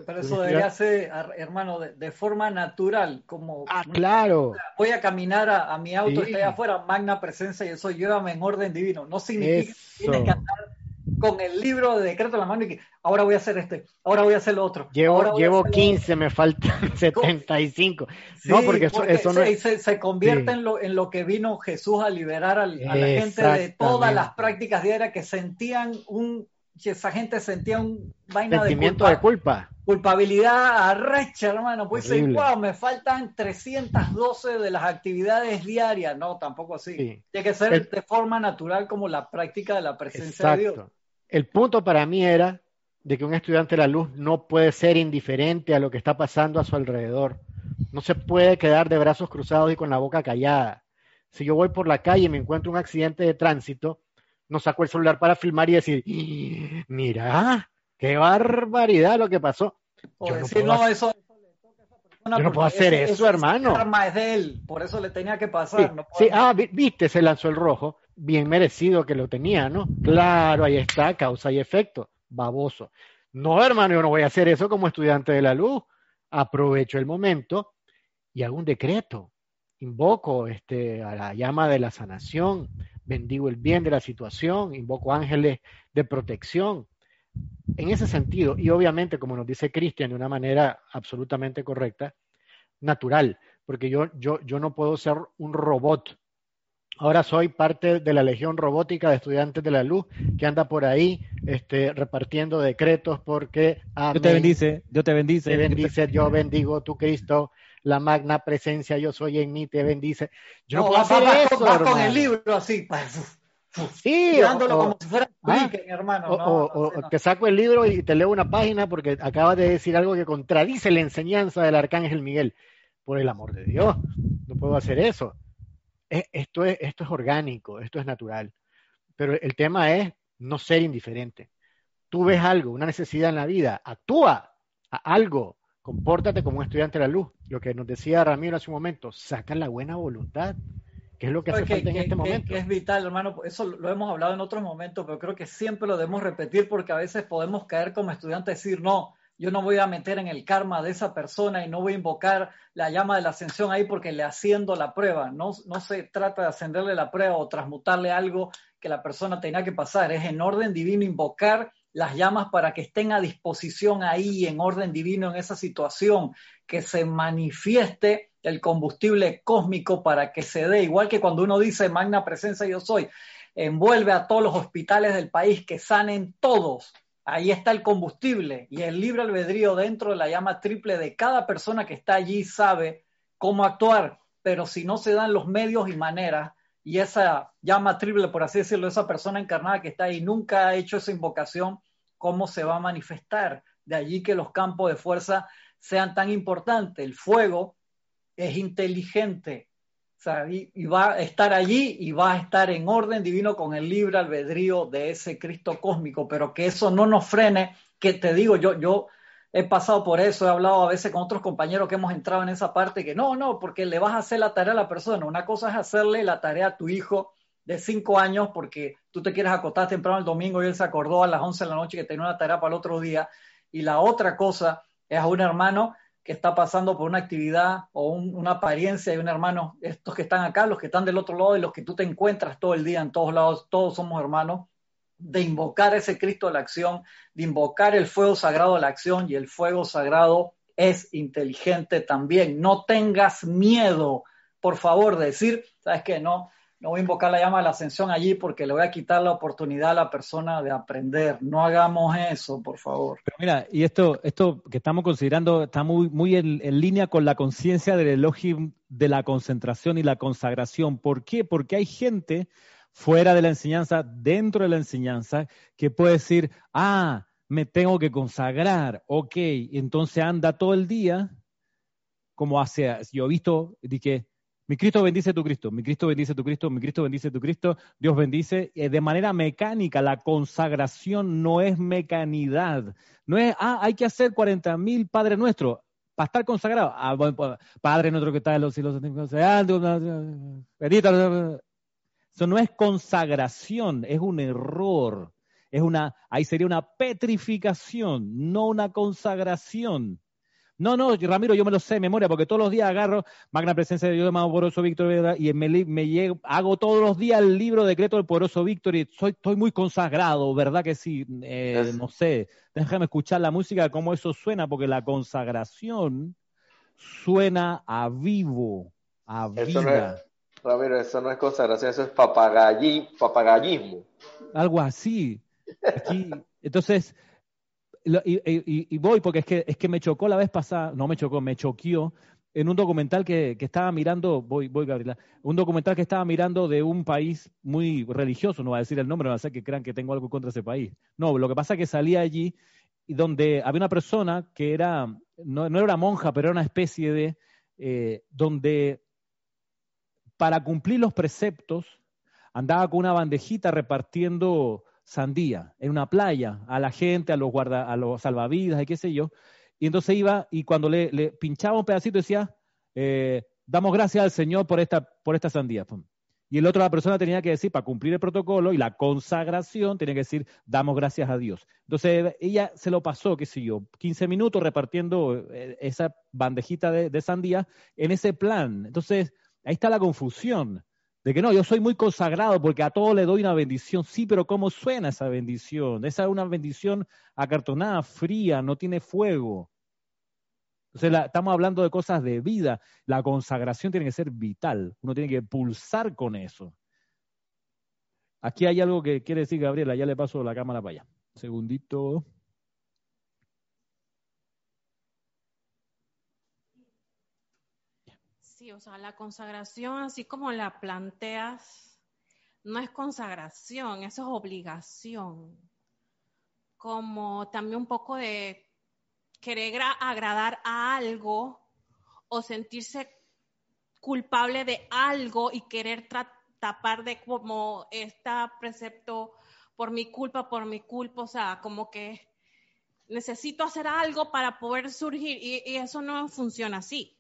Pero eso debería ser, hermano, de, forma natural, como... Ah, claro. Voy a caminar a, mi auto, estoy afuera, magna presencia y eso llévame en orden divino. No significa que tienes que andar con el libro de decreto en la mano y que ahora voy a hacer este, ahora voy a hacer lo otro. Llevo, llevo 15, me faltan 75. no, porque eso, no se, se, convierte en, lo, en lo que vino Jesús a liberar a la gente de todas las prácticas diarias que sentían un, que esa gente sentía un vaina de culpa. De culpa culpabilidad arrecha, hermano. Pues decir, wow, me faltan 312 de las actividades diarias. No, tampoco así. Tiene que ser de forma natural como la práctica de la presencia de Dios. El punto para mí era de que un estudiante de la luz no puede ser indiferente a lo que está pasando a su alrededor. No se puede quedar de brazos cruzados y con la boca callada. Si yo voy por la calle y me encuentro un accidente de tránsito, no saco el celular para filmar y decir, mira, qué barbaridad lo que pasó. yo no puedo, no, eso, yo no puedo hacer eso, hermano. El arma es de él, por eso le tenía que pasar. Sí, ah, viste, se lanzó el rojo, bien merecido que lo tenía, ¿no? Claro, ahí está, causa y efecto, baboso. No, hermano, yo no voy a hacer eso como estudiante de la luz. Aprovecho el momento y hago un decreto. Invoco este, a la llama de la sanación, bendigo el bien de la situación, invoco ángeles de protección. En ese sentido, y obviamente, como nos dice Cristian de una manera absolutamente correcta, natural, porque yo, yo, yo no puedo ser un robot. Ahora soy parte de la legión robótica de estudiantes de la luz que anda por ahí este, repartiendo decretos porque... Yo te bendice, yo te bendice. Te bendice, yo bendigo tu Cristo, la magna presencia yo soy en mí te bendice. Yo no, puedo hacer eso, con el libro así, sí, como si fuera ah, hermano. O, te saco el libro y te leo una página porque acabas de decir algo que contradice la enseñanza del arcángel Miguel. Por el amor de Dios, no puedo hacer eso. E, esto es, esto es orgánico, esto es natural. Pero el tema es no ser indiferente. Tú ves algo, una necesidad en la vida, actúa a algo, compórtate como un estudiante de la luz. Lo que nos decía Ramiro hace un momento, saca la buena voluntad, que es lo que hace falta en este momento. Que es vital, hermano. Eso lo hemos hablado en otros momentos, pero creo que siempre lo debemos repetir porque a veces podemos caer como estudiantes y decir, no, yo no voy a meter en el karma de esa persona y no voy a invocar la llama de la ascensión ahí porque le haciendo la prueba. No, no se trata de ascenderle la prueba o transmutarle algo que la persona tenga que pasar. Es en orden divino invocar las llamas para que estén a disposición ahí en orden divino en esa situación, que se manifieste el combustible cósmico para que se dé, igual que cuando uno dice magna presencia yo soy, envuelve a todos los hospitales del país que sanen todos. Ahí está el combustible y el libre albedrío dentro de la llama triple de cada persona que está allí sabe cómo actuar, pero si no se dan los medios y maneras, y esa llama triple, por así decirlo, esa persona encarnada que está ahí nunca ha hecho esa invocación, cómo se va a manifestar. De allí que los campos de fuerza sean tan importantes. El fuego es inteligente y, va a estar allí y va a estar en orden divino con el libre albedrío de ese Cristo cósmico, pero que eso no nos frene, que te digo, yo, yo he pasado por eso, he hablado a veces con otros compañeros que hemos entrado en esa parte, que no, no, porque le vas a hacer la tarea a la persona. Una cosa es hacerle la tarea a tu hijo de cinco años porque tú te quieres acostar temprano el domingo y él se acordó a las 11 de la noche que tenía una tarea para el otro día. Y la otra cosa es a un hermano que está pasando por una actividad o una apariencia de un hermano, estos que están acá, los que están del otro lado y los que tú te encuentras todo el día en todos lados, todos somos hermanos, de invocar ese Cristo a la acción, de invocar el fuego sagrado a la acción y el fuego sagrado es inteligente también. No tengas miedo, por favor, de decir, ¿sabes qué? No, no voy a invocar la llama de la ascensión allí porque le voy a quitar la oportunidad a la persona de aprender. No hagamos eso, por favor. Pero mira, y esto, esto que estamos considerando está muy, muy en, línea con la conciencia del elogio de la concentración y la consagración. ¿Por qué? Porque hay gente fuera de la enseñanza, dentro de la enseñanza, que puede decir, ah, me tengo que consagrar, ok, entonces anda todo el día, como hace, yo he visto, dije, mi Cristo bendice tu Cristo, mi Cristo bendice tu Cristo, mi Cristo bendice tu Cristo, Dios bendice de manera mecánica. La consagración no es mecanidad. No es, ah, hay que hacer 40 mil Padre Nuestro para estar consagrado. Ah, pues, Padre Nuestro que está en los cielos. Eso no es consagración, es un error. Es una, ahí sería una petrificación, no una consagración. No, no, Ramiro, yo me lo sé de memoria, porque todos los días agarro Magna Presencia de Dios, más Poderoso Víctor, y me, me hago todos los días el libro decreto del Poderoso Víctor, y soy, estoy muy consagrado, ¿verdad que sí? Eh, no sé, déjame escuchar la música, cómo eso suena, porque la consagración suena a vivo, a vida. Ramiro, eso no es consagración, eso es papagallismo. Algo así. entonces, y, voy porque es que, es que me chocó la vez pasada, no me chocó, me choqueó en un documental que, estaba mirando, voy, voy Gabriela, un documental que estaba mirando de un país muy religioso, no va a decir el nombre, no va a ser que crean que tengo algo contra ese país. No, lo que pasa es que salía allí y donde había una persona que era, no, no era monja, pero era una especie de, eh, donde para cumplir los preceptos andaba con una bandejita repartiendo sandía en una playa a la gente, a los guarda, a los salvavidas y qué sé yo, y entonces iba y cuando le, le pinchaba un pedacito decía, eh, damos gracias al Señor por esta, por esta sandía. Y el otro, la persona tenía que decir, para cumplir el protocolo y la consagración, tenía que decir, damos gracias a Dios. Entonces ella se lo pasó, qué sé yo, 15 minutos repartiendo eh, esa bandejita de, de sandía en ese plan. Entonces ahí está la confusión de que no, yo soy muy consagrado porque a todo le doy una bendición. Sí, pero ¿cómo suena esa bendición? Esa es una bendición acartonada, fría, no tiene fuego. Entonces estamos hablando de cosas de vida. La consagración tiene que ser vital. Uno tiene que pulsar con eso. Aquí hay algo que quiere decir Gabriela. Ya le paso la cámara para allá. segundito. O sea, la consagración, así como la planteas, no es consagración, eso es obligación. Como también un poco de querer agradar a algo o sentirse culpable de algo y querer tapar de como este precepto por mi culpa, por mi culpa, o sea, como que necesito hacer algo para poder surgir y eso no funciona así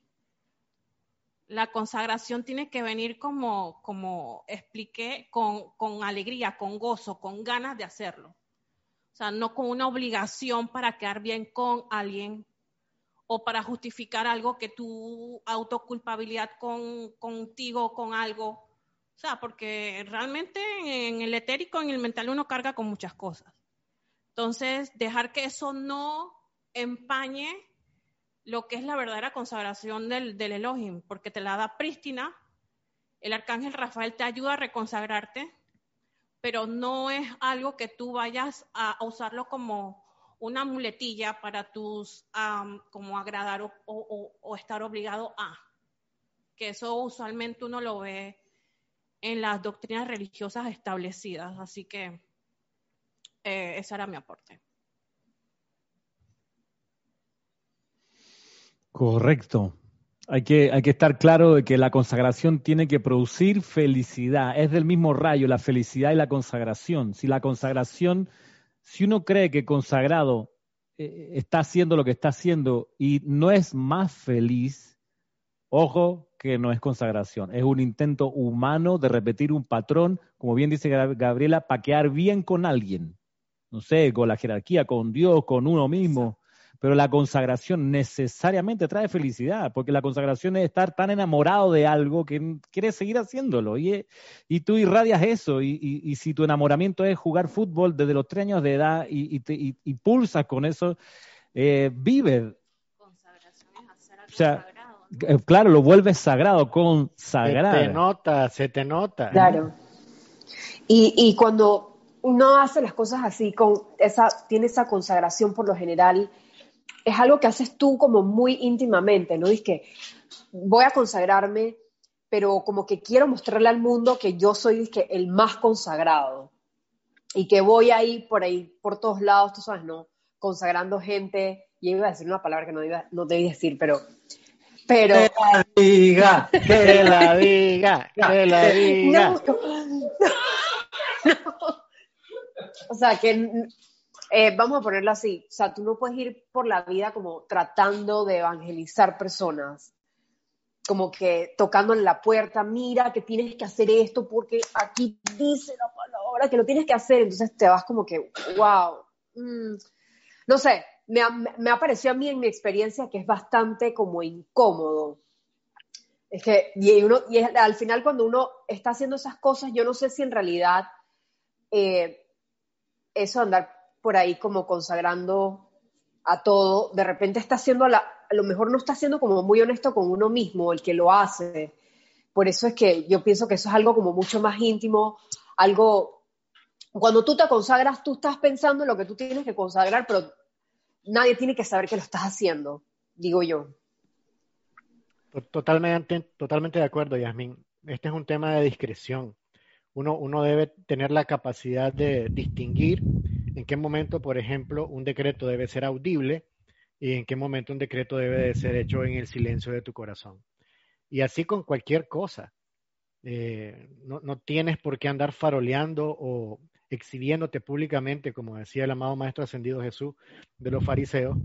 la consagración tiene que venir como, como expliqué, con, con, alegría, con gozo, con ganas de hacerlo. O sea, no con una obligación para quedar bien con alguien o para justificar algo que tu autoculpabilidad con, contigo, con algo. O sea, porque realmente en el etérico, en el mental, uno carga con muchas cosas. Entonces, dejar que eso no empañe lo que es la verdadera consagración del, del Elohim, porque te la da prístina, el arcángel Rafael te ayuda a reconsagrarte, pero no es algo que tú vayas a, usarlo como una muletilla para tus, como agradar o, estar obligado a. Que eso usualmente uno lo ve en las doctrinas religiosas establecidas. Así que eh, ese era mi aporte. Correcto. Hay que, hay que estar claro de que la consagración tiene que producir felicidad. Es del mismo rayo la felicidad y la consagración. Si la consagración, si uno cree que consagrado eh, está haciendo lo que está haciendo y no es más feliz, ojo que no es consagración. Es un intento humano de repetir un patrón, como bien dice Gabriela, para quedar bien con alguien. No sé, con la jerarquía, con Dios, con uno mismo pero la consagración necesariamente trae felicidad, porque la consagración es estar tan enamorado de algo que quieres seguir haciéndolo, y, y tú irradias eso, y, si tu enamoramiento es jugar fútbol desde los tres años de edad y, y pulsas con eso, eh, vive. Consagración es hacer algo o sea, eh, Claro, lo vuelves sagrado, consagrar. Se te nota, se te nota. Claro. Y, y cuando uno hace las cosas así, con esa, tiene esa consagración por lo general, es algo que haces tú como muy íntimamente, ¿no? Es que voy a consagrarme, pero como que quiero mostrarle al mundo que yo soy que, el más consagrado y que voy ahí por ahí, por todos lados, tú sabes, ¿no? Consagrando gente, y iba a decir una palabra que no, iba, no debí decir, pero... pero que la diga, que la diga, que la diga. O sea, que eh, vamos a ponerlo así, o sea, tú no puedes ir por la vida como tratando de evangelizar personas, como que tocando en la puerta, mira que tienes que hacer esto porque aquí dice la palabra que lo tienes que hacer, entonces te vas como que, wow, mm". no sé, me ha, me ha parecido a mí en mi experiencia que es bastante como incómodo. Es que, y, uno, y al final cuando uno está haciendo esas cosas, yo no sé si en realidad eh, eso andar por ahí como consagrando a todo, de repente está haciendo, a, lo mejor no está siendo como muy honesto con uno mismo, el que lo hace. Por eso es que yo pienso que eso es algo como mucho más íntimo, algo, cuando tú te consagras, tú estás pensando en lo que tú tienes que consagrar, pero nadie tiene que saber que lo estás haciendo, digo yo. Totalmente, totalmente de acuerdo, Yasmin. Este es un tema de discreción. Uno, uno debe tener la capacidad de distinguir en qué momento, por ejemplo, un decreto debe ser audible y en qué momento un decreto debe de ser hecho en el silencio de tu corazón. Y así con cualquier cosa. Eh, no, no, tienes por qué andar faroleando o exhibiéndote públicamente, como decía el amado Maestro Ascendido Jesús de los fariseos.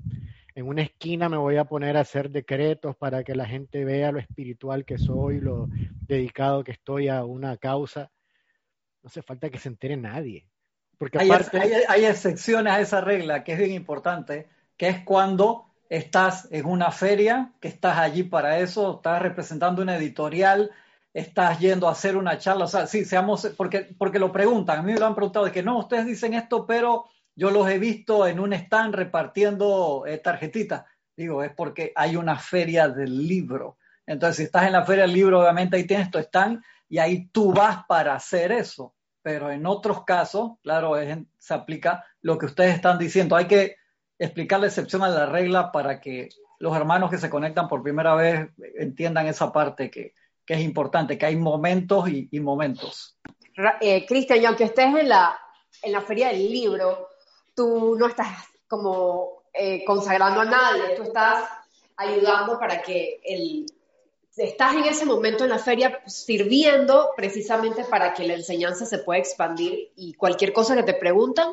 En una esquina me voy a poner a hacer decretos para que la gente vea lo espiritual que soy, lo dedicado que estoy a una causa. No hace falta que se entere nadie. Porque aparte... hay, hay excepciones a esa regla que es bien importante, que es cuando estás en una feria, que estás allí para eso, estás representando una editorial, estás yendo a hacer una charla, o sea, sí, seamos, porque, porque lo preguntan, a mí me lo han preguntado, de que no, ustedes dicen esto, pero yo los he visto en un stand repartiendo eh, tarjetitas. Digo, es porque hay una feria del libro. Entonces, si estás en la feria del libro, obviamente ahí tienes tu stand y ahí tú vas para hacer eso. Pero en otros casos, claro, se aplica lo que ustedes están diciendo. Hay que explicar la excepción a la regla para que los hermanos que se conectan por primera vez entiendan esa parte que, que es importante, que hay momentos y, momentos. Eh, Cristian, y aunque estés en la, en la feria del libro, tú no estás como eh, consagrando a nadie, tú estás ayudando para que el... Estás en ese momento en la feria sirviendo precisamente para que la enseñanza se pueda expandir y cualquier cosa que te preguntan,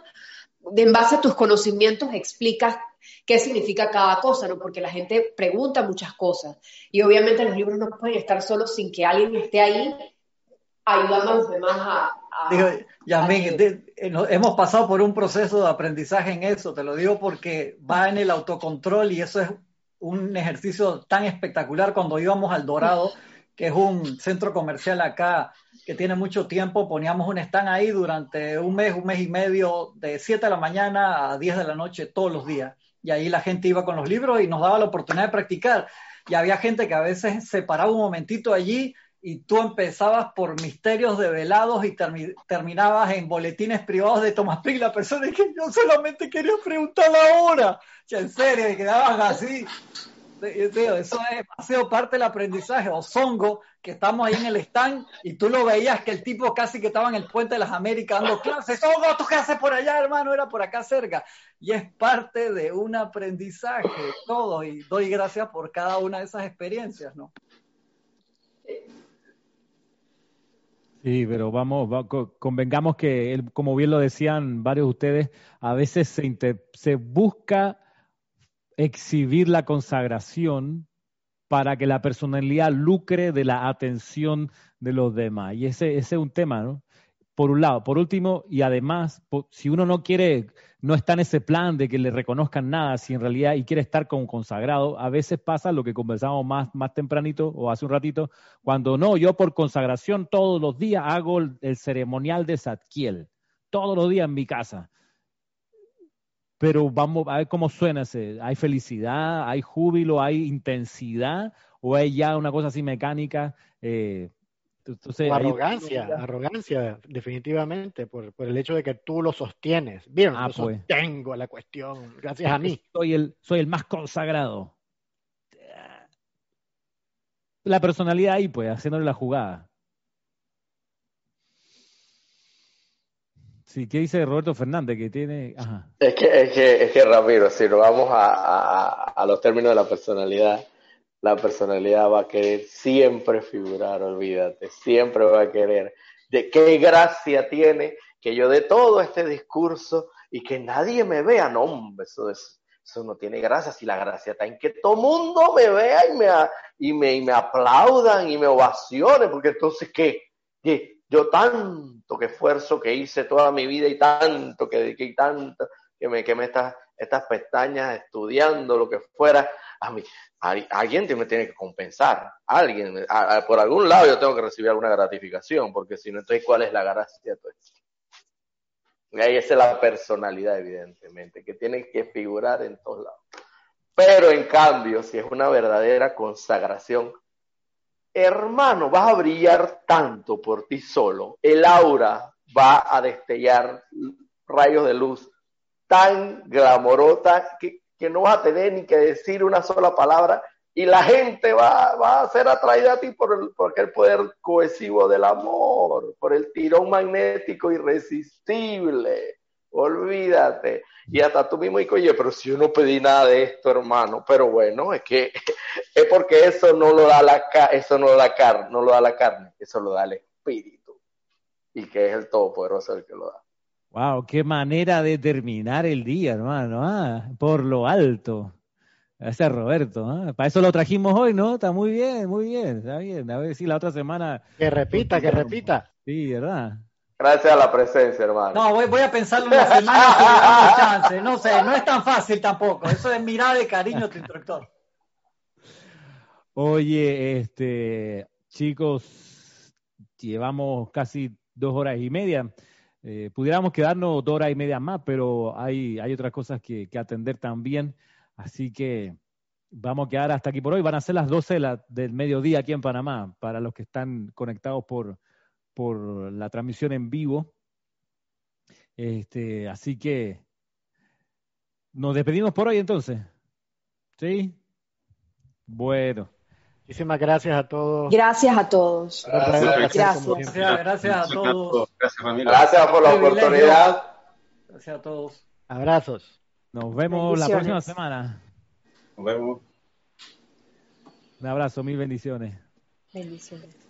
en base a tus conocimientos explicas qué significa cada cosa, ¿no? Porque la gente pregunta muchas cosas y obviamente los libros no pueden estar solos sin que alguien esté ahí ayudando a los demás a... digo, Yasmin, hemos pasado por un proceso de aprendizaje en eso, te lo digo porque va en el autocontrol y eso es un ejercicio tan espectacular cuando íbamos al Dorado, que es un centro comercial acá que tiene mucho tiempo, poníamos un stand ahí durante un mes, un mes y medio, de 7 de la mañana a 10 de la noche todos los días. Y ahí la gente iba con los libros y nos daba la oportunidad de practicar. Y había gente que a veces se paraba un momentito allí y tú empezabas por misterios develados y terminabas en boletines privados de Tomás Pig, la persona que yo solamente quería preguntar la hora. en serio, y quedabas así. Eso es demasiado parte del aprendizaje. O Zongo, que estamos ahí en el stand y tú lo veías que el tipo casi que estaba en el puente de las Américas dando clases. Zongo, ¿tú qué haces por allá, hermano? Era por acá cerca. Y es parte de un aprendizaje, todo. Y doy gracias por cada una de esas experiencias, ¿no? Sí, pero vamos, convengamos que, como bien lo decían varios de ustedes, a veces se, se busca exhibir la consagración para que la personalidad lucre de la atención de los demás. Y ese, ese es un tema, ¿no? Por un lado. Por último, y además, si uno no quiere no está en ese plan de que le reconozcan nada, si en realidad y quiere estar como consagrado, a veces pasa lo que conversamos más, más tempranito o hace un ratito, cuando no, yo por consagración todos los días hago el, ceremonial de Zadkiel, todos los días en mi casa. Pero vamos a ver cómo suena ese. ¿Hay felicidad? ¿Hay júbilo? ¿Hay intensidad? ¿O hay ya una cosa así mecánica? Eh, arrogancia, arrogancia, definitivamente, por, el hecho de que tú lo sostienes. Bien, ah, yo pues. sostengo la cuestión, gracias a mí. Soy el, soy el más consagrado. La personalidad ahí, pues, haciéndole la jugada. Sí, ¿qué dice Roberto Fernández? Que tiene. Es que, es que, es que Ramiro, si nos vamos a, a los términos de la personalidad, la personalidad va a querer siempre figurar, olvídate, siempre va a querer. De qué gracia tiene que yo de todo este discurso y que nadie me vea, no, hombre, eso, eso no tiene gracia, si la gracia está en que todo mundo me vea y me, y me, y me aplaudan y me ovacionen, porque entonces, ¿qué? ¿Qué? Yo tanto que esfuerzo que hice toda mi vida y tanto que dediqué y tanto que me quemé estas, estas pestañas estudiando lo que fuera, a mí, alguien me tiene que compensar, alguien, por algún lado yo tengo que recibir alguna gratificación, porque si no, entonces, ¿cuál es la gracia? Y ahí es la personalidad, evidentemente, que tiene que figurar en todos lados. Pero en cambio, si es una verdadera consagración, hermano, vas a brillar tanto por ti solo, el aura va a destellar rayos de luz tan glamorosa que que no vas a tener ni que decir una sola palabra y la gente va, va a ser atraída a ti por el, por el poder cohesivo del amor, por el tirón magnético irresistible. Olvídate. Y hasta tú mismo dices, oye, pero si yo no pedí nada de esto, hermano. Pero bueno, es que es porque eso no lo da la eso no da carne, no lo da la carne, eso lo da el espíritu. Y que es el todopoderoso el que lo da. Wow, qué manera de terminar el día, hermano. Ah, por lo alto. Ese Roberto, ¿ah? para eso lo trajimos hoy, ¿no? Está muy bien, muy bien, está bien. A ver si la otra semana. Que repita, que repita. Sí, ¿verdad? Gracias a la presencia, hermano. No, voy, voy a pensarlo una semana si le damos chance. No sé, no es tan fácil tampoco. Eso es mirar de cariño a tu instructor. Oye, este, chicos, llevamos casi dos horas y media. Eh, pudiéramos quedarnos dos horas y media más, pero hay, hay otras cosas que, atender también. Así que vamos a quedar hasta aquí por hoy. Van a ser las 12 del mediodía aquí en Panamá, para los que están conectados por, por la transmisión en vivo. Este, así que nos despedimos por hoy entonces. ¿Sí? Bueno. Muchísimas gracias a todos. Gracias a todos. Gracias, gracias, gracias a todos. Gracias, gracias por la oportunidad. Gracias a todos. Abrazos. Nos vemos la próxima semana. Nos vemos. Un abrazo, mil bendiciones. Bendiciones.